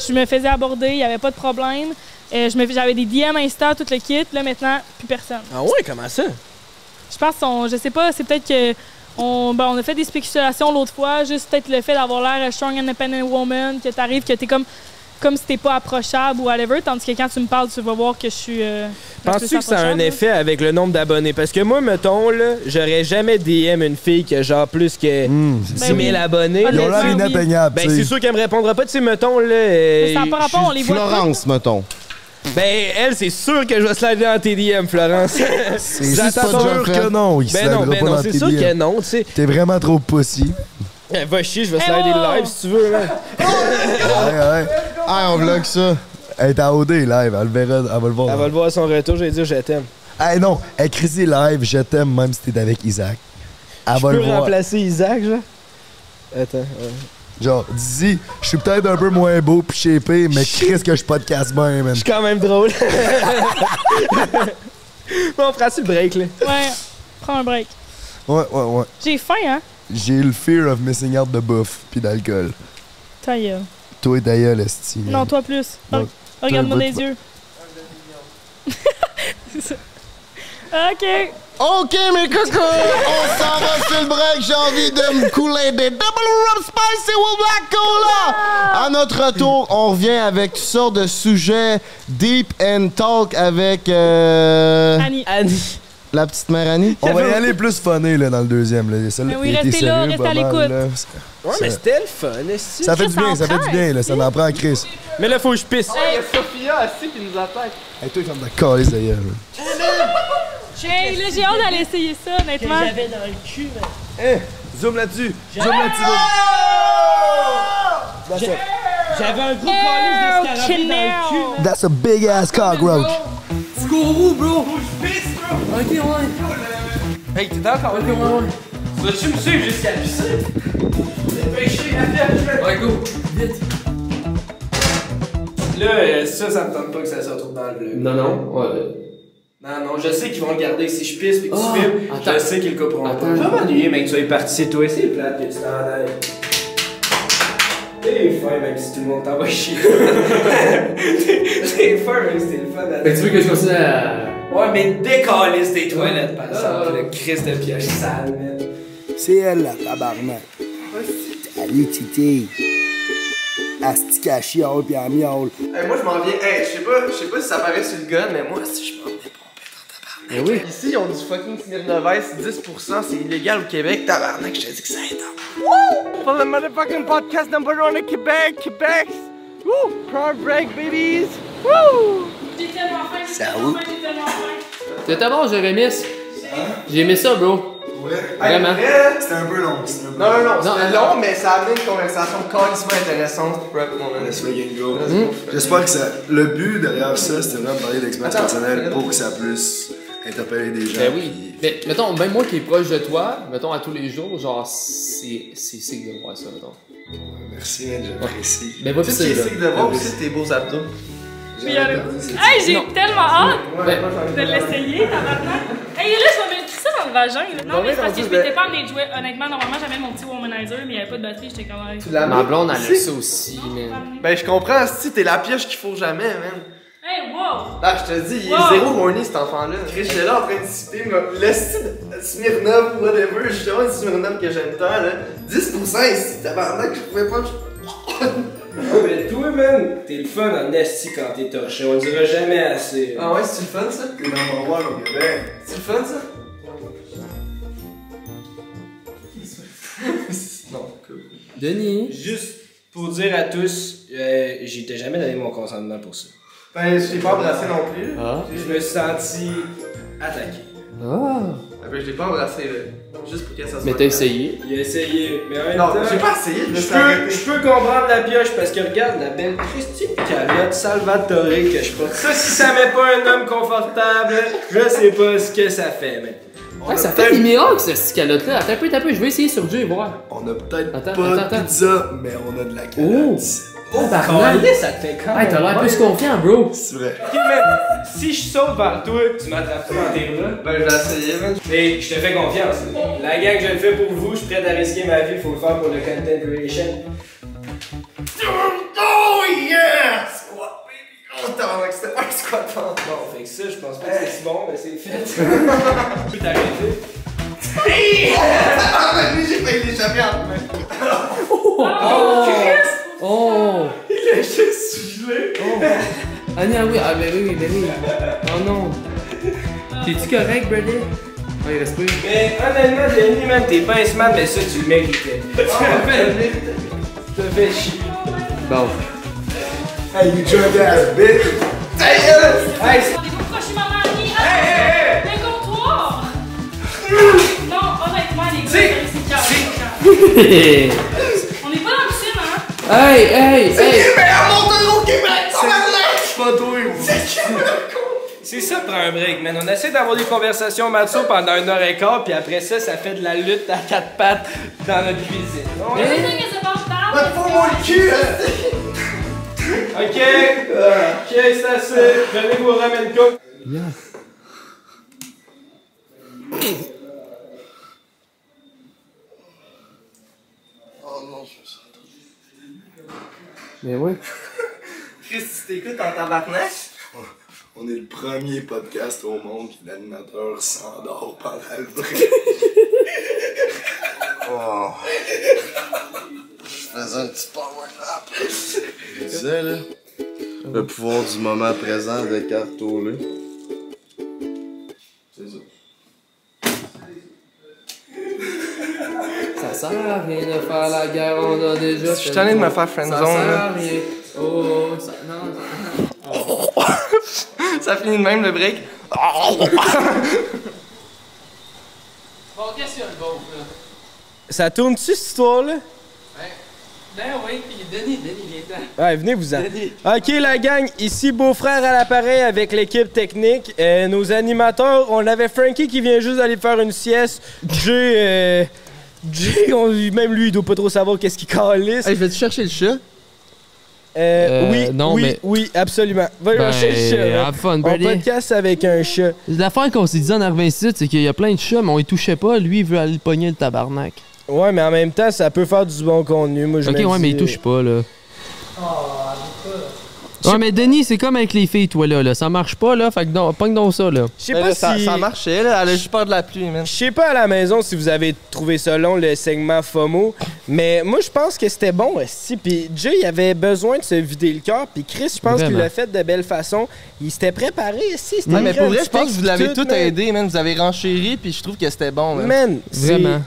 je me faisais aborder, il n'y avait pas de problème. Euh, je me fais- J'avais des DM Insta, tout le kit. Là, maintenant, plus personne. Ah ouais, comment ça? Je pense qu'on, je sais pas, c'est peut-être que on, ben, on a fait des spéculations l'autre fois, juste peut-être le fait d'avoir l'air a strong independent woman, que t'arrives, que t'es comme comme si t'es pas approchable ou whatever, tandis que quand tu me parles, tu vas voir que je suis. euh, un peu Penses-tu que ça a un là? effet avec le nombre d'abonnés? Parce que moi, mettons, là, j'aurais jamais DM une fille qui a genre plus que Hmm. 10 Ben 000 oui. abonnés. Ils ont l'air inatteignables, Ben, tu c'est sûr qu'elle me répondra pas. Tu sais, mettons, là. Mais euh, ça n'a pas rapport, on les voit. Florence, mettons. Ben, elle, c'est sûr que je vais slider dans tes DM, Florence. C'est juste pas sûr que non. Il ben non, slidera ben pas non, c'est sûr que non, tu sais. T'es vraiment trop pussy. Eh, Va chier, je vais Eh slider oh! le live si tu veux, là. Ouais, ouais. Ah, on vlog ça. Elle est à OD live, elle le verra, elle va le voir. Elle va le voir à son retour, je vais dire je t'aime. Hey non, elle crie live, je t'aime même si t'es avec Isaac. Elle Je va peux le voir. remplacer Isaac, genre? Attends, ouais. Genre, dis je suis peut-être un peu moins beau pis shapé, mais qu'est-ce que je podcast bien, man. Je suis quand même drôle. bon, on fera-tu le break, là? Ouais, prends un break. Ouais, ouais, ouais. J'ai faim, hein? J'ai le fear of missing out de bouffe pis d'alcool. Ta gueule. Toi et d'ailleurs, esti. man. Non, toi plus. Regarde-moi les yeux. C'est ça. OK. OK, mes cocos, on s'en va sur le break. J'ai envie de me couler des Double Rum Spicy with Black Cola. À notre retour, on revient avec toutes sortes de sujets deep and talk avec euh, Annie. Annie. la petite mère Annie. On va y aller plus funné là, dans le deuxième. Là. Mais oui, il était restez là, sérieux, restez pas à mal, l'écoute. là. Ouais, Ça- mais c'était le fun, est-ce Ça fait du bien, ça fait du prend, bien, là. Ça en prend, Chris. Mais là, faut que je pisse. Il y a Sophia assis qui nous attaque. Hey, toi, ferme ta calice d'ailleurs. Hey, j'ai hâte d'aller essayer ça, honnêtement. Zoom là-dessus. Zoom là-dessus. J'avais un gros Oh, Chanel. That's a big ass cockroach. Tu cours où, bro? Faut que je pisse, bro? Ok, ouais. Hey, t'es d'accord? Ok, ouais, ouais. Vas-tu me suivre jusqu'à la piscine? Dépêchez, la Ouais, go. Vite. Là, euh, ça, ça me tente pas que ça se retrouve dans le vlog. Non, non. Ouais. Non, non, je sais qu'ils vont le garder. Si je pisse pis que tu filmes, attends. je sais qu'ils le couperont pas. Je vais m'ennuyer, mec, tu vas y participer toi aussi, plate, que tu t'en ailles. T'es fin, même si tout le monde t'envoie chier. T'es t'es fin, même si t'es le fun à que tu veux que je continue à. Ouais, mais décalisse tes toilettes, par Ah, exemple. Le Christ de pioche sale, man. C'est elle, la tabarnak. Allez, Titi. Asti haut pis en miaule. Hey, moi, je m'en viens. Hey, je sais pas, je sais pas si ça paraît sur le gun, mais moi, si je m'en viens Mais oui. Ici, ils ont du fucking Smirnoff Ice, 10%, c'est illégal au Québec. Tabarnak, je te dis que ça est. Woo! For the motherfucking podcast number one in Québec, Québec. Woo! Proud break, babies. Woo! J'ai tellement faim, j'ai Ça tellement où? faim, j'ai tellement faim. Bon, Jérémy. J'ai aimé ça, bro. Ouais. Vraiment. C'était un peu long. C'était un peu Non, non, non, c'était long, mais ça a amené une conversation carrément intéressante. Bref, mon ami. Let's fucking go. J'espère que ça. Le but derrière ça, c'était vraiment de parler d'expérience personnelle pour que ça puisse interpeller des gens. Ben oui. puis- Mais mettons, même moi qui est proche de toi, mettons à tous les jours, genre, c'est c'est sick de voir ça, mettons. Merci, man, j'apprécie. Mais Tu pisser, là. c'est que de voir aussi tes beaux abdos. Euh, Hey, j'ai Non. tellement hâte Ben, de l'essayer, tabarnak. Hey, là, je vais me le crisser dans le vagin. là. Non, mais c'est parce que je m'étais pas amené de jouer. Honnêtement, normalement, j'avais mon petit womanizer, mais il n'y avait pas de batterie. J'étais comme. hey. ma blonde, elle a ça aussi, man. Ben, je comprends, si t'es la pioche qu'il faut jamais, man. Hey, wow! Là, je te dis, il est Wow. zéro horny cet enfant-là. Chris, j'étais là en train de mais le style Smirnoff ou whatever, justement, une Smirnoff que j'aime tant, là. 10% ici, tabarnak, je pouvais pas. Mais toi, man, t'es le fun en esti quand t'es torché. On le dira jamais assez. Ah ouais, c'est le fun ça? T'es dans mon roi au Québec. C'est le fun ça? non, cool. Denis? Juste pour dire à tous, Euh, J'étais jamais donné mon consentement pour ça. Ben, je t'ai pas embrassé non plus. Ah. Je me suis senti attaqué. Ah. Ah, ben, je l'ai pas embrassé, là. Juste pour que ça se Mais t'as essayé. Il a essayé, mais en même Non, temps... j'ai pas essayé, je peux, je peux comprendre la pioche parce que regarde la belle Christine calotte Salvatore que je porte. Ça, si ça met pas un homme confortable, je sais pas ce que ça fait, mais. Ouais, ça fait des miracles, cette calotte-là. Attends un peu, attends un peu, je vais essayer sur Dieu et voir. On a peut-être Attends, pas attends, de attends. pizza, mais on a de la calotte. Oh, barnac! Calais, ça te fait quand Hey, t'as l'air plus confiant, bro. C'est vrai. Ok, man, si je saute vers toi, tu m'attrapes dans tes bras. Ben, je vais essayer, man. Mais je te fais confiance. La gang, je le fais pour vous, je suis prêt à risquer ma vie, faut le faire pour le content creation. Oh yeah! Squat, baby! Oh, pas un squat pendant. Bon, fait que ça, je pense pas que c'est si bon, mais c'est fait. Tu peux t'arrêter. Ah, lui, j'ai failli l'échapper en main. Oh! Oh! Il a juste gelé. Ah non, oui, ah ben oui, ben oui. Oh non. T'es-tu correct, Brady? Ah, il respire. Mais honnêtement, Denis, man, t'es pas un smart, mais ça, tu le méritais. Tu m'as fait. Chier. Bon. Hey, you drunk ass bitch! Hey, hey, hey! Non, honnêtement, les gars, C'est- c'est calme, c'est- c'est calme. hey, On n'est pas dans le film, hein? Hey, hey! Le meilleur monteur au Québec! C'est pas toi, C'est qui, le con? C'est ça, prend un break, man. On essaie d'avoir des conversations macho pendant une heure et quart, puis après ça, ça fait de la lutte à quatre pattes dans notre cuisine. Ouais. Everything is about Va balance. te faire mon cul, hein! Ok, ok, c'est assez. Venez vous ramène cook. Oh non, je me sens. Mais ouais. Chris, tu t'écoutes en tabarnak? On est le premier podcast au monde que l'animateur s'endort pendant le break. Oh. Je faisais un petit power nap. Je disais, là, le pouvoir du moment présent de Cartolé. C'est ça. Ça sert à rien de faire la guerre, on a déjà. Je suis tanné de me faire friendzone, Ça sert là. à rien. Oh, ça. Non, ça. Ça finit de même le break. Bon, qu'est-ce qu'il y a le beau, là? Ça tourne-tu, cette histoire-là? Ben oui, pis Denis, Denis, viens là. Ouais, venez vous en. Ok, la gang, ici Beau-Frère à l'appareil avec l'équipe technique. Euh, nos animateurs, on avait Frankie qui vient juste d'aller faire une sieste. Jay, euh, Jay, on- même lui, il doit pas trop savoir qu'est-ce qu'il calisse. Hey, je vais-tu chercher le chat? Euh, Euh, oui, non, oui, mais- oui, absolument. Va Ben, chercher le chat. have fun, On buddy. podcast avec un chat. L'affaire qu'on s'est dit en arrivant ici, c'est qu'il y a plein de chats, mais on y touchait pas. Lui, il veut aller pogner le tabarnak. Ouais, mais en même temps, ça peut faire du bon contenu. Moi, je Ok, ouais, dis, mais il touche pas, là. Ouais, mais Denis, c'est comme avec les filles, toi, là. là. Ça marche pas, là. Fait que donc, pogne donc ça, là. Je sais pas là, ça, si... ça marchait, là. Elle a juste peur de la pluie, man. Je sais pas à la maison si vous avez trouvé ça long, le segment FOMO, mais moi, je pense que c'était bon, aussi. Puis Jay, il avait besoin de se vider le cœur, puis Chris, je pense qu'il l'a fait de belle façon. Il s'était préparé, aussi. C'était Ouais, mais pour vrai, je pense que vous l'avez tout, man. aidé, man. Vous avez renchéri, puis je trouve que c'était bon, man. Vraiment.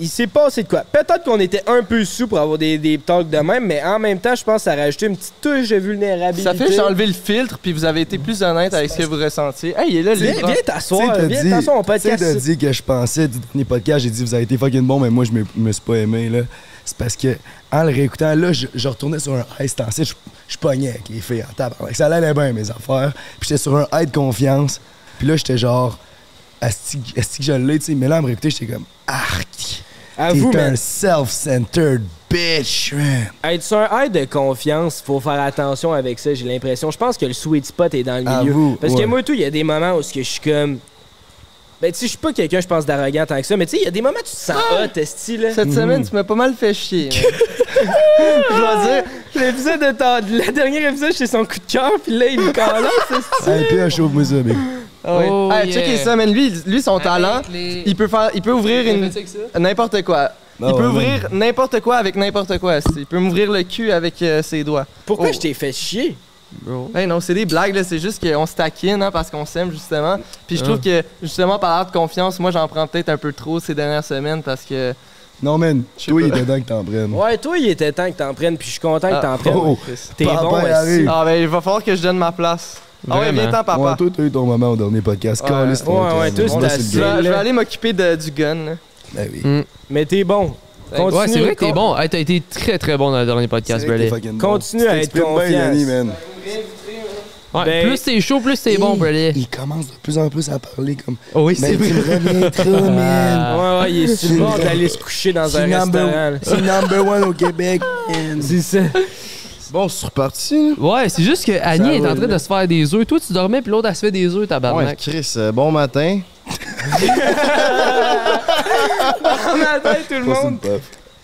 Il s'est passé de quoi? Peut-être qu'on était un peu sous pour avoir des, des talks de même, mais en même temps, je pense que ça a rajouté une petite touche de vulnérabilité. Ça fait que j'ai enlevé le filtre, puis vous avez été plus honnête avec ce que vous ressentiez. Hey, il est là, le Viens, viens Tu t'asseoir, viens t'asseoir, on tu podcast. t'as dit que je pensais du dernier podcast, j'ai dit vous avez été fucking bon, mais moi je me, me suis pas aimé là. C'est parce que en le réécoutant, là, je, je retournais sur un high stancé, je, je pognais avec les filles en tabarnak. Ça allait bien mes affaires. Puis j'étais sur un high de confiance. Puis là, j'étais genre asti que je l'ai, tu sais. Mais là, à me réécouter, j'étais comme Arc! Avoue, T'es un self-centered bitch, man. Être sur un high de confiance, faut faire attention avec ça, j'ai l'impression. Je pense que le sweet spot est dans le milieu. Avoue, Parce que moi, tout, il y a des moments où ce que je suis comme. Ben, tu sais, je suis pas quelqu'un, je pense, d'arrogant tant que ça, mais tu sais, il y a des moments où tu te sens hot, esti, là. Cette semaine, tu m'as pas mal fait chier. Je dois dire, l'épisode de ta- le dernier épisode, c'est son coup de cœur, puis là, il me calme, c'est Hey, puis un chauffe-moi ça, big. Ah. Oh, hey, yeah. ça, man. Lui, lui son talent, il peut faire, il peut ouvrir une n'importe quoi. Ah il peut ouais, ouvrir n'importe quoi avec n'importe quoi. Il peut m'ouvrir le cul avec euh, ses doigts. Pourquoi Oh. je t'ai fait chier? Bro. Hey, non, c'est des blagues, là. C'est juste qu'on se taquine, hein, parce qu'on s'aime, justement. Puis je trouve que, justement, par l'art de confiance, moi, j'en prends peut-être un peu trop ces dernières semaines parce que, Non, man, toi, pas. il était temps que t'en prennes. Ouais, toi, il était temps que t'en prennes, puis je suis content que Ah, t'en prennes. oh. T'es Papa, bon, arrive. Ah, ben, il va falloir que je donne ma place. Ah ouais, viens-t'en, papa. Ouais, toi, t'as eu ton moment au dernier podcast. Ouais, ouais, ouais, toi, c'était le Je vais, aller m'occuper de- du gun. Ben oui. Mais t'es bon. Continue, Ouais, c'est vrai que t'es bon. Hey, t'as été très très bon dans le dernier podcast, t'es bon. Continue Tu à être confiant. Yanni, man. Ouais, Ben- plus c'est chaud, plus c'est bon, Brady. Il commence de plus en plus à parler comme. Oh oui, Mais c'est tu vrai. me reviens trop, man. Ouais, ouais, il est sur le bord d'aller se coucher dans un C'est restaurant. c'est number one au Québec, man. C'est ça. Bon, c'est reparti. Ouais, c'est juste que Annie est en train de se faire des œufs. Toi, tu dormais, puis l'autre, elle se fait des œufs, Ouais, tabarnak. Chris, euh, bon matin. On attend tout le monde.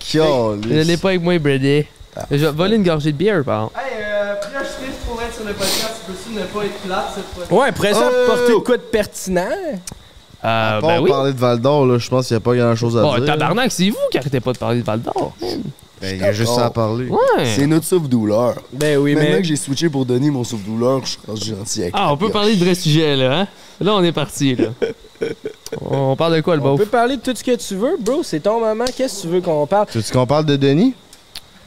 Je l'ai pas avec moi, Brady. Je vais voler une gorgée de bière, par exemple. Hey, euh, je pour être sur le podcast. Peux-tu ne pas être plate cette fois Ouais, après ça, Oh! porter quoi de pertinent? Euh, ben oui. parler de Val d'Or, là, je pense qu'il n'y a pas grand chose à Oh, dire. tabarnak, c'est vous qui arrêtez pas de parler de Val d'Or. Ben, il y a juste ça à parler. Ouais. C'est notre souffle-douleur. Ben oui, Maintenant mais. que j'ai switché pour donner mon souffle-douleur, je suis rendu gentil avec Ah, on peut parler de vrai sujet, là, hein? Là, on est parti, là. On parle de quoi, le On beauf? peut parler de tout ce que tu veux, bro. C'est ton moment. Qu'est-ce que tu veux qu'on parle? Tu veux qu'on parle de Denis?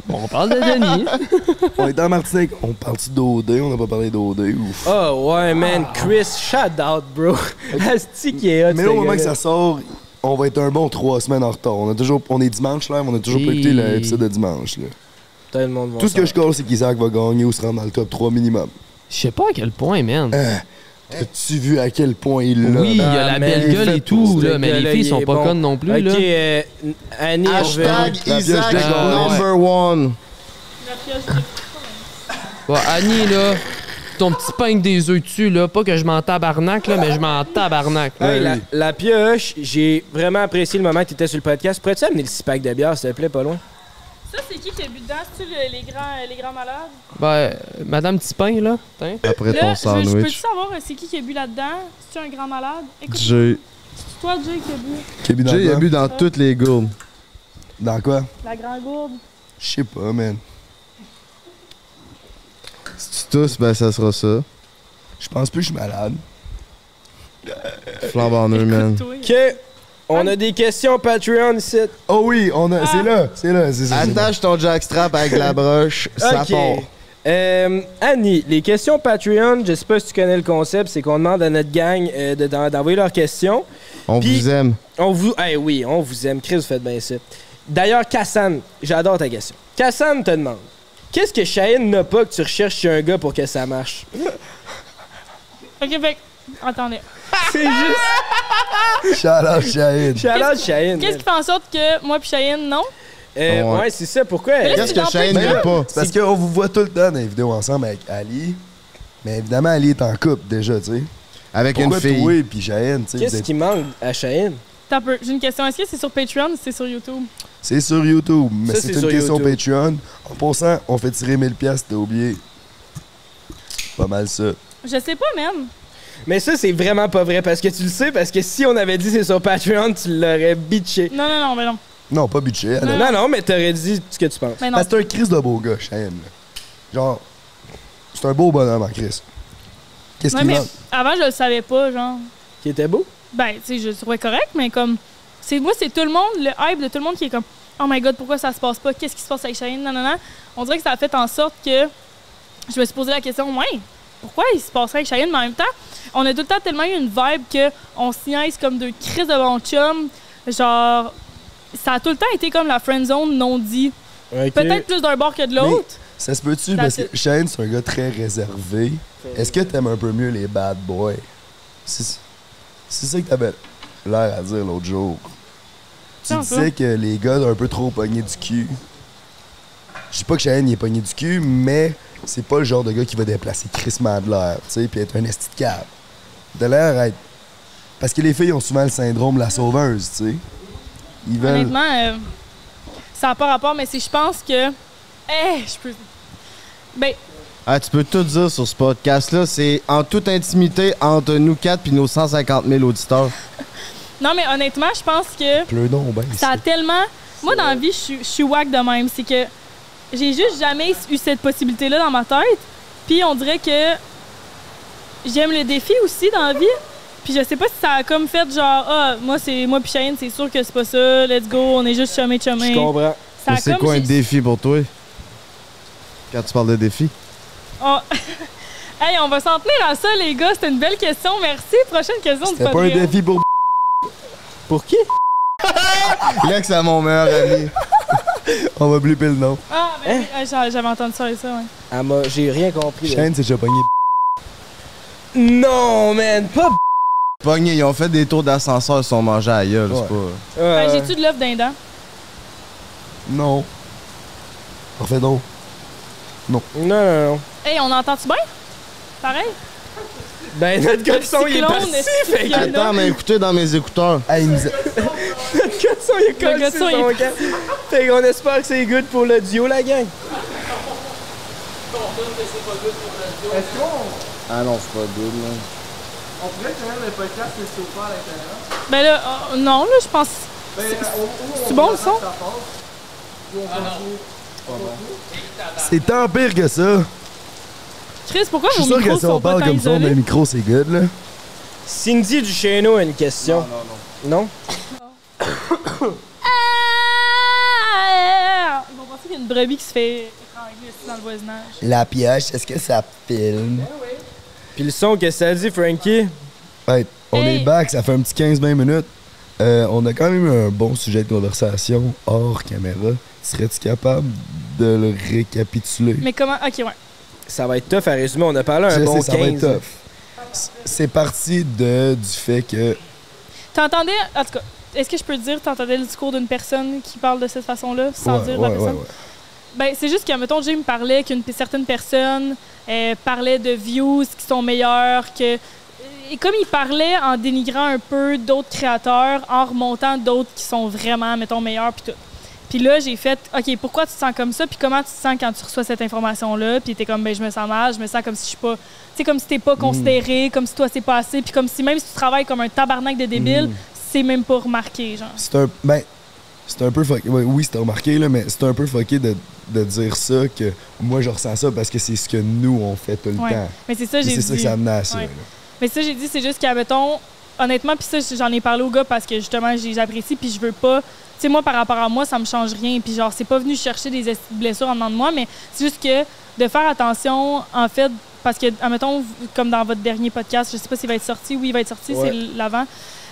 On parle de Denis. On est en Martinique. On parle-tu d'OD? On n'a pas parlé d'OD? Ouf. Oh, ouais, man. Chris, shout out, bro. Asti qui est hot, Mais au moment que ça sort, on va être un bon trois semaines en retard. On, a toujours, on est dimanche, là, mais on a toujours pas écouté l'épisode de dimanche. Là. Tout le monde va Tout ce que je colle, c'est qu'Isaac va gagner ou se rendre dans le top 3 minimum. Je sais pas à quel point, man. Hein? As-tu vu à quel point il l'a? Oui, il y a Ah, la mais belle gueule et tout, là, mais les filles il sont est pas bon. connes non plus, Ok, là. euh, Annie, Hashtag Isaac number one. La pioche de- Ouais, Annie, là, ton petit pain avec des œufs dessus, là, pas que je m'en tabarnak, là, mais je m'en tabarnak. là. Hey, la, pioche, j'ai vraiment apprécié le moment que tu étais sur le podcast. Pourrais-tu amener le 6 pack de bière, s'il te plaît, pas loin? Ça, c'est qui qui a bu dedans? C'est-tu le- les, grands, les grands malades? Ben, euh, Madame Petit Pain, là, tiens. Après Là, ton je, je peux-tu sandwich. savoir euh, c'est qui qui a bu là-dedans? C'est-tu un grand malade? Écoute, J'ai c'est toi, Jay, qui a bu? Qui a bu dans Jay, il a bu dans toutes les gourdes. Dans quoi? la grande gourde. Je sais pas, man. Si tu tousses, ben ça sera ça. Je pense plus que je suis malade. Flambe en eux, man. OK, on a des questions Patreon ici. Oh oui, on a, c'est là, c'est là, c'est ça. Attache ton jackstrap avec la broche, ça OK. part. Euh, Annie, les questions Patreon, je sais pas si tu connais le concept, c'est qu'on demande à notre gang euh, de- d'en- d'envoyer leurs questions. On Puis- vous aime. On vous. Eh oui, on vous aime. Chris, vous faites bien ça. D'ailleurs, Kassan, j'adore ta question. Kassan te demande Qu'est-ce que Cheyenne n'a pas que tu recherches chez un gars pour que ça marche? Ok, fait que- Attendez. C'est juste. Shout Cheyenne. Qu'est-ce qui fait en sorte que moi puis Cheyenne, non? Euh, Ouais. ouais, c'est ça. Pourquoi? Qu'est-ce que de n'aime pas? Parce qu'on vous voit tout le temps dans les vidéos ensemble avec Ali. Mais évidemment, Ali est en couple déjà, tu sais. Avec Pourquoi une fille. et puis Cheyenne, tu sais, Qu'est-ce êtes- qui manque à Cheyenne? T'as peu. J'ai une question. Est-ce que c'est sur Patreon ou c'est sur YouTube? C'est sur YouTube, mais Ça, c'est c'est une sur question YouTube. Patreon. En passant, on fait tirer 1000 pièces, t'as oublié. Pas mal ça. Je sais pas, même. Mais ça, c'est vraiment pas vrai parce que tu le sais, parce que si on avait dit c'est sur Patreon, tu l'aurais bitché. Non, non, non, mais non. Non, pas budget. a- Non. Non, non, mais t'aurais dit ce que tu penses. Mais non. C'est un Chris de beau gars, Cheyenne. là. Genre, c'est un beau bonhomme en Chris. Qu'est-ce Ouais, qu'il mais manque? avant, je le savais pas, genre. Qui était beau? Ben, tu sais, je le trouvais correct, mais comme. c'est Moi, c'est tout le monde, le hype de tout le monde qui est comme. Oh my god, pourquoi ça se passe pas? Qu'est-ce qui se passe avec Cheyenne? Non, non, non. On dirait que ça a fait en sorte que. Je me suis posé la question, ouais, pourquoi il se passerait avec Cheyenne? Mais en même temps, on a tout le temps tellement eu une vibe que on se niaise comme deux crises de bon chum. Genre. Ça a tout le temps été comme la friend zone non dit. Peut-être plus d'un bord que de l'autre. Ça se peut-tu? Parce que. Shane, c'est un gars très réservé. Est-ce que t'aimes un peu mieux les bad boys? C'est ça que t'avais l'air à dire l'autre jour. Tu disais que les gars un peu trop pognés du cul. Je sais pas que Shane il est pogné du cul, mais c'est pas le genre de gars qui va déplacer Chris Madler, tu sais, puis être un esti de l'air à être. Parce que les filles ont souvent le syndrome de la sauveuse, tu sais. Ils veulent. Honnêtement, euh, ça n'a pas rapport, mais si je pense que. Eh, je peux. Ben, Ah, tu peux tout dire sur ce podcast-là. C'est en toute intimité entre nous quatre puis nos 150 000 auditeurs. non, mais honnêtement, je pense que Pleu donc, ben. ça a tellement. Moi, dans la vie, je suis- wack de même. C'est que j'ai juste jamais eu cette possibilité-là dans ma tête. Puis on dirait que j'aime le défi aussi dans la vie. Puis je sais pas si ça a comme fait genre, ah, moi, c'est moi puis Cheyenne, c'est sûr que c'est pas ça, let's go, on est juste chumé chumé. Je comprends. Ça a Mais c'est quoi un défi pour toi? Quand tu parles de défi? Oh. hey, on va s'en tenir à ça, les gars. C'était une belle question. Merci. Prochaine question du pas un défi pour Pour qui? Lex, c'est mon meilleur ami. On va blipper le nom. Ah, ben Hein? oui, ah, j'avais entendu ça et ça, ouais. Ah, moi, j'ai rien compris. Shane s'est déjà pogné. Non, man, pas. Pogné, ils ont fait des tours d'ascenseur, ils se sont mangés à gueule, c'est pas... Euh, Ben, J'ai-tu de l'œuf d'un dent? Non. Refais donc. Non, non, non. Hey, on entend-tu bien? Pareil? Ben, notre gars de son, il est parti. est-ce Fait que Attends, mais écoutez dans mes écouteurs. Hey, il nous a- notre gars de son, il est Le collé sur son est camp. Fait qu'on espère que c'est good pour l'audio, la gang. Ah non, c'est pas good, là. On pourrait quand même le podcast laisser ouvert à l'intérieur. Ben là, euh, non, là, je pense. Ben, C'est bon le son? C'est tant pire que ça. Chris, pourquoi Je suis vos sûr que si on sont pas parle tant comme ça, on a un micro, c'est good, là. Cindy Duchesneau a une question. Non, non, non. Ah! Ils vont penser qu'il y a une brebis qui se fait étrangler ici dans le voisinage. La pioche, est-ce que ça filme? Puis le son, qu'est-ce que ça dit, Frankie? Hey, on Hey. est back, ça fait un petit 15-20 minutes. Euh, on a quand même eu un bon sujet de conversation hors caméra. Serais-tu capable de le récapituler? Mais comment. Ok, ouais. Ça va être tough à résumer. On a parlé un Je bon sais, ça va être 15. tough. C'est parti de, du fait que T'entendais. En tout cas, est-ce que je peux te dire, t'entendais le discours d'une personne qui parle de cette façon-là, sans Ouais, dire la ouais, personne? ouais, ouais. Ben, c'est juste que, mettons, Jay me parlait qu'une certaine personne euh, parlait de views qui sont meilleurs, que. Et comme il parlait en dénigrant un peu d'autres créateurs, en remontant d'autres qui sont vraiment, mettons, meilleurs, puis tout. Puis là, j'ai fait, OK, pourquoi tu te sens comme ça? Puis comment tu te sens quand tu reçois cette information-là? Puis t'es comme, ben, je me sens mal, je me sens comme si je suis pas. Tu sais, comme si t'es pas considéré, comme si toi, c'est pas assez. Puis comme si même si tu travailles comme un tabarnak de débile, c'est même pas remarqué, genre. c'est un. Ben, c'est un peu fucké. oui, c'était remarqué, là, mais c'est un peu fucké de, de dire ça que moi je ressens ça parce que c'est ce que nous on fait tout le Ouais. temps. Mais c'est ça, j'ai C'est ça dit. que ça amenait à ça. Ouais. Mais ça, j'ai dit, c'est juste qu'à, mettons, honnêtement, puis ça, j'en ai parlé au gars parce que justement, j'apprécie, puis je veux pas. Tu sais, moi, par rapport à moi, ça me change rien. Puis genre, c'est pas venu chercher des blessures en dedans de moi, mais c'est juste que de faire attention, en fait, parce que, admettons, comme dans votre dernier podcast, je sais pas s'il va être sorti, oui, il va être sorti, Ouais. c'est l'avant.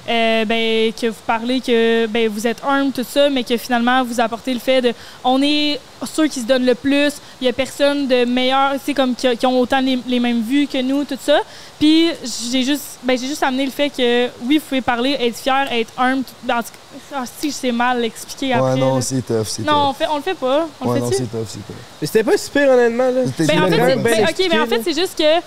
Euh, ben, que vous parlez que ben, vous êtes arme, tout ça, mais que finalement vous apportez le fait de on est ceux qui se donnent le plus, il y a personne de meilleur, tu sais, comme qui, a- qui ont autant les, les mêmes vues que nous, tout ça. Puis j'ai juste, ben, j'ai juste amené le fait que oui, vous pouvez parler, être fier, être arme. tout- en tout cas, ah, si je sais mal l'expliquer après. Ouais, non, c'est tough, c'est non, on, fait, on le fait pas. On Ouais, le non, c'est tough, c'est tough. Mais C'était pas super, honnêtement, là. C'était Ben, en fait, c'est, ben, ok, expliqué, mais en fait, c'est juste que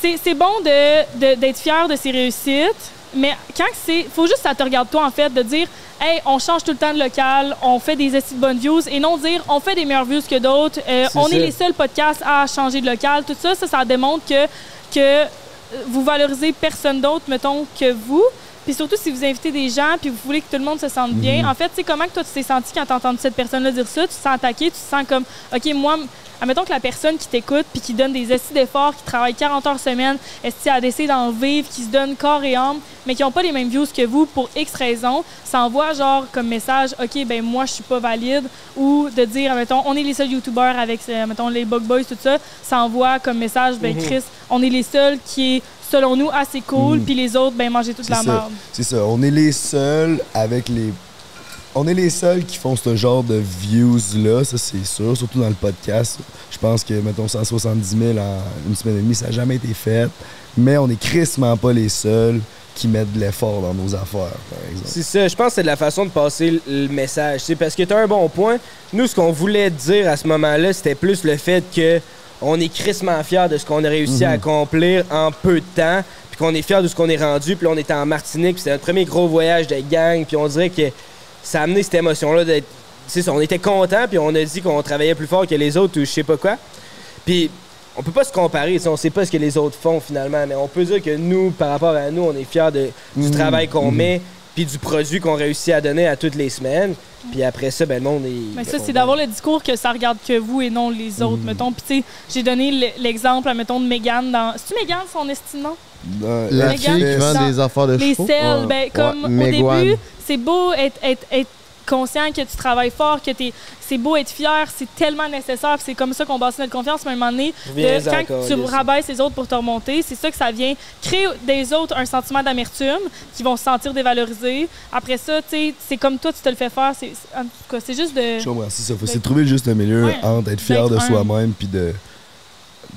c'est, c'est bon de, de- d'être fier de ses réussites, mais quand c'est. faut juste que ça te regarde toi, en fait, de dire, hey, on change tout le temps de local, on fait des essais de bonnes views, et non dire, on fait des meilleures views que d'autres, euh, on ça. est les seuls podcasts à changer de local, tout ça, ça, ça démontre que, que vous valorisez personne d'autre, mettons, que vous. Puis surtout, si vous invitez des gens, puis vous voulez que tout le monde se sente bien, en fait, tu sais, comment que toi, tu t'es senti quand t'as entendu cette personne-là dire ça? Tu te sens attaqué, tu te sens comme, OK, moi, admettons que la personne qui t'écoute, puis qui donne des estis d'efforts, qui travaille 40 heures semaine, à d'essayer d'en vivre, qui se donne corps et âme, mais qui n'ont pas les mêmes views que vous pour X raisons, ça envoie genre comme message, OK, ben moi, je suis pas valide, ou de dire, admettons, on est les seuls YouTubers avec, euh, admettons, les Bug Boys, tout ça, ça envoie comme message, ben Chris, on est les seuls qui est, selon nous, assez cool, puis les autres, ben mangez toute la ça. merde. C'est ça. On est les seuls avec les. On est les seuls qui font ce genre de views-là, ça c'est sûr, surtout dans le podcast. Je pense que, mettons, 170 000 en une semaine et demie, ça n'a jamais été fait. Mais on est crissement pas les seuls qui mettent de l'effort dans nos affaires, par exemple. C'est ça, je pense que c'est de la façon de passer le- le message. C'est parce que tu as un bon point. Nous, ce qu'on voulait dire à ce moment-là, c'était plus le fait que on est crissement fiers de ce qu'on a réussi à accomplir en peu de temps, puis qu'on est fiers de ce qu'on est rendu, puis là, on était en Martinique, puis c'était notre premier gros voyage de gang, puis on dirait que ça a amené cette émotion-là d'être. C'est ça, on était contents, puis on a dit qu'on travaillait plus fort que les autres ou je sais pas quoi. Puis on peut pas se comparer, on sait pas ce que les autres font finalement, mais on peut dire que nous, par rapport à nous, on est fiers de, du travail qu'on met, puis du produit qu'on réussit à donner à toutes les semaines. Puis après ça, ben le monde est. Mais ça, c'est d'avoir le discours que ça regarde que vous et non les autres, mettons. Puis, tu sais, j'ai donné l'exemple, mettons, de Megan dans. C'est-tu Megan, son esti de nom? Dans- La fille qui vend des affaires de Les chevaux? selles, Ouais. ben, comme Ouais, au début, c'est beau être, être, être conscient que tu travailles fort, que t'es, c'est beau être fier, c'est tellement nécessaire, puis c'est comme ça qu'on bâtit notre confiance, mais à un moment donné, de- quand tu rabaisses les autres pour te remonter, c'est ça que ça vient créer des autres un sentiment d'amertume, qui vont se sentir dévalorisés. Après ça, tu sais, c'est comme toi, tu te le fais faire, c'est, c'est- en tout cas, c'est juste de... Je comprends, c'est ça. Faut de trouver le juste milieu ouais, entre être fier de soi-même puis de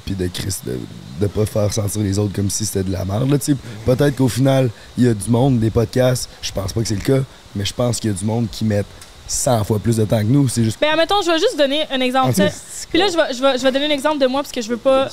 puis de Chris, de, de pas faire sentir les autres comme si c'était de la merde. là. Peut-être qu'au final, il y a du monde, des podcasts, je pense pas que c'est le cas, mais je pense qu'il y a du monde qui met 100 fois plus de temps que nous. C'est juste. Ben, admettons, je vais juste donner un exemple. Puis là, je vais, je, vais, je vais donner un exemple de moi parce que je veux pas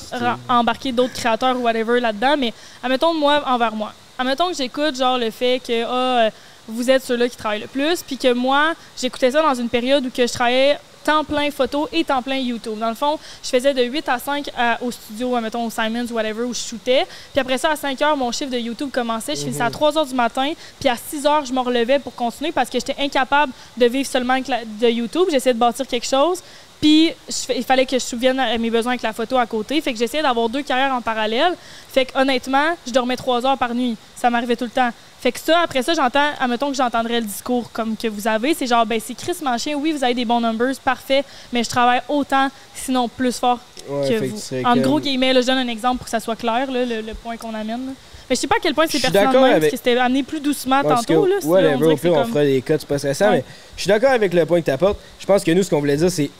embarquer d'autres créateurs ou whatever là-dedans, mais admettons, moi, envers moi. Admettons que j'écoute, genre, le fait que euh, vous êtes ceux-là qui travaillent le plus, puis que moi, j'écoutais ça dans une période où que je travaillais temps plein photo et temps plein YouTube. Dans le fond, je faisais de 8 à 5 à- au studio, admettons, au Simons, whatever, où je shootais. Puis après ça, à 5 heures, mon chiffre de YouTube commençait. Je finissais à 3 heures du matin. Puis à 6 heures, je me relevais pour continuer parce que j'étais incapable de vivre seulement de YouTube. J'essayais de bâtir quelque chose. Puis il fallait que je souvienne à mes besoins avec la photo à côté. Fait que j'essayais d'avoir deux carrières en parallèle. Fait que honnêtement, je dormais trois heures par nuit. Ça m'arrivait tout le temps. Fait que ça, après ça, j'entends, admettons que j'entendrais le discours comme que vous avez. C'est genre, ben c'est Chris Manchin, oui, vous avez des bons numbers, parfait, mais je travaille autant, sinon plus fort Ouais, que vous. tu En gros guillemets, là, je donne un exemple pour que ça soit clair, là, le, le point qu'on amène. là. Mais je sais pas à quel point c'est pertinent même, avec- parce que c'était amené plus doucement Ouais, tantôt. que, Là, on on comme- fera des cuts, c'est pas stressant, Ouais. mais je suis d'accord avec le point que tu apportes. Je pense que nous, ce qu'on voulait dire, c'est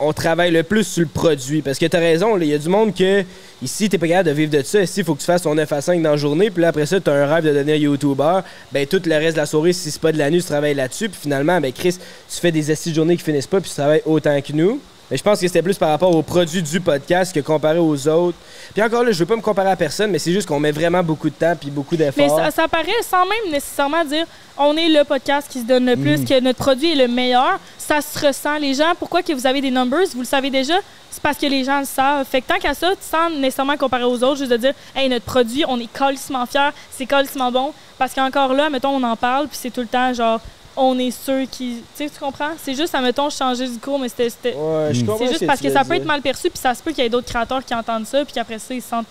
on travaille le plus sur le produit. Parce que t'as raison, il y a du monde que ici, t'es pas capable de vivre de ça. Ici, il faut que tu fasses ton 9 à 5 dans la journée. Puis là, après ça, t'as un rêve de devenir YouTuber. Ben, tout le reste de la soirée, si c'est pas de la nuit, tu travailles là-dessus. Puis finalement, ben, Chris, tu fais des assises de journée qui finissent pas, puis tu travailles autant que nous. Mais je pense que c'était plus par rapport au produit du podcast que comparé aux autres. Puis encore là, je veux pas me comparer à personne, mais c'est juste qu'on met vraiment beaucoup de temps puis beaucoup Mais d'efforts. ça, ça paraît sans même nécessairement dire on est le podcast qui se donne le plus, que notre produit est le meilleur. Ça se ressent. Les gens, pourquoi que vous avez des numbers, vous le savez déjà, c'est parce que les gens le savent. Fait que tant qu'à ça, sans nécessairement comparer aux autres, juste de dire hey, notre produit, on est calissement fiers, c'est calissement bon. Parce qu'encore là, mettons, on en parle, puis c'est tout le temps genre on est ceux qui. Tu sais, tu comprends? C'est juste, mettons, changer du cours, mais c'était. c'était- Ouais, je comprends C'est ce juste parce que ça peut être mal perçu, puis ça se peut qu'il y ait d'autres créateurs qui entendent ça, puis qu'après ça, ils se sentent.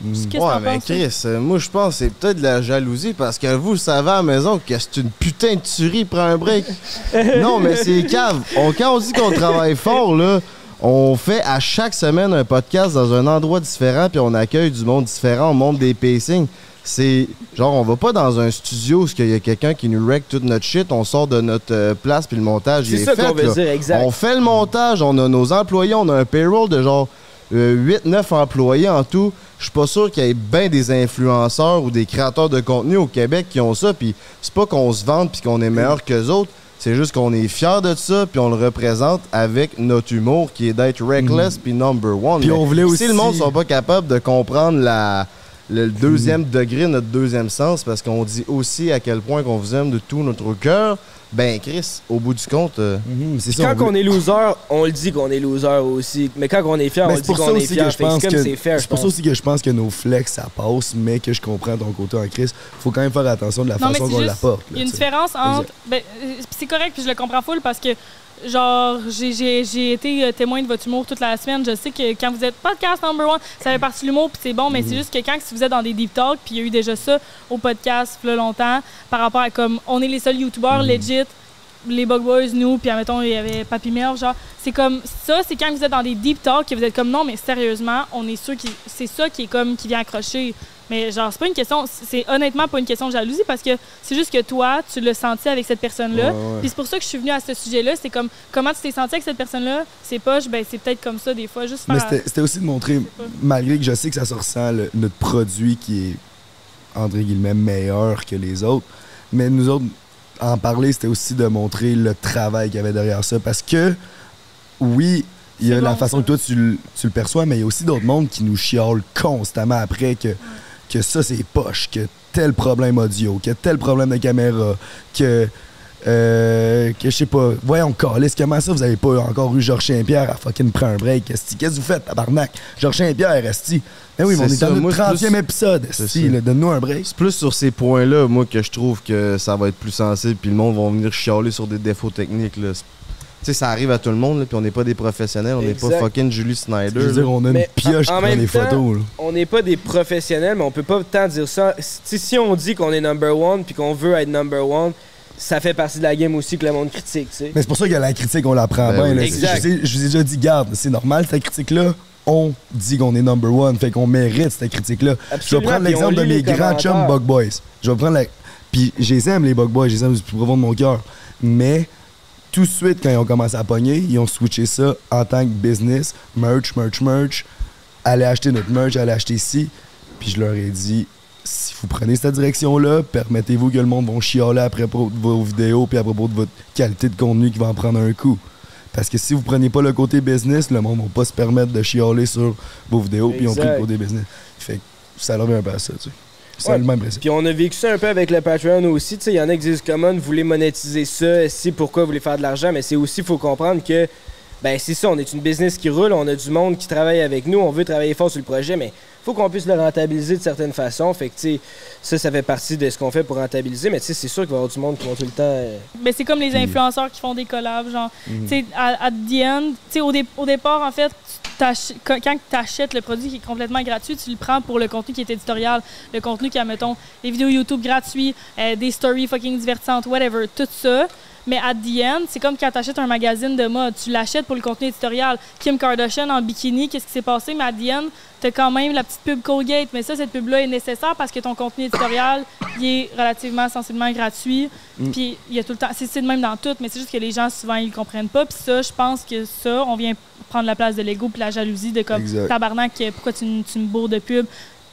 Qu'est-ce que Ouais, mais? Chris, euh, moi je pense que c'est peut-être de la jalousie parce que vous savez à la maison que c'est une putain de tuerie, prend un break. non, mais c'est cave. On- quand on dit qu'on travaille fort, là, on fait à chaque semaine un podcast dans un endroit différent, puis on accueille du monde différent, on monte des pacings. C'est genre, on va pas dans un studio où il y a quelqu'un qui nous règle toute notre shit, on sort de notre euh, place, puis le montage il C'est est ça fait. qu'on veut dire, exact. On fait le montage, on a nos employés, on a un payroll de genre 8-9 employés en tout. Je suis pas sûr qu'il y ait bien des influenceurs ou des créateurs de contenu au Québec qui ont ça. Puis c'est pas qu'on se vante puis qu'on est meilleur que les autres. C'est juste qu'on est fiers de ça puis on le représente avec notre humour qui est d'être reckless puis number one. Puis on voulait Si le monde sont pas capables de comprendre la, le deuxième degré, notre deuxième sens, parce qu'on dit aussi à quel point qu'on vous aime de tout notre cœur, ben Chris, au bout du compte... euh, Mhm, c'est ça. quand on on est loser, on le dit qu'on est loser aussi. Mais quand on est fier, on le c'est dit pour ça qu'on est aussi fier. que je Fait que pense c'est pour ça pense. aussi que je pense que nos flex ça passe, mais que je comprends ton côté en crise. Faut quand même faire attention de la Non, façon qu'on l'apporte. Il y a une différence entre. Ben, euh, c'est correct, puis je le comprends full parce que, genre, j'ai- été euh, témoin de votre humour toute la semaine. Je sais que quand vous êtes podcast number one, ça fait partie de l'humour, puis c'est bon, mais c'est juste que quand si vous êtes dans des deep talks, puis il y a eu déjà ça au podcast, là, longtemps, par rapport à comme, on est les seuls youtubeurs legit. Les Bug Boys, nous, puis admettons, il y avait Papy Mel, genre, c'est comme ça, c'est quand vous êtes dans des deep talks que vous êtes comme non, mais sérieusement, on est sûr que c'est ça qui est comme qui vient accrocher. Mais genre, c'est pas une question, c'est honnêtement pas une question de jalousie parce que c'est juste que toi, tu l'as senti avec cette personne-là. Ouais, ouais. Puis c'est pour ça que je suis venue à ce sujet-là. C'est comme, comment tu t'es senti avec cette personne-là? C'est pas, ben c'est peut-être comme ça des fois, juste Mais c'était c'était aussi de montrer, malgré que je sais que ça se ressent, le- notre produit qui est, entre guillemets, meilleur que les autres, mais nous autres, en parler, c'était aussi de montrer le travail qu'il y avait derrière ça. Parce que, oui, il y a la façon ça. que toi tu, tu le perçois, mais il y a aussi d'autres mondes qui nous chiolent constamment après que, que ça c'est poche, que tel problème audio, que tel problème de caméra, que. euh, que je sais pas, voyons, Calis, comment ça vous avez pas encore eu Georges Saint-Pierre à fucking prendre un break, esti? Qu'est-ce que vous faites, tabarnak? Georges Saint-Pierre, esti? Ben oui, mais on est dans notre moi, c'est 30e plus- épisode, esti, donne-nous un break. C'est plus sur ces points-là, moi, que je trouve que ça va être plus sensible, puis le monde va venir chialer sur des défauts techniques. Là. Sais, ça arrive à tout le monde, là, puis on n'est pas des professionnels, on n'est pas fucking Julie Snyder. Je veux dire, on a Mais une pioche qui en prend même les temps, photos. là. On n'est pas des professionnels, mais on peut pas tant dire ça. Si on dit qu'on est number one puis qu'on veut être number one, ça fait partie de la game aussi que le monde critique, tu sais. Mais c'est pour ça que la critique, on la prend Ben bien. oui. là. Exact. Je, vous ai- je vous ai déjà dit, garde, c'est normal cette critique-là. On dit qu'on est number one, fait qu'on mérite cette critique-là. Je vais prendre l'exemple de mes grands chums. Bug Boys. Je vais prendre la. Puis je les aime, les Bug Boys, je les aime du plus profond de mon cœur. Mais tout de suite, quand ils ont commencé à pogner, ils ont switché ça en tant que business. Merch, merch, merch. Allez acheter notre merch, allez acheter ici. Puis je leur ai dit, si vous prenez cette direction-là, permettez-vous que le monde va chialer après propos de vos vidéos puis à propos de votre qualité de contenu qui va en prendre un coup. Parce que si vous prenez pas le côté business, le monde va pas se permettre de chialer sur vos vidéos puis ils ont pris le côté business. Fait que ça revient un peu à ça, tu sais. C'est le même principe. Puis on a vécu ça un peu avec le Patreon aussi. Tu sais, il y en a qui disent comment vous voulez monétiser ça, si pourquoi vous voulez faire de l'argent, mais c'est aussi, faut comprendre que, ben c'est ça, on est une business qui roule, on a du monde qui travaille avec nous, on veut travailler fort sur le projet, mais faut qu'on puisse le rentabiliser de certaines façons. Fait que, tu sais, ça, ça fait partie de ce qu'on fait pour rentabiliser, mais tu sais, c'est sûr qu'il va y avoir du monde qui vont tout le temps. euh, Ben, c'est comme les influenceurs qui font des collabs, genre, tu sais, à, à the end, tu sais, au, dé- au départ, en fait, quand, quand tu achètes le produit qui est complètement gratuit, tu le prends pour le contenu qui est éditorial, le contenu qui a, mettons, des vidéos YouTube gratuits, euh, des stories fucking divertissantes, whatever, tout ça. Mais at the end, c'est comme quand tu achètes un magazine de mode. Tu l'achètes pour le contenu éditorial. Kim Kardashian en bikini, qu'est-ce qui s'est passé? Mais at the end, tu as quand même la petite pub Colgate. Mais ça, cette pub-là est nécessaire parce que ton contenu éditorial, il est relativement sensiblement gratuit. Puis il y a tout le temps. C'est le même dans tout, mais c'est juste que les gens, souvent, ils comprennent pas. Puis ça, je pense que ça, on vient prendre la place de l'ego puis la jalousie de comme Exact. tabarnak, pourquoi tu, tu me bourres de pub?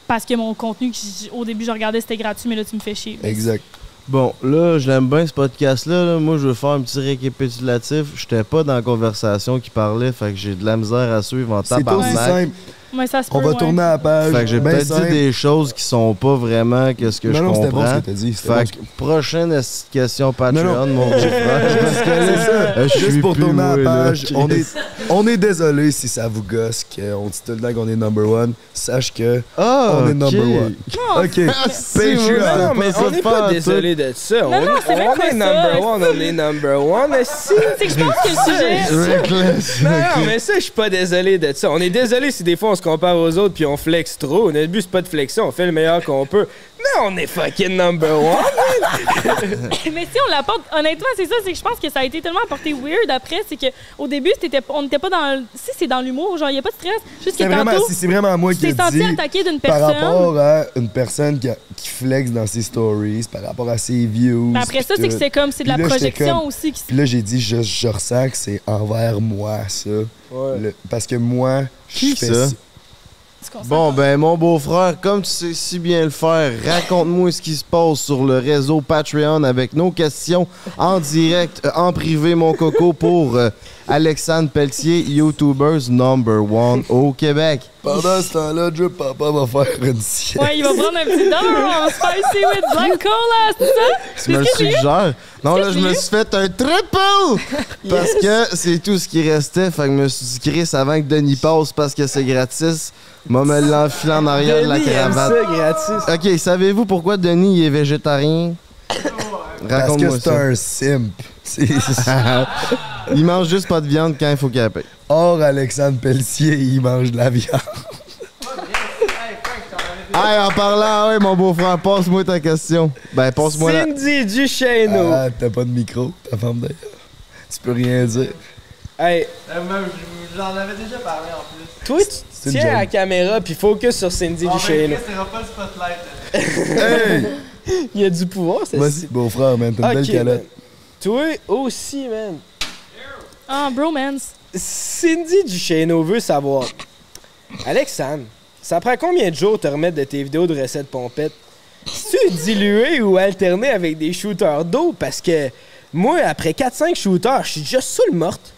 Parce que mon contenu, au début, je regardais, c'était gratuit, mais là, tu me fais chier. Exact. Bon, là, je l'aime bien ce podcast-là. là. Moi, je veux faire un petit récapitulatif. J'étais pas dans la conversation qui parlait, fait que j'ai de la misère à suivre en C'est aussi tabarnak. simple. Mais ça se On peut, va ouais. tourner à la page. Fait que j'ai Ben peut-être simple. dit des choses qui sont pas vraiment qu'est-ce que non, je non, c'était bon comprends. ce que t'as dit. fait bon que prochaine question Patreon, Non, non. mon frère. Parce que c'est ça. Je suis Juste pour tourner à la là. page, on est, on est désolé si ça vous gosse qu'on dit tout le temps qu'on est number one. Sache que Ah, on est ok. number one. OK. si, Patreon. Non, mais ça on n'est pas désolé de ça. on non, est, number one, on est number one. mais si. C'est que je pense que le sujet. Non, mais ça, je suis pas désolé de ça. On est désolé si des fois on se compare aux autres puis on flex trop. Notre but, c'est pas de flexer, on fait le meilleur qu'on peut. Mais on est fucking number one. Mais si on l'apporte, honnêtement, c'est ça, c'est que je pense que ça a été tellement apporté weird après, c'est que au début, t'étais- on n'était pas dans. le- Si c'est dans l'humour, genre, il n'y a pas de stress. Juste que C'est vraiment, tantôt, c'est c'est vraiment moi qui ai t'es senti dit attaqué d'une par personne. rapport à une personne qui, a- qui flex dans ses stories, par rapport à ses views. Mais après ça, c'est que c'est comme, c'est de la là, projection comme- aussi. Qui... Puis là, j'ai dit, je, je ressens que c'est envers moi, ça. Ouais. Le- parce que moi, je fais ça? Bon, ben, mon beau-frère, comme tu sais si bien le faire, raconte-moi ce qui se passe sur le réseau Patreon avec nos questions en direct, euh, en privé, mon coco, pour euh, Alexandre Pelletier, YouTubers number one au Québec. Pendant ce temps-là, Joe Papa va faire une sieste. Ouais, il va prendre un petit dollar spicy with black cola, c'est ça? Tu me le suggères? Non, là, je me suis fait un triple! Parce que c'est tout ce qui restait. Fait que je me suis dit, Chris, avant que Denis passe parce que c'est gratis, moi me l'enfiler en arrière de la ça gratis. Ok, savez-vous pourquoi Denis il est végétarien? Parce que Raconte-moi c'est ça. un simp. C'est- il mange juste pas de viande quand il faut paye. Or, Alexandre Pelletier, il mange de la viande. Hey, en parlant, ouais, mon beau-frère, passe-moi ta question. Ben, passe-moi la. Cindy Duchesneau. Ah, t'as pas de micro, ta femme d'ailleurs. Tu peux rien dire. Hey, J'en avais déjà parlé en plus. toi, tu tiens joke. la caméra puis focus sur Cindy Duchesneau. c'est pas le spotlight. Hey! Il y a du pouvoir, c'est Vas-y, beau-frère, man, t'as une belle Ok, calotte. man. Toi aussi, man. Ah, bromance. Cindy Duchesneau veut savoir. Alexandre, ça prend combien de jours te remettre de tes vidéos de recettes pompettes? tu dilué ou alterné avec des shooters d'eau? Parce que moi, après 4-5 shooters, je suis déjà saoul morte.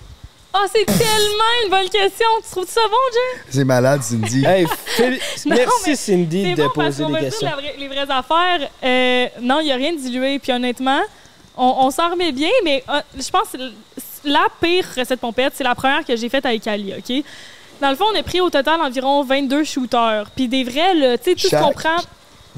Ah, c'est tellement une bonne question. Tu trouves ça bon, Jay? C'est malade, Cindy. Hey, Non, merci Cindy C'est de bon parce poser qu'on des va dire questions. la vraie- les vraies affaires. Euh, non, il n'y a rien de dilué. Puis honnêtement, on, on s'en remet bien, mais euh, je pense que la pire recette pompette, c'est la première que j'ai faite avec Ali, OK? Dans le fond, on a pris au total environ 22 shooters. Puis des vrais, là, tu sais, tout ce Chaque? qu'on prend.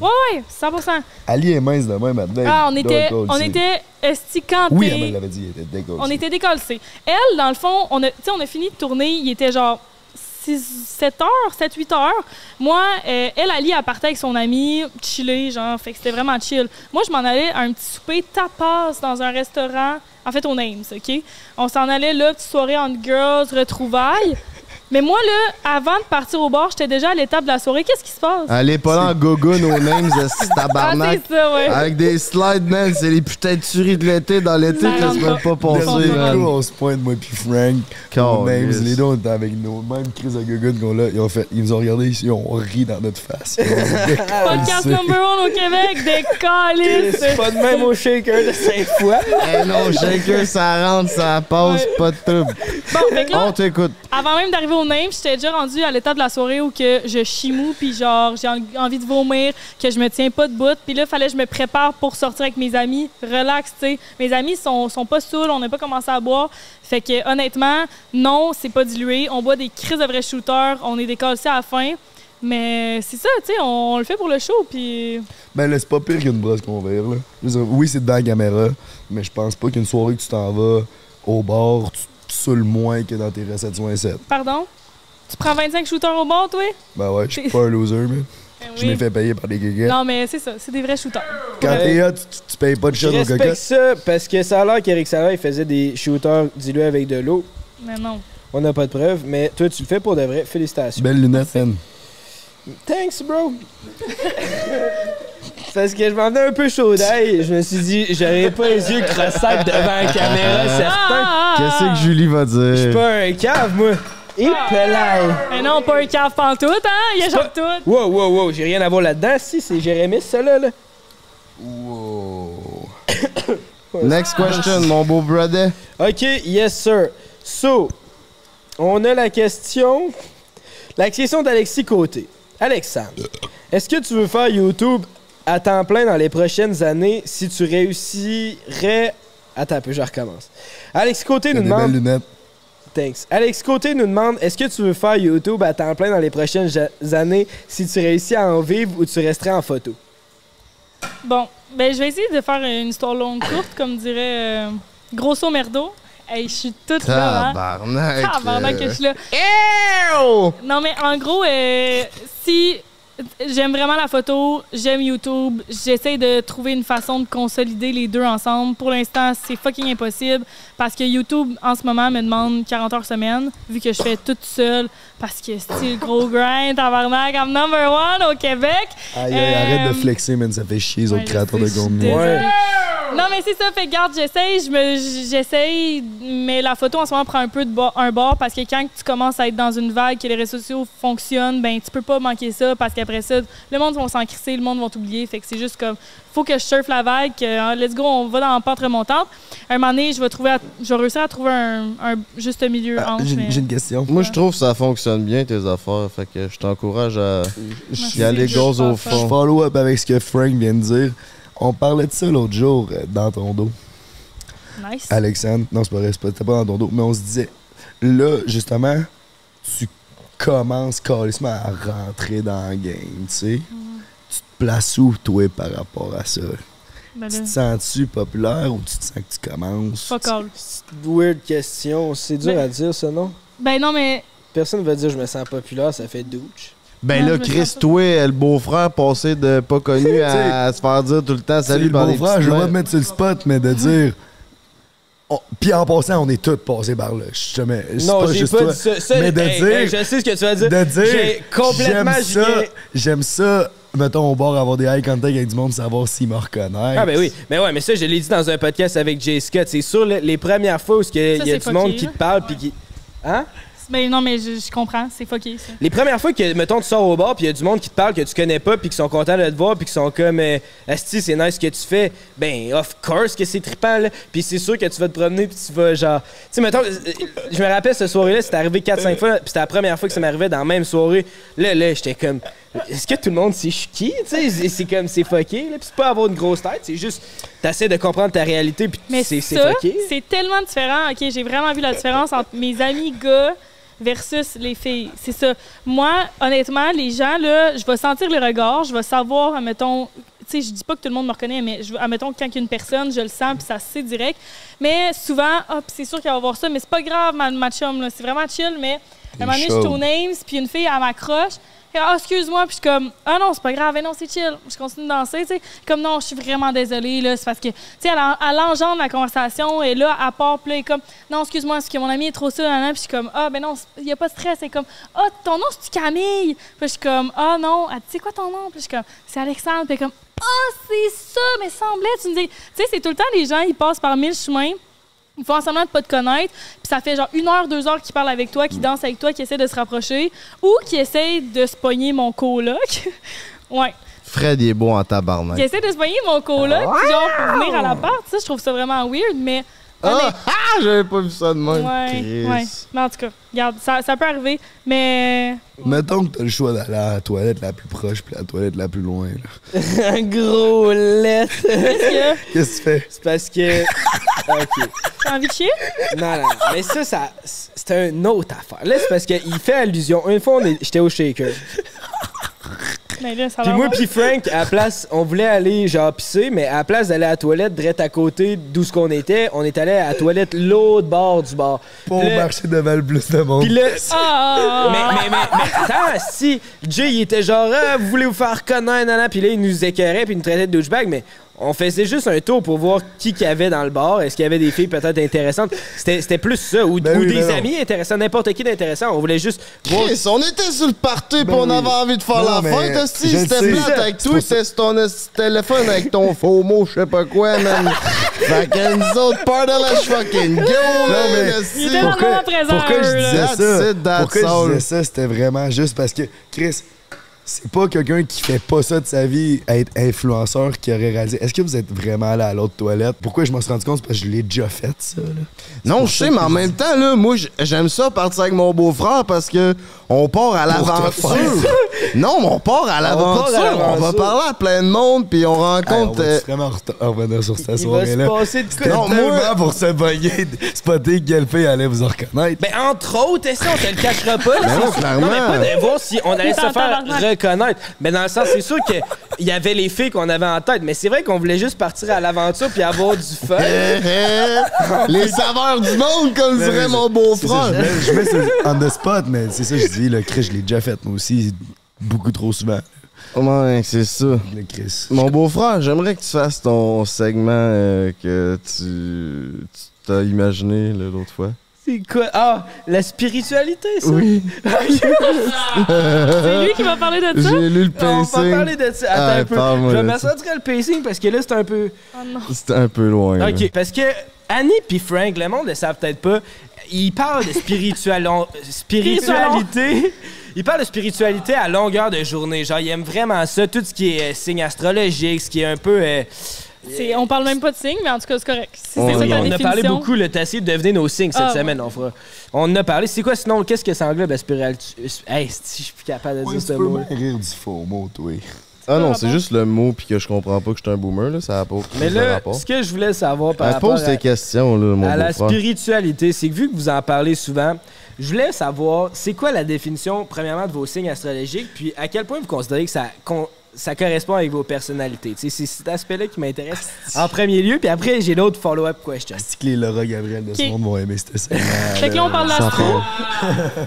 Ouais, ouais, 100%. Ali est mince de même, devait Ah, on était, on était esticantés. Oui, elle l'avait dit, elle était décollée. On était décollés. Elle, dans le fond, on a, on a fini de tourner, il était genre 6, 7 heures, 7, 8 heures. Moi, euh, elle, Ali, elle partait avec son ami, chiller, genre, fait que c'était vraiment chill. Moi, je m'en allais à un petit souper tapas dans un restaurant, en fait, au Names, OK? On s'en allait là, petite soirée entre girls, retrouvailles. Mais moi, là, avant de partir au bar, j'étais déjà à l'étape de la soirée. Qu'est-ce qui se passe? Elle est pas là en gogo, nos names, ce Ah, tabarnak. c'est ça, ouais. Avec des slides, man, c'est les putains de tueries de l'été dans l'été, Ça tu peux pas Dernier passer, coup, man. on se pointe, moi puis Frank. Nos names, les deux, on était avec nos mêmes crises de gugun qu'on a. Ils, ont fait, ils nous ont regardé ici, ils ont ri dans notre face. Podcast number one au Québec, des C'est calices. pas de même au shaker de Sainte-Foy. Eh non, shaker, ça rentre, ça passe, Ouais. pas de trouble. Bon, fait que là, On t'écoute. Avant même d'arriver au name, déjà rendue à l'état de la soirée où que je chimou puis genre j'ai en- envie de vomir, que je me tiens pas de bout, puis là fallait que je me prépare pour sortir avec mes amis, relax, tu sais. Mes amis sont sont pas saouls, on n'a pas commencé à boire. Fait que honnêtement, non, c'est pas dilué, on boit des crises de vrais shooters, on est décalés à la fin. Mais c'est ça, tu sais, on, le fait pour le show puis Ben là, c'est pas pire qu'une brosse qu'on verre, là. Oui, c'est devant la caméra, mais je pense pas qu'une soirée que tu t'en vas au bar, tu te saoules moins que dans tes réceptions 7. pardon? Tu prends 25 shooters au bord, toi? Ben ouais, je suis pas un loser, mais Ben je m'ai fait payer par des guéguettes. Non, mais c'est ça, c'est des vrais shooters. Quand t'es hot, tu, tu payes pas de Je shot au respecte cocotte. ça parce que ça a l'air qu'Eric Sarah, il faisait des shooters dilués avec de l'eau. Mais non. On n'a pas de preuves, mais toi, tu le fais pour de vrai. Félicitations. Belle lunette. Thanks, bro. Parce que je m'en venais un peu chaud d'ail. Je me suis dit, j'aurais pas les yeux crossés devant la caméra, certain. Ah, ah, Qu'est-ce ah. que Julie va Je suis dire? pas un cave, moi. Et. Mais non, pas un cave pantoute, hein? Il y a genre tout. Wow, wow, wow, j'ai rien à voir là-dedans. Si, c'est Jérémy, ça, là. là. Wow. Next question, mon beau brother. OK, yes, sir. So, on a la question. La question d'Alexis Côté. Alexandre, est-ce que tu veux faire YouTube à temps plein dans les prochaines années si tu réussirais. Attends un peu, je recommence. Alexis Côté nous demande. lunettes. Thanks. Alex Côté nous demande est-ce que tu veux faire YouTube à temps plein dans les prochaines années si tu réussis à en vivre ou tu resterais en photo? Bon, ben je vais essayer de faire une histoire longue courte, comme dirait euh, Grosso Merdo. Hey, je suis toute là, hein? Tabarnak. Tabarnak que euh. je suis là. Non, mais en gros, euh, si j'aime vraiment la photo, j'aime YouTube, j'essaie de trouver une façon de consolider les deux ensemble. Pour l'instant, c'est fucking impossible parce que YouTube, en ce moment, me demande 40 heures semaine, vu que je fais tout seul parce que c'est le gros grind, tabarnak, I'm number one au Québec. Aïe, aïe, arrête Euh, de flexer, man. Ça fait chier les autres créateurs de contenu. Non, mais c'est ça. Fait garde, j'essaye, je me, j'essaye, mais la photo en ce moment prend un peu de bord, un bord parce que quand tu commences à être dans une vague, que les réseaux sociaux fonctionnent, ben tu peux pas manquer ça parce qu'après ça, le monde va s'en crisser, le monde va t'oublier. Fait que c'est juste comme, faut que je surfe la vague, que, hein, let's go, on va dans la pente remontante. Un moment donné, je vais trouver, à- je vais réussir à trouver un, un juste milieu Ah, entre. J'ai mais- une question. Moi, je trouve que ça fonctionne bien, tes affaires. Fait que je t'encourage à y aller gauze au pense, Je fond. follow up avec ce que Frank vient de dire. On parlait de ça l'autre jour euh, dans ton dos. Nice. Alexandre, non, c'est pas vrai, c'était pas dans ton dos, mais on se disait, là, justement, tu commences carrément à rentrer dans le game, tu sais. Tu te places où, toi, par rapport à ça? Ben Tu te sens-tu populaire ou tu te sens que tu commences? fuck all. C'est une weird question. C'est dur Mais- à dire, ça, non? Ben non, mais Personne va dire je me sens populaire, ça fait douche. Ben Non, là, Chris, toi, le beau-frère passé de pas connu à, se faire dire tout le temps Salut le par beau des frère, petites je vais te mettre sur le spot, mais de dire. on- Puis en passant, on est tous passés par là. Je te mets- Non, pas j'ai juste pas toi. dit ça. ça mais de hey, dire, hey, je sais ce que tu vas dire. de dire, J'ai complètement j'aime ça, j'aime ça, mettons au bord, avoir des eye contact avec du monde, savoir s'ils me reconnaissent. Ah ben oui, mais ouais, mais ça je l'ai dit dans un podcast avec Jay Scott, c'est sûr le- les premières fois où il y a, Ça, y a c'est du monde qui te parle puis qui Hein? Ben non, mais je, je comprends, c'est fucké ça. Les premières fois que mettons tu sors au bar puis il y a du monde qui te parle que tu connais pas puis qui sont contents de te voir puis qui sont comme euh, Asti, c'est nice ce que tu fais. Ben of course que c'est trippant là. Puis c'est sûr que tu vas te promener puis tu vas genre tu sais mettons euh, je me rappelle cette soirée là, c'était arrivé 4 5 fois puis c'était la première fois que ça m'arrivait dans la même soirée. Là là, j'étais comme est-ce que tout le monde sait je suis qui? Tu sais, c'est- comme c'est fucké là. Puis c'est pas avoir une grosse tête, c'est juste t'essaies de comprendre ta réalité puis Mais c'est fucké. c'est tellement différent. OK, j'ai vraiment vu la différence entre mes amis gars versus les filles. C'est ça. Moi, honnêtement, les gens, là, je vais sentir le regard, je vais savoir, admettons, tu sais, je dis pas que tout le monde me reconnaît, mais je, admettons, quand il y a une personne, je le sens, puis ça c'est direct. Mais souvent, ah, c'est sûr qu'il va y avoir ça, mais c'est pas grave, ma, ma chum, là, c'est vraiment chill, mais à un moment donné, je suis au Names, puis une fille, elle m'accroche. Ah, excuse-moi, puis je suis comme, ah non, c'est pas grave, eh non, c'est chill. Je continue de danser, tu sais. Comme, non, je suis vraiment désolée, là. C'est parce que, tu sais, elle, en- elle engendre la conversation, et là, à part, puis là, elle est comme, non, excuse-moi, parce que mon ami est trop nan. Puis je suis comme, ah, ben non, il y a pas de stress. Elle est comme, ah, ton nom, c'est Camille? Puis je suis comme, ah non, elle dit, c'est quoi ton nom? Puis je suis comme, c'est Alexandre. Puis comme, ah, c'est ça, mais semblait, tu me dis. Tu sais, c'est tout le temps, les gens, ils passent par mille chemins. Ils font semblant de pas te connaître, puis ça fait genre une heure, deux heures qu'ils parlent avec toi, qu'ils dansent avec toi, qu'ils essaient de se rapprocher, ou qu'ils essayent de se pogner mon coloc. ouais. Fred, il est beau en tabarnak. Qu'ils essaient de se pogner mon coloc, puis genre pour venir à l'appart. Ça, je trouve ça vraiment weird, mais. Ah, ah, j'avais pas vu ça de même. Ouais, ouais. Mais en tout cas, regarde, ça, ça peut arriver, mais. Mettons que t'as le choix d'aller à la toilette la plus proche puis la toilette la plus loin. là. Un gros lettre. Qu'est-ce que tu fais? C'est parce que. Ok. t'as envie de chier? Non, non, non. Mais ça, ça c'est une autre affaire. Là, c'est parce qu'il fait allusion. Une fois, on est- j'étais au shaker. Mais là, ça Puis moi, puis Frank, à la place, on voulait aller genre pisser, mais à la place d'aller à la toilette, direct à côté d'où ce qu'on était, on est allé à la toilette l'autre bord du bar. Pour marcher devant le plus de monde. Puis là, Ah, ah, mais, ah, mais, mais, mais attends, si Jay il était genre, ah, vous voulez vous faire connaître, nanana, puis là, il nous écœurait, puis il nous traitait de douchebag, mais on faisait juste un tour pour voir qui qu'il y avait dans le bar. Est-ce qu'il y avait des filles peut-être intéressantes? C'était plus ça, ou, Ben ou oui, des ben non. amis intéressants, n'importe qui d'intéressant. On voulait juste voir. Chris, on était sur le party Ben on oui. avait envie de faire Non, la fête, C'était plate avec toi, ça- c'était ton téléphone avec ton faux mot, je sais pas quoi, man. fait que nous autres, part de la fucking go, man, Pourquoi, pourquoi je disais That's ça? it, that's pourquoi je disais ça? C'était vraiment juste parce que, Chris, c'est pas quelqu'un qui fait pas ça de sa vie, être influenceur, qui aurait réalisé. Est-ce que vous êtes vraiment allé à l'autre toilette? Pourquoi je m'en suis rendu compte? C'est parce que je l'ai déjà fait, ça. Là. Non, je ça sais, mais en même temps, là, moi, j'aime ça partir avec mon beau-frère parce que on part à l'aventure. Non, mais on part à l'aventure. On, va parler à plein de monde, puis on Hey, on rencontre. va euh, vraiment revenir sur cette soirée-là. C'était tellement moi- pour se bugger, spotter quelle fille allait vous en reconnaître. Ben, entre autres, est-ce qu'on te le cachera pas? là, Ben c'est non, sûr. clairement. Non, mais pas de voir si on allait se faire. Reconnaître. Mais dans le sens, c'est sûr qu'il y avait les filles qu'on avait en tête. Mais c'est vrai qu'on voulait juste partir à l'aventure puis avoir du fun. les saveurs du monde, comme dirait mon beau-frère. je mets, ça on the spot, mais c'est ça que je dis, le Chris, je l'ai déjà fait, moi aussi, beaucoup trop souvent. Ouais, c'est ça. Le Chris. Mon beau-frère, j'aimerais que tu fasses ton segment euh, que tu tu t'as imaginé là, l'autre fois. C'est quoi? Ah, la spiritualité, ça? Oui. C'est lui qui va parler de ça? J'ai lu le On va pacing. parler de ça. Attends Ah, un peu. Je vais de me ça. sortir le pacing parce que là, c'est un peu. Oh. C'était un peu loin. là. Parce que Annie puis Frank, le monde ne le savent peut-être pas, ils parlent de spiritualité. Ils parlent de spiritualité à longueur de journée. Genre, ils aiment vraiment ça, tout ce qui est euh, signe astrologique, ce qui est un peu. euh, C'est- On parle même pas de signe, mais en tout cas, c'est correct. Si On- ça ta on a parlé beaucoup, le t'as essayé de deviner nos signes cette Ah, ouais. semaine, on fera. On en a parlé. C'est quoi sinon, qu'est-ce que ça englobe la spiritualité? Hey, si je suis plus capable de Ouais, dire ce mot. rire du faux mot, toi. Ah non, c'est juste le mot puis que je comprends pas que je suis un boomer là, ça a pas Mais là, rapport. ce que je voulais savoir par rapport pose à, tes questions là, mon à la spiritualité, c'est que vu que vous en parlez souvent, je voulais savoir, c'est quoi la définition, premièrement, de vos signes astrologiques, puis à quel point vous considérez que ça, ça correspond avec vos personnalités. C'est cet aspect-là qui m'intéresse en premier lieu, puis après, j'ai d'autres follow-up questions. C'est que les Laura Gabriel de ce monde vont aimer ce segment. Fait que là, on parle d'astro.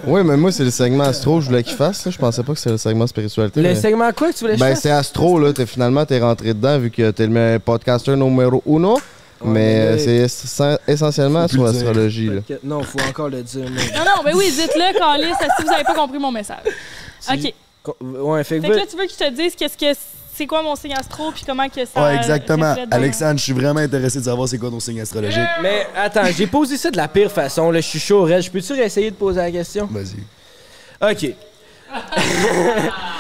Oui, mais moi c'est le segment astro, je voulais qu'il fasse là. je pensais pas que c'était le segment spiritualité. Le mais- segment quoi que tu voulais que Ben fasse? c'est astro là, t'es finalement t'es rentré dedans vu que t'es le podcaster numéro uno. mais mais euh, c'est essen- essentiellement sur l'astrologie là. Que- Non, faut encore le dire. mais- Non, non, ben oui, dites-le, Calis, si vous avez pas compris mon message? OK. Ouais, fait que, Fait que là, tu veux que je te dise qu'est-ce que c'est quoi mon signe astro puis comment que ça Ouais, exactement. Alexandre, je suis vraiment intéressé de savoir c'est quoi ton signe astrologique. Mais attends, j'ai posé ça de la pire façon. Là, je suis chaud, Red. Je peux-tu réessayer de poser la question? Vas-y. OK.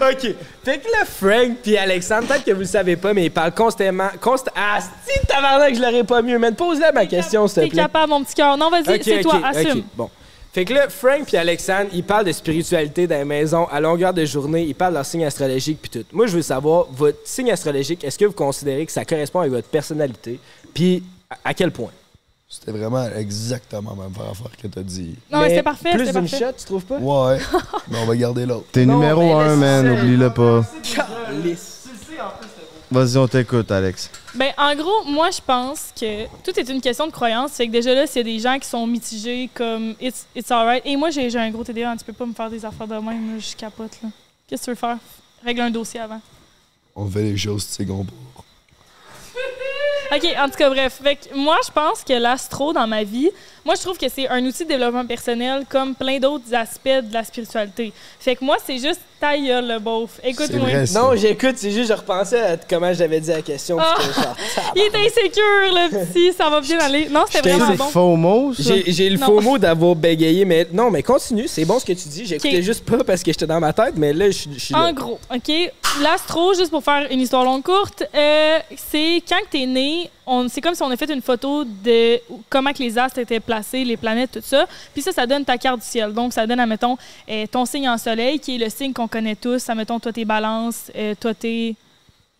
OK. Fait que là, Frank puis Alexandre, peut-être que vous le savez pas, mais ils parlent constamment. Const ah, si tabarnak, je l'aurais pas mieux, mais pose-la ma question, s'il te T'es plaît. capable, mon petit cœur. Non, vas-y, c'est toi, assume. Bon. Fait que là, Frank puis Alexandre, ils parlent de spiritualité dans les maisons à longueur de journée. Ils parlent de leur signe astrologique puis tout. Moi, je veux savoir, votre signe astrologique, est-ce que vous considérez que ça correspond avec votre personnalité? Puis, à, quel point? C'était vraiment exactement la même affaire que t'as dit. Non, mais c'est parfait, Plus c'est d'une parfait. shot, tu trouves pas? Ouais, mais on va garder l'autre. T'es numéro mais 1, laisse man, oublie-le pas. Vas-y, on t'écoute, Alex. Ben, en gros, moi, je pense que tout est une question de croyance. Fait que déjà là, a des gens qui sont mitigés comme it's, it's alright. Et moi, j'ai j'ai un gros TDA, tu peux pas me faire des affaires de même, je capote, là. Qu'est-ce que tu veux faire? Règle un dossier avant. On fait les choses, qu'on peut. OK, en tout cas, bref. Fait que moi, je pense que l'astro dans ma vie, moi, je trouve que c'est un outil de développement personnel comme plein d'autres aspects de la spiritualité. Fait que moi, c'est juste ta gueule, le beauf. Écoute-moi. Non, j'écoute, c'est juste, je repensais à comment j'avais dit la question. Ah. genre, Il est insécure, le petit. Ça va bien aller. Non, c'était vraiment bon. faux mot, ça? J'ai le faux mot d'avoir bégayé, mais non, mais continue, c'est bon ce que tu dis. J'écoutais juste pas parce que j'étais dans ma tête, mais là, je suis- là. En gros, OK? L'astro, juste pour faire une histoire longue courte, euh, c'est quand t'es né, c'est comme si on a fait une photo de comment que les astres étaient placés, les planètes, tout ça. Puis ça, ça donne ta carte du ciel. Donc, ça donne, admettons, euh, ton signe en soleil, qui est le signe qu'on connaît tous. Admettons, toi, t'es balance, euh, toi, t'es...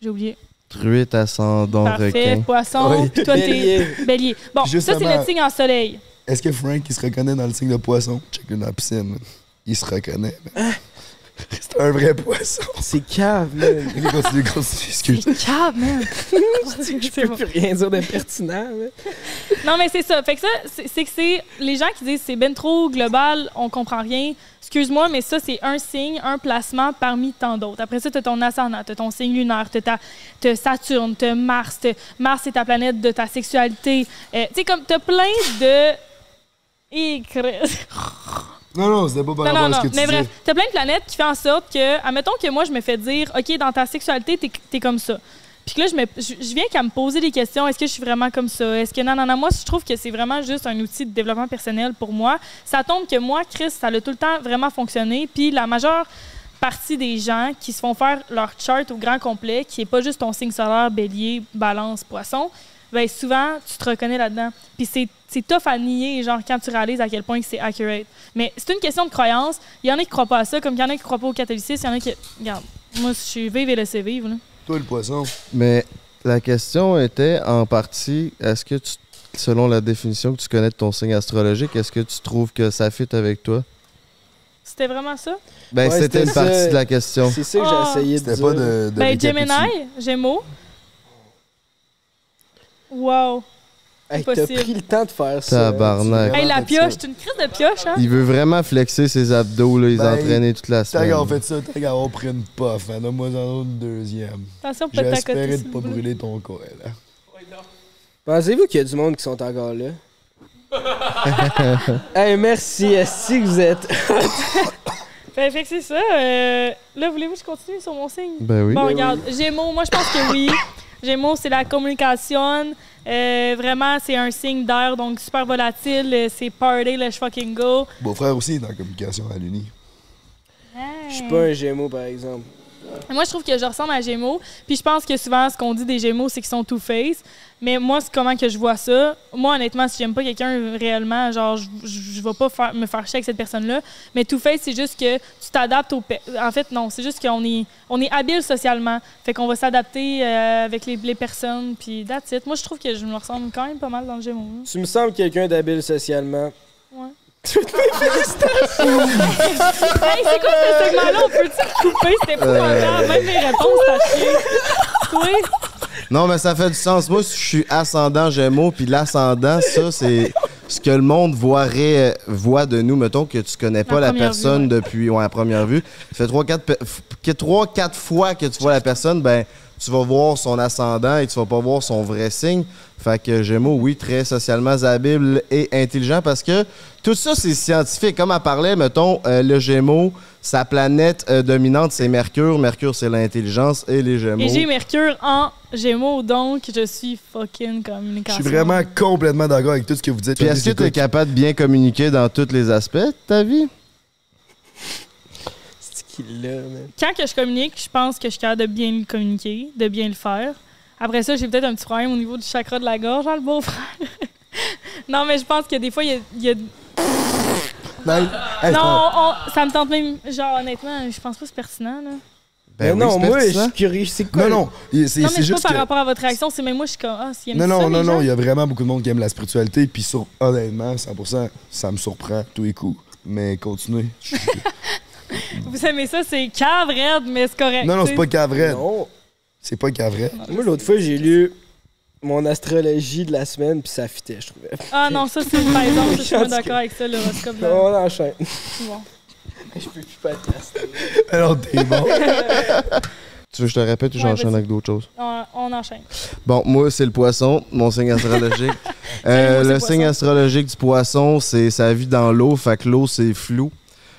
J'ai oublié. Truite, ascendant, Parfait, requin. poisson, Oui. puis toi, t'es... Bélier. Bélier. Bon, ça, c'est notre signe en soleil. Est-ce que Frank, il se reconnaît dans le signe de poisson? Check dans la piscine. Il se reconnaît. man. C'est un vrai poisson. C'est cave, man. Ok, continue, continue, excuse. C'est cave, man. Je peux plus rien dire de pertinent. man. Non, mais c'est ça. Fait que ça, c'est que c'est les gens qui disent c'est ben trop global, on comprend rien. Excuse-moi, mais ça, c'est un signe, un placement parmi tant d'autres. Après ça, tu as ton ascendant, tu ton signe lunaire, tu as, Saturne, tu Mars. t'as- Mars, c'est ta planète de ta sexualité. Euh, tu sais, comme tu as plein de. Et Non, non, c'était pas par non, rapport non, à ce que tu Mais bref, t'as plein de planètes qui font en sorte que, admettons que moi, je me fais dire, OK, dans ta sexualité, t'es es comme ça. Puis que là, je, me, je, je viens qu'à me poser des questions. Est-ce que je suis vraiment comme ça? Est-ce que non, non, non? Moi, je trouve que c'est vraiment juste un outil de développement personnel pour moi. Ça tombe que moi, Chris, ça a tout le temps vraiment fonctionné. Puis la majeure partie des gens qui se font faire leur chart au grand complet, qui est pas juste ton signe solaire, bélier, balance, poisson, ben souvent, tu te reconnais là-dedans. Puis c'est, c'est tough à nier, genre, quand tu réalises à quel point que c'est accurate. Mais c'est une question de croyance. Il y en a qui croient pas à ça, comme il y en a qui croient pas au catholicisme, il y en a qui... Regarde, moi, je suis vive et laissez vivre, là. Toi, le poisson. Mais la question était en partie, est-ce que tu, selon la définition que tu connais de ton signe astrologique, est-ce que tu trouves que ça fit avec toi? C'était vraiment ça? Ben, Ouais, c'était c'était une partie ça. de la question. C'est ça que Ah. j'ai essayé de C'était dire. pas de. de Ben. Gemini, Gémeaux. Wow. Hey, t'as Impossible. pris le temps de faire ça. Tabarnak. Hey, la pioche, c'est une crise de pioche, hein? Il veut vraiment flexer ses abdos, là, ils Ben, entraînaient toute la Tant semaine. qu'on fait ça, tant qu'on pris une puff, hein, donne-moi en une deuxième. Attention, pas J'ai de espéré tacoter, de pas brûler ton corps, là. Pensez-vous qu'il y a du monde qui sont encore là? hey, merci. Est-ce que vous êtes. Fait, fait que c'est ça. euh, là, voulez-vous que je continue sur mon signe? Ben oui. Bon, regarde, Gémeaux, moi, je pense que oui. Gémeaux, c'est la communication. Euh, vraiment, c'est un signe d'air, donc super volatile. Euh, C'est party, let's fucking go. Beau-frère aussi est dans la communication à l'Uni. Je suis pas un gémeau, par exemple. Moi, je trouve que je ressemble à Gémeaux. Puis je pense que souvent, ce qu'on dit des Gémeaux, c'est qu'ils sont two-face. Mais moi, c'est comment que je vois ça. Moi, honnêtement, si j'aime pas quelqu'un réellement, genre, je, je, je vais pas faire, me faire chier avec cette personne-là. Mais two-face, c'est juste que tu t'adaptes au... En fait, non, c'est juste qu'on est, on est habile socialement. Fait qu'on va s'adapter euh, avec les, les personnes. Puis that's it. Moi, je trouve que je me ressemble quand même pas mal dans le Gémeaux. hein. Tu me sembles quelqu'un d'habile socialement. Ouais. Hey, c'est quoi ce segment-là? On peut-tu couper? C'était pas Euh. Même mes réponses, t'as chier. Oui. Non, mais ça fait du sens. Moi, je suis ascendant Gémeaux, puis l'ascendant, ça, c'est ce que le monde voit, ré- voit de nous. Mettons que tu connais pas La personne vue, ouais. depuis ouais, la première vue. Ça fait trois, quatre, pe- f- que trois, quatre fois que tu vois la personne, ben, tu vas voir son ascendant et tu vas pas voir son vrai signe. Fait que Gémeaux, oui, très socialement habile et intelligent parce que tout ça, c'est scientifique. Comme elle parlait, mettons, euh, le Gémeaux, sa planète euh, dominante, c'est Mercure. Mercure, c'est l'intelligence et les Gémeaux. Et j'ai Mercure en Gémeaux, donc je suis fucking Je communication. suis vraiment complètement d'accord avec tout ce que vous dites. Puis est-ce que tu es capable de bien communiquer dans tous les aspects de ta vie? Man? Quand que je communique, je pense que je suis capable de bien le communiquer, de bien le faire. Après ça, j'ai peut-être un petit problème au niveau du chakra de la gorge, hein, le beau-frère. non, mais je pense que des fois, il y a... il y a- Non, hey, non, on- ça me tente même... Genre, honnêtement, je pense pas que c'est pertinent, là. Mais oui, non, moi, je suis curieux. C'est quoi? Non, non, c'est Non, mais juste pas par que- rapport à votre réaction, c'est même moi, je suis comme, ah, Non, ça, non, non, non, il y a vraiment beaucoup de monde qui aime la spiritualité, puis sur, honnêtement, 100%, ça me surprend tous les coups. Mais continuez. Vous aimez ça, c'est cave, raide, mais c'est correct. non, non, c'est pas cavrette. Non. C'est pas cavrette. Moi, l'autre fois, j'ai lu mon astrologie de la semaine, puis ça fitait, je trouvais. Ah non, ça, c'est par exemple, je suis pas d'accord avec ça, l'horoscope. là. On enchaîne. Bon. Je peux plus podcast. Alors, t'es bon. Tu veux que je te répète ou Ouais, j'enchaîne avec d'autres choses? On, on enchaîne. Bon, moi, c'est le poisson, mon signe astrologique. Euh, le signe astrologique du poisson, c'est sa vie dans l'eau. Fait que l'eau, c'est flou.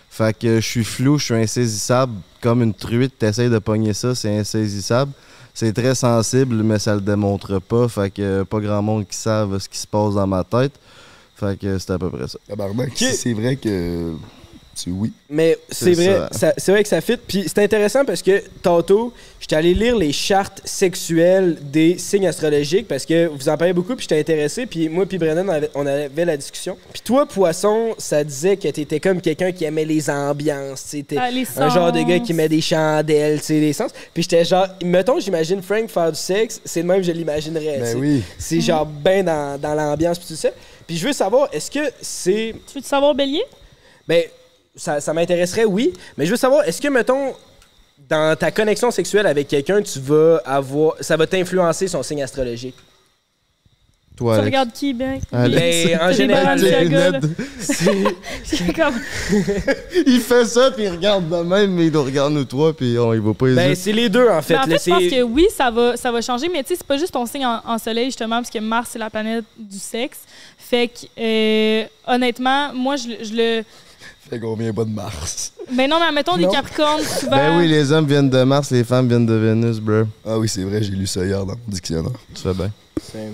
Fait que je suis flou, je suis insaisissable. Comme une truite, t'essayes de pogner ça, c'est insaisissable. C'est très sensible, mais ça le démontre pas. Fait que pas grand monde qui savent ce qui se passe dans ma tête. Fait que c'est à peu près ça. Tabarnak, c'est vrai que. Oui. Mais c'est vrai, ça. ça- c'est vrai que ça fit. Puis c'est intéressant parce que tantôt, j'étais allé lire les chartes sexuelles des signes astrologiques parce que vous en parlez beaucoup, puis j'étais intéressé. Puis moi, puis Brennan, on avait, la discussion. Puis toi, Poisson, ça disait que t'étais comme quelqu'un qui aimait les ambiances. t'es Ah, les un genre de gars qui met des chandelles, tu sais, les sens. Puis j'étais genre, mettons, j'imagine Frank faire du sexe, c'est le même que je l'imaginerais. Ben oui. C'est genre ben dans, dans l'ambiance, puis tout ça. Puis je veux savoir, est-ce que c'est Tu veux savoir, Bélier? ben, ça, ça m'intéresserait, oui. Mais je veux savoir, est-ce que, mettons, dans ta connexion sexuelle avec quelqu'un, tu vas avoir. Ça va t'influencer son signe astrologique? Toi, Tu Alex. regardes qui, Ben? Alex. Ben, en C'est général, Les lunettes. J'ai comme... il fait ça, puis il regarde de même, mais il nous regarde nous trois, puis on, il va pas ben, c'est les deux, en fait. Ben, en là, fait, je pense c'est- que oui, ça va, ça va changer, mais tu sais, c'est pas juste ton signe en, en soleil, justement, parce que Mars, c'est la planète du sexe. Fait que, euh, honnêtement, moi, je le. Fait qu'on vient pas de Mars? Ben non, mais mettons des. Capricornes, souvent. Ben oui, les hommes viennent de Mars, les femmes viennent de Vénus, bro. Ah oui, c'est vrai, j'ai lu ça hier dans mon dictionnaire. Tu fais bien. c'est-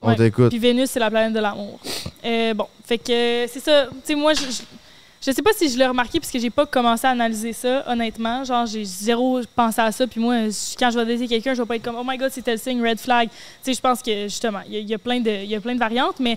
On Ouais. t'écoute. Puis Vénus, c'est la planète de l'amour. Euh, bon, fait que c'est ça. Tu sais, moi, je, je, je sais pas si je l'ai remarqué parce que j'ai pas commencé à analyser ça, honnêtement. Genre, j'ai zéro pensé à ça. Puis moi, je- quand je vais dater quelqu'un, je vais pas être comme, oh my god, c'est tel signe, red flag. Tu sais, je pense que justement, il y, a- il y a plein de, il y a plein de variantes, mais.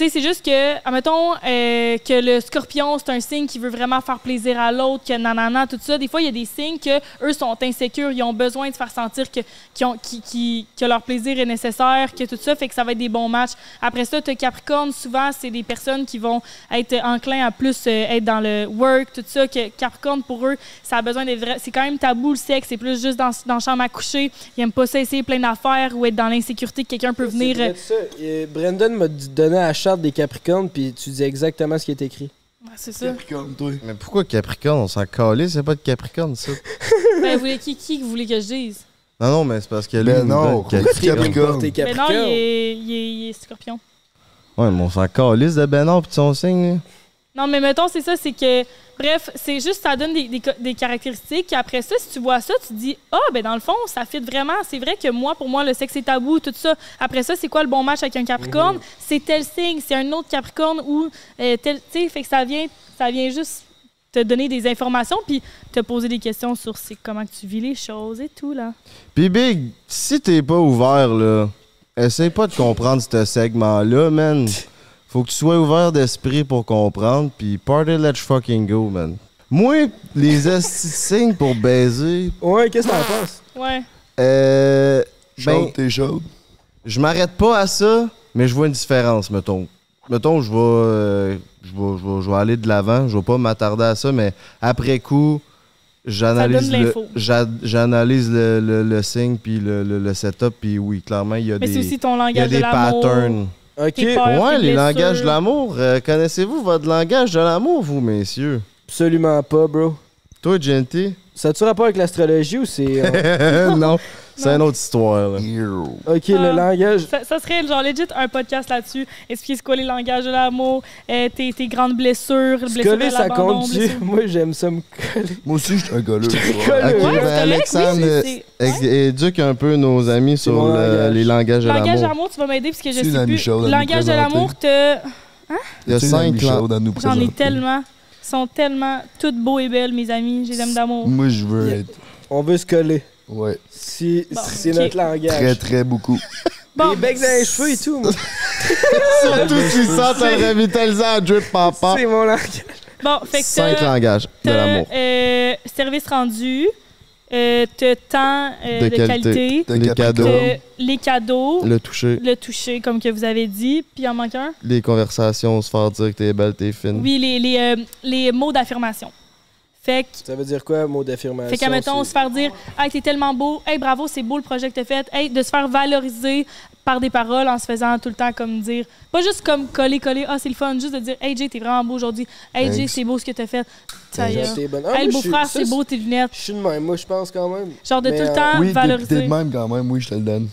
Je- Tu sais, c'est juste que, admettons, euh, que le scorpion, c'est un signe qui veut vraiment faire plaisir à l'autre, que nanana, tout ça. Des fois, il y a des signes que eux sont insécures, ils ont besoin de faire sentir que, qu'ils ont- qui- qui- que leur plaisir est nécessaire, que tout ça fait que ça va être des bons matchs. Après ça, tu Capricorne, souvent, c'est des personnes qui vont être enclins à plus euh, être dans le work, tout ça. Que Capricorne, pour eux, ça a besoin d'être vrai. C'est quand même tabou le sexe, c'est plus juste dans, dans la chambre à coucher. Ils aiment pas ça essayer plein d'affaires ou être dans l'insécurité que quelqu'un peut venir. Euh, ça. Euh, Brendan m'a donné la charte des Capricornes, puis tu dis exactement ce qui est écrit. Ouais, c'est ça. Toi. Mais pourquoi Capricorne? On s'en calait, c'est pas de Capricorne, ça. Ben, vous voulez qui, qui que vous voulez que je dise? Non, non, mais c'est parce que Ben nous non, Capricorne? Ben non, Capricorne. il est, il est- il est scorpion. Ouais, mais on s'en calisse de Benon pis de son signe, là. Non, mais mettons, c'est ça, c'est que. Bref, c'est juste, ça donne des, des, co- des caractéristiques. Après ça, si tu vois ça, tu te dis, ah, ben dans le fond, ça fit vraiment. C'est vrai que moi, pour moi, le sexe est tabou, tout ça. Après ça, c'est quoi le bon match avec un Capricorne? C'est tel signe, c'est un autre Capricorne ou euh, tel. Tu sais, fait que ça vient, ça vient juste te donner des informations puis te poser des questions sur comment tu vis les choses et tout, là. Pis Big, si t'es pas ouvert, là, essaye pas de comprendre ce segment-là, man. Faut que tu sois ouvert d'esprit pour comprendre, pis party let's fucking go, man. Moi, les signes pour baiser, Ouais, qu'est-ce que t'en penses? Ouais. euh. Ben, Chaude, t'es chaude. je m'arrête pas à ça, mais je vois une différence, mettons. Mettons, je vais, euh, je vais, je vais, je vais aller de l'avant, je vais pas m'attarder à ça, mais après coup, j'analyse le, j'analyse le, le, le signe puis le, le, le setup, puis oui, clairement, il y a Mais c'est des, aussi ton il y a de des patterns. Ok, Ouais, les langages de l'amour. euh, Connaissez-vous votre langage de l'amour, vous, messieurs? absolument pas, bro. Toi, Genty? Ça a-tu rapport avec l'astrologie ou c'est. euh, non, c'est une autre histoire, là. Ok, le Ah. langage. Ça, ça serait genre legit un podcast là-dessus. Expliquer c'est quoi les langages de l'amour, euh, tes, tes grandes blessures, Se blessures coller, de ça blessures- Moi, j'aime ça me coller. Moi aussi, je suis un gars là. colle. Ok, Ouais, ben, Alexandre, oui, euh, ex- éduque un peu nos amis sur le- langage. les langages de Langage l'amour. d'amour, tu vas m'aider parce que je sais plus. Langage de l'amour, te... Il y a cinq lan- chaudes à nous j'en ai tellement. Ils sont tellement toutes beaux et belles, mes amis. Je les aime d'amour. Moi, je veux être. On veut se coller. Ouais. Si, Bon, c'est ok. notre langage. Très, très beaucoup. Bon, Les becs dans les cheveux et tout, moi. Surtout s'ils sentent un revitalisant drip papa. C'est mon langage. bon fait que Cinq t'as- langages de t'as, l'amour. euh, service rendu, euh, t'as temps euh, De de, qualité. qualité, T'as Les cadeaux. t'as les cadeaux, Le toucher, le toucher, comme que vous avez dit, puis il en manque un? les conversations, se faire dire que t'es belle, t'es fine. Oui, les, les, euh, les mots d'affirmation. Fait que Ça veut dire quoi, mot d'affirmation? Fait qu'à mettons, se faire dire Hey, t'es tellement beau, hey, bravo, c'est beau le projet que t'as fait, hey, de se faire valoriser par des paroles en se faisant tout le temps comme dire, pas juste comme coller, coller, ah, c'est le fun, juste de dire Hey, Jay, t'es vraiment beau aujourd'hui, hey, Jay, c'est beau ce que t'as fait. Ça y Genre, est. t'es bonne. Ah, Hey, moi, le beau-frère, c'est beau tes lunettes. Je suis de même, moi, je pense quand même. Genre de Mais, tout le euh, temps Oui, valoriser. de même quand même, oui, je te le donne.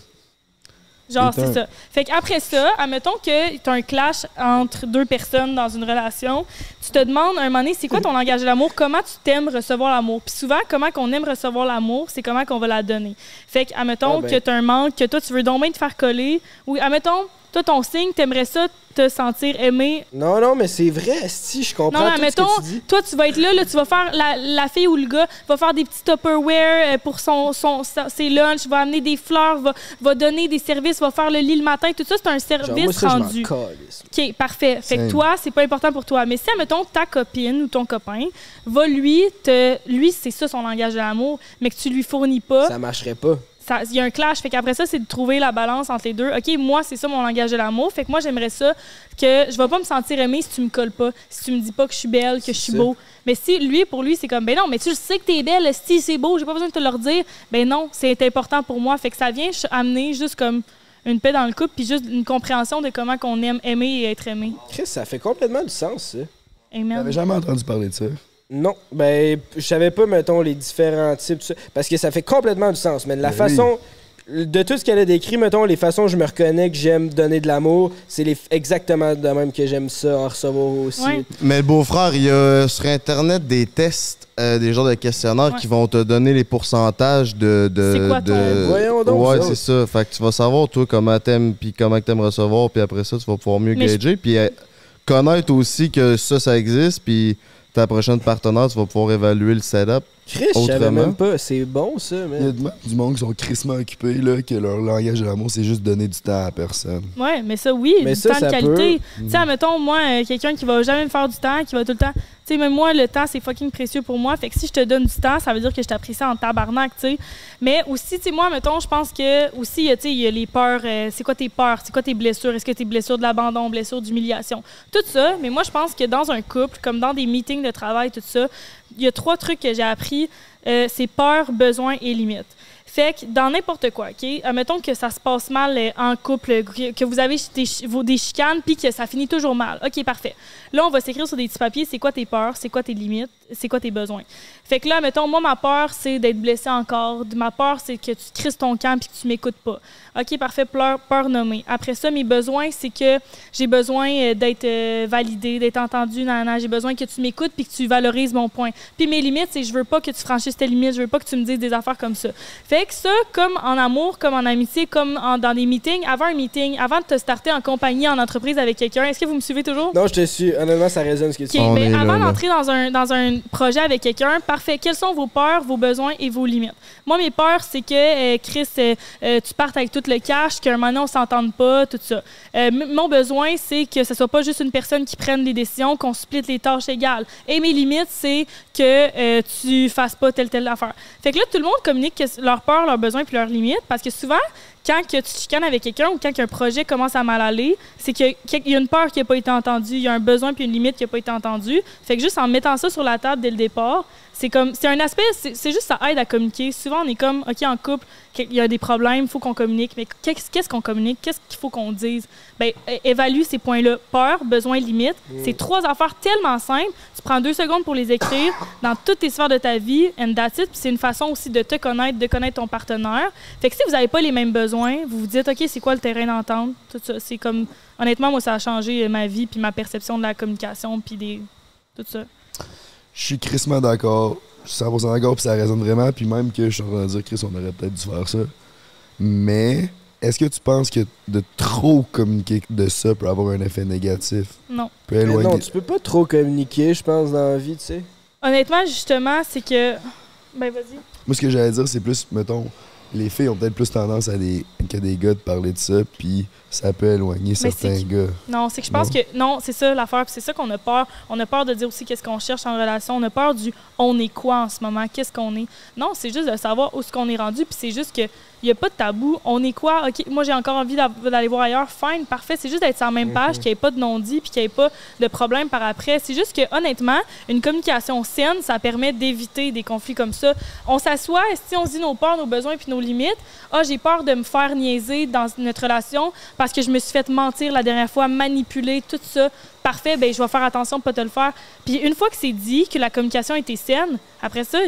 Genre, c'est ça. Fait qu'après ça, admettons que t'as un clash entre deux personnes dans une relation, tu te demandes un moment donné, c'est quoi ton langage de l'amour? Comment tu t'aimes recevoir l'amour? Puis souvent, comment qu'on aime recevoir l'amour, c'est comment qu'on va la donner. Fait que, admettons Ah ben. que t'as un manque, que toi, tu veux donc bien te faire coller. Ou, admettons, toi, ton signe, t'aimerais ça te sentir aimé? Non, non, mais c'est vrai, si je comprends non, mais tout mettons, ce que tu dis. toi, tu vas être là, là, tu vas faire, la, la fille ou le gars va faire des petits Tupperware euh, pour son, son, ses lunchs, va amener des fleurs, va, va donner des services, va faire le lit le matin. Tout ça, c'est un Genre, moi, service ça, je rendu. OK, parfait. Fait que toi, c'est pas important pour toi. Mais si, mettons, ta copine ou ton copain va lui, te, lui, c'est ça son langage de l'amour, mais que tu lui fournis pas, Ça marcherait pas. Ça- il y a un clash. Fait qu'après ça, c'est de trouver la balance entre les deux. OK, moi, c'est ça mon langage de l'amour. Fait que moi, j'aimerais ça que je vais pas me sentir aimée si tu me colles pas, si tu me dis pas que je suis belle, que je suis beau. Mais si lui, pour lui, c'est comme, ben non, mais tu le sais que t'es belle, si c'est beau, j'ai pas besoin de te le redire. Ben non, c'est important pour moi. Fait que ça vient amener juste comme une paix dans le couple, puis juste une compréhension de comment qu'on aime aimer et être aimé. Chris, ça fait complètement du sens, ça. Amen. J'avais jamais entendu parler de ça. Non, ben, je savais pas, mettons, les différents types, tout ça, parce que ça fait complètement du sens. Mais de la Ben façon, de tout ce qu'elle a décrit, mettons, les façons où je me reconnais que j'aime donner de l'amour, c'est les, exactement de même que j'aime ça en recevoir aussi. Ouais. Mais le beau-frère, il y a sur Internet des tests, euh, des genres de questionnaires Ouais. qui vont te donner les pourcentages de. de C'est quoi ton- de- Voyons donc, Ouais, c'est ça. Fait que tu vas savoir, toi, comment t'aimes, puis comment t'aimes recevoir, puis après ça, tu vas pouvoir mieux Mais je- gager. Puis euh, connaître aussi que ça, ça existe, puis ta prochaine partenaire, tu vas pouvoir évaluer le setup. Chris, je savais même pas. C'est bon, ça, Il y a du monde- du monde qui sont crissement occupés, là, que leur langage de l'amour, c'est juste donner du temps à personne. Ouais, mais ça, oui, Mais du ça, temps de ça qualité. peut. Tu sais, mettons, moi, euh, quelqu'un qui va jamais me faire du temps, qui va tout le temps. Tu sais, même moi, le temps, c'est fucking précieux pour moi. Fait que si je te donne du temps, ça veut dire que je t'apprécie en tabarnak, tu sais. Mais aussi, tu sais, moi, mettons, je pense que, aussi, euh, tu sais, il y a les peurs. euh, c'est quoi tes peurs? C'est quoi tes blessures? Est-ce que tes blessures de l'abandon, blessures d'humiliation? Tout ça. Mais moi, je pense que dans un couple, comme dans des meetings de travail, tout ça, il y a trois trucs que j'ai appris. Euh, c'est peur, besoin et limite. Fait que dans n'importe quoi, OK? Admettons que ça se passe mal euh, en couple, que vous avez des, des chicanes, puis que ça finit toujours mal. OK, parfait. Là, on va s'écrire sur des petits papiers, c'est quoi tes peurs, c'est quoi tes limites, c'est quoi tes besoins? Fait que là, mettons, moi, ma peur, c'est d'être blessé encore. Ma peur, c'est que tu te crisses ton camp puis que tu m'écoutes pas. OK, parfait, peur, peur nommée. Après ça, mes besoins, c'est que j'ai besoin euh, d'être euh, validé, d'être entendu, nanana. J'ai besoin que tu m'écoutes puis que tu valorises mon point. Puis mes limites, c'est je veux pas que tu franchisses tes limites, je veux pas que tu me dises des affaires comme ça. Fait ça, comme en amour, comme en amitié, comme en- dans des meetings, avant un meeting, avant de te starter en compagnie, en entreprise avec quelqu'un, est-ce que vous me suivez toujours? Non, je te suis. Honnêtement, ça résonne ce que tu OK, On ben, avant d'entrer dans un, dans un projet avec quelqu'un, parfait. Quelles sont vos peurs, vos besoins et vos limites? Moi, mes peurs, c'est que, euh, Chris, euh, euh, tu partes avec tout le cash, qu'à un moment donné, on s'entende pas, tout ça. Euh, mon besoin, c'est que ce soit pas juste une personne qui prenne les décisions, qu'on split les tâches égales. Et mes limites, c'est que euh, tu fasses pas telle, telle affaire. Fait que là, tout le monde communique que- leurs peurs, leurs besoins puis leurs limites parce que souvent, quand tu chicanes avec quelqu'un ou quand un projet commence à mal aller, c'est qu'il y a une peur qui n'a pas été entendue, il y a un besoin puis une limite qui n'a pas été entendue. Fait que juste en mettant ça sur la table dès le départ, c'est comme c'est un aspect, c'est juste ça aide à communiquer. Souvent on est comme ok en couple, il y a des problèmes, il faut qu'on communique, mais qu'est-ce qu'on communique, qu'est-ce qu'il faut qu'on dise? Ben évalue ces points-là, peur, besoin, limite. C'est trois affaires tellement simples. Tu prends deux secondes pour les écrire dans toutes tes sphères de ta vie, and that's it. Puis c'est une façon aussi de te connaître, de connaître ton partenaire. Fait que si vous n'avez pas les mêmes besoins, vous vous dites, OK, c'est quoi le terrain d'entente? Tout ça. C'est comme, honnêtement, moi, ça a changé ma vie, puis ma perception de la communication, puis des. Tout ça. Je suis crissement d'accord. Je suis 100% d'accord, puis ça résonne vraiment. Puis même que je suis en train de dire, Chris, on aurait peut-être dû faire ça. Mais est-ce que tu penses que de trop communiquer de ça peut avoir un effet négatif? Non. Peut Mais éloigner. non, tu peux pas trop communiquer, je pense, dans la vie, tu sais. Honnêtement, justement, c'est que. Ben, vas-y. Moi, ce que j'allais dire, c'est plus, mettons, les filles ont peut-être plus tendance à des, que des gars de parler de ça, puis ça peut éloigner Mais certains gars. Non, c'est que je pense que non, c'est ça l'affaire, puis c'est ça qu'on a peur. On a peur de dire aussi qu'est-ce qu'on cherche en relation. On a peur du on est quoi en ce moment, qu'est-ce qu'on est. Non, c'est juste de savoir où ce qu'on est rendu, puis c'est juste que il y a pas de tabou. On est quoi? Ok, moi j'ai encore envie d'a- d'aller voir ailleurs. Fine, parfait. C'est juste d'être sur la même page, qu'il n'y ait pas de non-dit, puis qu'il n'y ait pas de problème par après. C'est juste que honnêtement, une communication saine, ça permet d'éviter des conflits comme ça. On s'assoit, si on se dit nos peurs, nos besoins puis nos limites. Ah, j'ai peur de me faire niaiser dans notre relation parce que je me suis fait mentir la dernière fois, manipuler, tout ça. Parfait, ben je vais faire attention de pas te le faire. Puis une fois que c'est dit, que la communication été saine, après ça,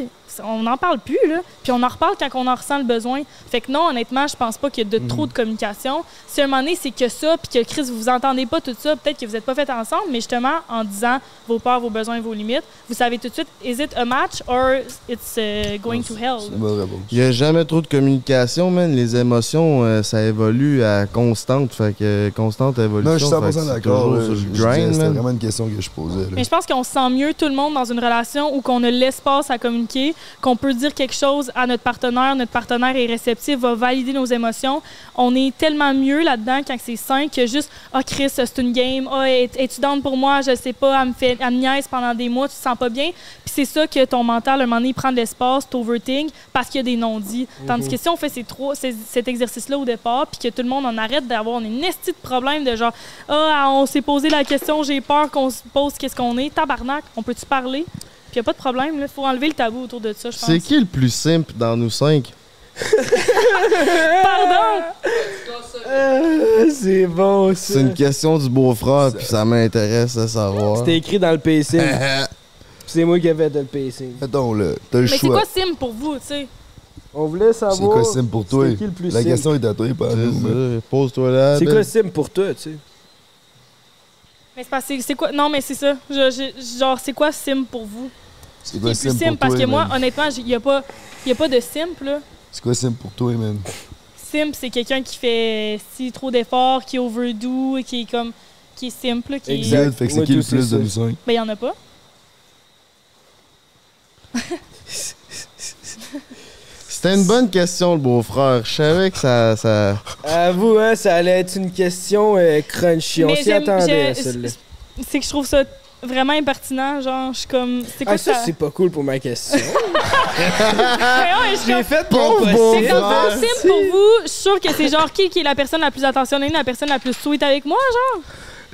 on n'en parle plus, là. Puis on en reparle quand on en ressent le besoin. Fait que non, honnêtement, je pense pas qu'il y a de trop de communication. Si à un moment donné, c'est que ça, puis que Chris, vous vous entendez pas tout ça, peut-être que vous n'êtes pas fait ensemble, mais justement, en disant vos peurs, vos besoins, vos limites, vous savez tout de suite, is it a match or it's uh, going to hell? C'est. Il y a jamais trop de communication, man. Les émotions, euh, ça évolue à constante. Fait que euh, constante évolution. Non, je suis fait que 100% c'est d'accord. man. vraiment une question que je posais. là. Mais je pense qu'on se sent mieux tout le monde dans une relation où qu'on a l'espace à communiquer, qu'on peut dire quelque chose à notre partenaire, notre partenaire est réceptif, va valider nos émotions. On est tellement mieux là-dedans quand c'est sain que juste ah Chris, c'est une game, ah es- es-tu down pour moi, je sais pas, elle me fait elle me niaise pendant des mois, tu te sens pas bien. Puis c'est ça que ton mental à un moment donné il prend de l'espace, t'overthink parce qu'il y a des non-dits. Tandis que si on fait ces trois ces- cet exercice là au départ puis que tout le monde en arrête d'avoir une esti de problème de genre ah, on s'est posé la question, j'ai peur qu'on se pose qu'est-ce qu'on est. Tabarnak, on peut-tu parler? Puis y a pas de problème, il faut enlever le tabou autour de ça, je pense. C'est qui le plus simple dans nous cinq? Pardon! c'est bon, ça. C'est une question du beau-frère, puis ça m'intéresse de savoir. C'était écrit dans le pacing. c'est moi qui ai fait le pacing. Mettons, là, t'as le Mais c'est choix. quoi sim pour vous, tu sais? On voulait C'est savoir. quoi sim pour toi? qui le plus La simple? question est à toi, à. C'est. Pose-toi là. C'est Ben. quoi sim pour toi, tu sais? Mais c'est parce que c'est quoi? Non, mais c'est ça. Je- je- genre, c'est quoi sim pour vous? C'est quoi est plus sim sim? pour Parce toi, que moi, honnêtement, il n'y a, pas- y a pas de simple, là. C'est quoi sim pour toi, man? Simple, c'est quelqu'un qui fait si trop d'efforts, qui est overdo, qui est comme. qui est simple, qui est. Exact. Good, fait que c'est qui le plus de ça. nous cinq? Ben, il y en a pas. C'était une bonne question, le beau-frère. Je savais que ça. ça... Avoue, hein, ça allait être une question euh, crunchy. On s'y attendait, celle-là. C'est que je trouve ça vraiment impertinent. Genre, je suis comme. C'est quoi Ah, ça, ça? c'est pas cool pour ma question. J'ai fait Pauvre C'est comme pour vous. Je suis sûre que c'est genre qui qui est la personne la plus attentionnée, la personne la plus sweet avec moi, genre.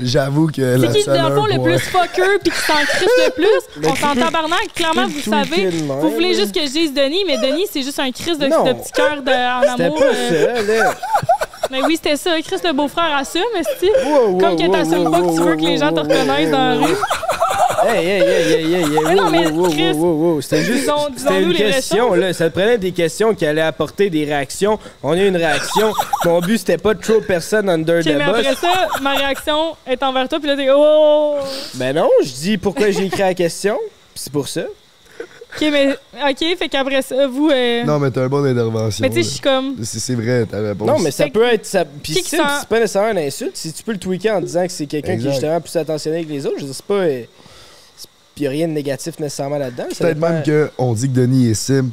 J'avoue que la C'est qui, dans le fond, le plus fucker puis qui s'en crisse le plus? On s'en tabarnak. Clairement, vous savez. Vous voulez juste que je dise Denis, mais Denis, c'est juste un Chris de, petit cœur en C'était amour. pas euh. ça, là. Mais oui, c'était ça. Chris, le beau-frère assume, wow, Comme que t'assumes pas que tu veux que les gens te reconnaissent dans la rue. Hey, hey, hey, hey, hey, hey, Mais non, wow, mais wow, wow, Chris, C'était juste disons- c'était disons-nous une les question, là. Ça prenait des questions qui allaient apporter des réactions. On a eu une réaction. Mon but, c'était pas de trop personne under Ok, the mais après bus. ça, ma réaction est envers toi, puis là, t'es oh! Ben non, je dis pourquoi j'ai écrit la question. pis C'est pour ça. Ok, mais ok, fait qu'après ça, vous. euh, Non, mais t'as un bon intervention. mais tu sais, je suis comme. C'est c'est vrai, ta réponse. Non, mais ça Fait que- peut être. Ça... Puis Qui qui c'est sent- c'est pas nécessairement une insulte. Si tu peux le tweaker en disant que c'est quelqu'un qui est Exact. justement plus attentionné que les autres, je dire, c'est pas. euh, Puis rien de négatif nécessairement là-dedans. Peut-être dépend- même qu'on dit que Denis est sim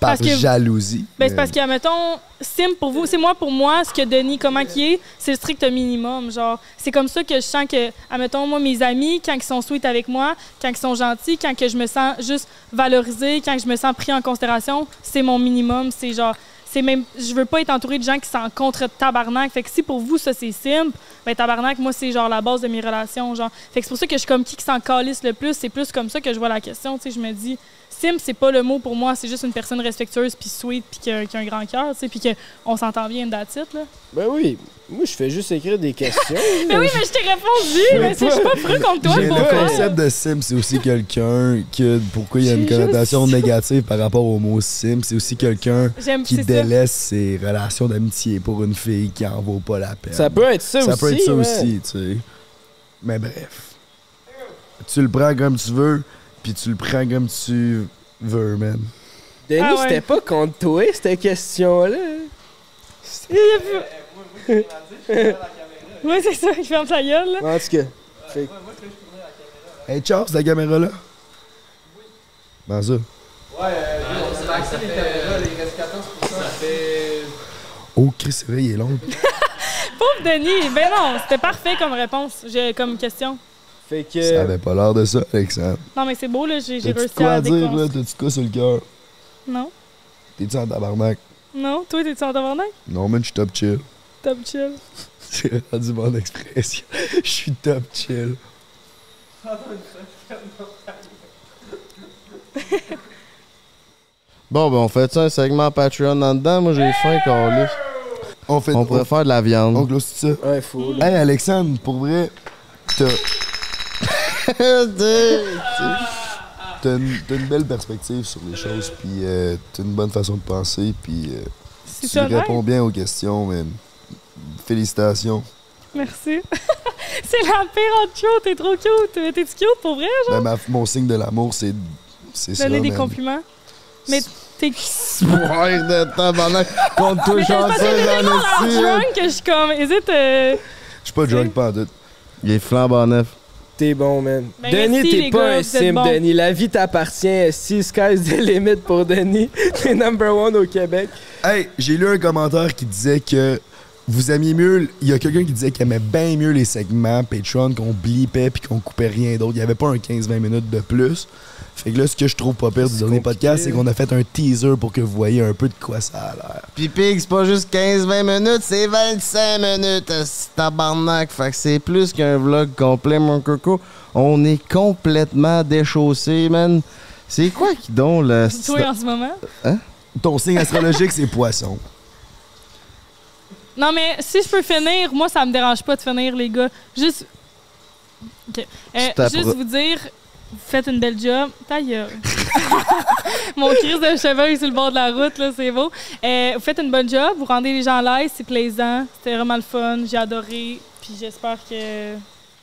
par Parce que- jalousie. Ben, c'est parce que, mettons, sim pour vous, c'est moi pour moi, ce que Denis, comment qui est, c'est le strict minimum. Genre, c'est comme ça que je sens que, admettons, moi, mes amis, quand ils sont sweet avec moi, quand ils sont gentils, quand que je me sens juste valorisée, quand je me sens pris en considération, c'est mon minimum. C'est genre, c'est même, je veux pas être entourée de gens qui sont contre tabarnak. Fait que si pour vous, ça, c'est simple, ben, tabarnak, moi, c'est genre la base de mes relations. Genre, fait que c'est pour ça que je suis comme qui qui s'en calisse le plus. C'est plus comme ça que je vois la question. Tu sais, je me dis, Sim, c'est pas le mot pour moi, c'est juste une personne respectueuse puis sweet puis qui a, qui a un grand cœur, tu sais, puis qu'on s'entend bien it, là. Ben oui. Moi, je fais juste écrire des questions. Mais oui, mais je t'ai répondu, mais c'est- je suis pas fru contre toi pour le concept de sim, c'est aussi quelqu'un que pourquoi il y a une connotation négative par rapport au mot sim, c'est aussi quelqu'un qui ça. délaisse ses relations d'amitié pour une fille qui en vaut pas la peine. ça peut être ça, Ça aussi. peut être ça ouais. aussi, tu sais. Mais bref. Tu le prends comme tu veux, puis tu le prends comme tu veux, man. Denis, Ah ouais. c'était pas contre toi, cette question-là. Il y a plus- Oui, c'est ça, il ferme sa gueule, là. En tout cas. Fait- Hey Charles, la caméra là? Ben ça. Ouais, euh, on s'est accès les caméras, il reste 14%. fait. Oh, Chris, c'est vrai, il est long. Pauvre Denis. Ben non, c'était parfait comme réponse, j'ai comme question. Fait que. Ça avait pas l'air de ça, Alexandre. Non, mais c'est beau, là, j'ai réussi quoi à à dire, là? T'as-tu quoi sur le cœur? Non? T'es-tu en tabarnak? Non? Toi, t'es-tu en tabarnak? Non, man, je suis top chill. Top chill. J'ai rendu mon expression. Je suis top chill. Bon, ben, on fait ça un segment Patreon en dedans? Moi, j'ai faim, Carlis. On fait On pourrait faire de la viande. On glosse tout ça. Ouais, là. Hey, Alexandre, pour vrai, t'as t'as une, t'as une belle perspective sur les choses, puis euh, t'as une bonne façon de penser, puis euh, tu ça, réponds bien aux questions, man. Félicitations. Merci. c'est la pire intro, t'es trop cute. Mais T'es-tu cute pour vrai, genre? Ben, ma- mon signe de l'amour, c'est c'est ça, Donner des man. compliments. Mais t'es. Ouais, de que chanceuse, t'es tellement en esti, hein. drunk que je suis comme. Hésite. euh, Je suis pas drunk pas en tout. Il est flambant neuf. T'es bon, man. Ben, Denis, t'es pas gars, un sim. Denis. La vie t'appartient. Si sky's the limit pour Denis, t'es number one au Québec. Hey, j'ai lu un commentaire qui disait que vous aimiez mieux. Il y a quelqu'un qui disait qu'il aimait bien mieux les segments Patreon qu'on blipait puis qu'on coupait rien d'autre. Il y avait pas un 15-20 minutes de plus. Fait que là, ce que je trouve pas pire du dernier podcast, c'est qu'on a fait un teaser pour que vous voyez un peu de quoi ça a l'air. Pis Pig, c'est pas juste 15-20 minutes, c'est 25 minutes, tabarnak. Fait que c'est plus qu'un vlog complet, mon coco. On est complètement déchaussé, man. C'est quoi qui donc le... Toi en ce moment? Ton signe astrologique, c'est poisson. Non, mais si je peux finir, moi, ça me dérange pas de finir, les gars. Juste. OK. Euh, juste vous dire, vous faites une belle job. Ta gueule. Mon crise de cheveux sur le bord de la route, là, c'est beau. Euh, vous faites une bonne job, vous rendez les gens à l'aise, c'est plaisant. C'était vraiment le fun, j'ai adoré. Puis j'espère que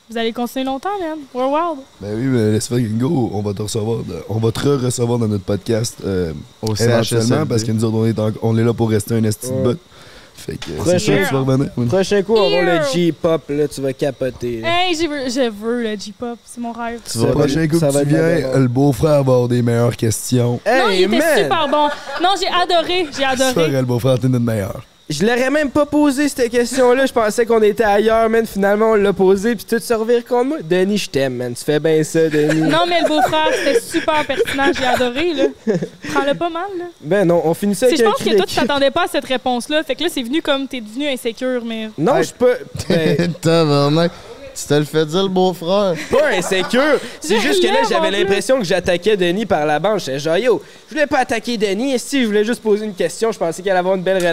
vous allez continuer longtemps, man. We're wild. Ben oui, mais laisse faire Go, on va te recevoir, de- on va te re-recevoir dans notre podcast euh, Au éventuellement parce que nous autres, on est, en- on est là pour rester un esti de Ouais. Fait que Prochain. c'est sûr, tu vas revenir. oui. Prochain coup, on va le. J-pop, là, tu vas capoter. là. Hey, je veux, je veux le J-pop, c'est mon rêve. Tu Le vas- prochain coup ça que va tu viens, le beau-frère va avoir des meilleures questions. non, il Hey, était super bon. Non, j'ai adoré, j'ai adoré. vrai, le beau-frère, t'es notre meilleur. Je l'aurais même pas posé cette question-là. Je pensais qu'on était ailleurs, man. Finalement, on l'a posé, puis tout se revire contre moi. Denis, je t'aime, man. Tu fais bien ça, Denis. Non, mais le beau-frère, c'était super pertinent. J'ai adoré, là. Prends-le pas mal, là. Ben non, on finit ça avec Je pense que toi, tu t'attendais pas à cette réponse-là. Fait que là, c'est venu comme t'es devenu insécure, mais. Non, je pas. Ben, Tabarnak. Tu te le fais dire, le beau-frère. pas insécure. C'est juste que là, j'avais l'impression que j'attaquais Denis par la bande. J'étais genre, yo, je voulais pas attaquer Denis. Si je voulais juste poser une question, je pensais qu'elle allait avoir une belle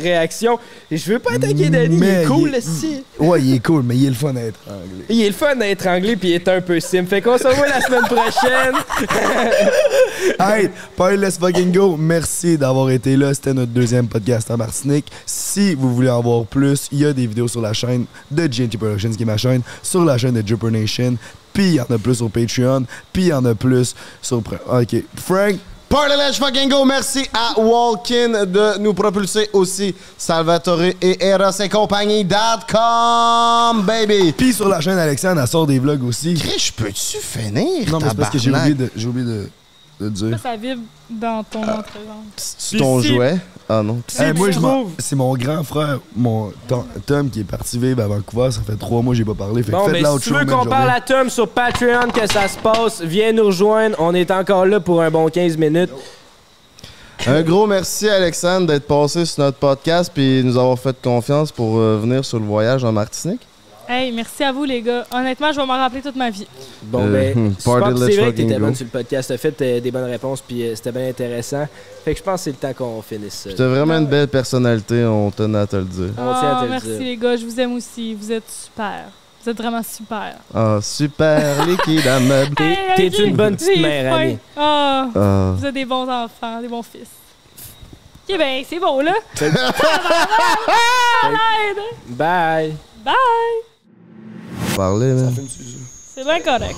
réaction. Et je veux pas attaquer Denis. Il Mais est cool, il est- si. Ouais, il est cool, mais il est le fun à être anglais. Il est le fun d'être anglais, puis il est un peu sim. Fait qu'on se revoit la semaine prochaine. Hey, Party Let's Fucking Go, merci d'avoir été là. C'était notre deuxième podcast en Martinique. Si vous voulez en voir plus, il y a des vidéos sur la chaîne de GNT Productions, qui est ma chaîne, sur la chaîne de Jupiter Nation. Puis il y en a plus sur Patreon. Puis il y en a plus sur. Ok. Frank, Party Let's fucking go. Merci à Walkin de nous propulser aussi. Salvatore et Eros et compagnie.com, baby. puis sur la chaîne Alexandre, elle sort des vlogs aussi. Chris, peux-tu finir? Non, mais c'est parce que j'ai oublié de, j'ai oublié de, de dire. Ça, ça vibre dans ton entrejambe. C'est ton si- jouet? Ah non. Hey, moi, tu je m'en- trouves- c'est mon grand frère, mon Tom, Tom, qui est parti vivre à Vancouver. Ça fait trois mois que j'ai pas parlé. Fait faites ben, si tu veux qu'on parle à Tom sur Patreon, que ça se passe, viens nous rejoindre. On est encore là pour un bon 15 minutes. Un gros merci, Alexandre, d'être passé sur notre podcast puis nous avoir fait confiance pour euh, venir sur le voyage en Martinique. Hey, merci à vous, les gars. Honnêtement, je vais m'en rappeler toute ma vie. Bon, Euh, ben, hmm, let's c'est vrai que t'étais bonne sur le podcast. T'as fait euh, des bonnes réponses, puis euh, c'était bien intéressant. Fait que je pense que c'est le temps qu'on finisse ça. T'as vraiment une belle personnalité, on tenait à te le dire. On tient à Ah, te le merci, dire. les gars. Je vous aime aussi. Vous êtes super. Vous êtes vraiment super. Ah, super liquide à meuble. T'es- Hey, t'es ok, une bonne petite mère. Annie. Ah, Ah. vous êtes des bons enfants, des bons fils. Ok, ben, c'est beau, là. Bye! Bye. Parler, man. C'est bien correct.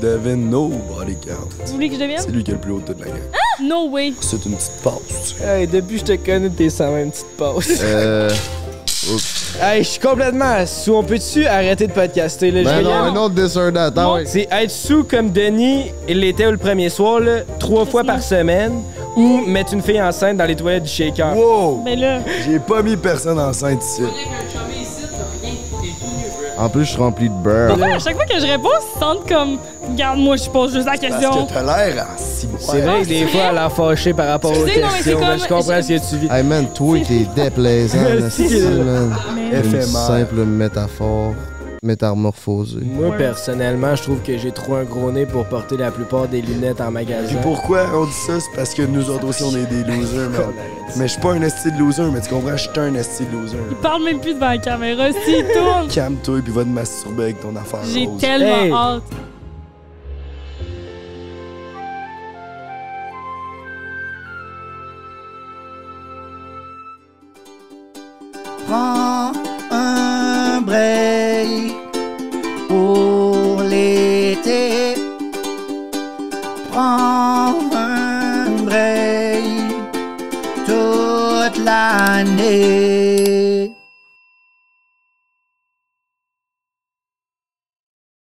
Devin Nobody Count. Vous voulez que je C'est devienne? lui qui est le plus haut de toute la gang. No way. C'est une petite pause. Hey, depuis que je te connais, t'es sans même petite pause. Euh. hey, je suis complètement sous. On peut-tu arrêter de podcaster, là? Ben non, un autre. Ah ouais. C'est être sous comme Denis, il l'était le premier soir, là, trois fois par semaine, ou mettre une fille enceinte dans les toilettes du shaker. Wow! Mais là, J'ai pas mis personne enceinte ici. En plus, je suis rempli de beurre. pourquoi à chaque fois que je réponds, ils se sentent comme. Regarde, moi, je pose juste la Parce question. que t'as l'air en si C'est vrai que des fois, elle a fâché par rapport aux Excusez, non, mais c'est questions, mais comme- je comprends ce que tu vis. Hey man, toi, t'es déplaisant, esti, man. Une simple métaphore. Métamorphosée. Moi, personnellement, je trouve que j'ai trop un gros nez pour porter la plupart des lunettes en magasin. Puis pourquoi on dit ça? C'est parce que nous autres aussi, on est des losers, man. Mais je suis pas un esti de loser, mais tu comprends? Je suis un esti de loser. Il parle même plus devant la caméra. S'il tourne, Calme-toi puis va te masturber avec ton affaire j'ai rose. tellement Hey. hâte. Prends un break break toute l'année.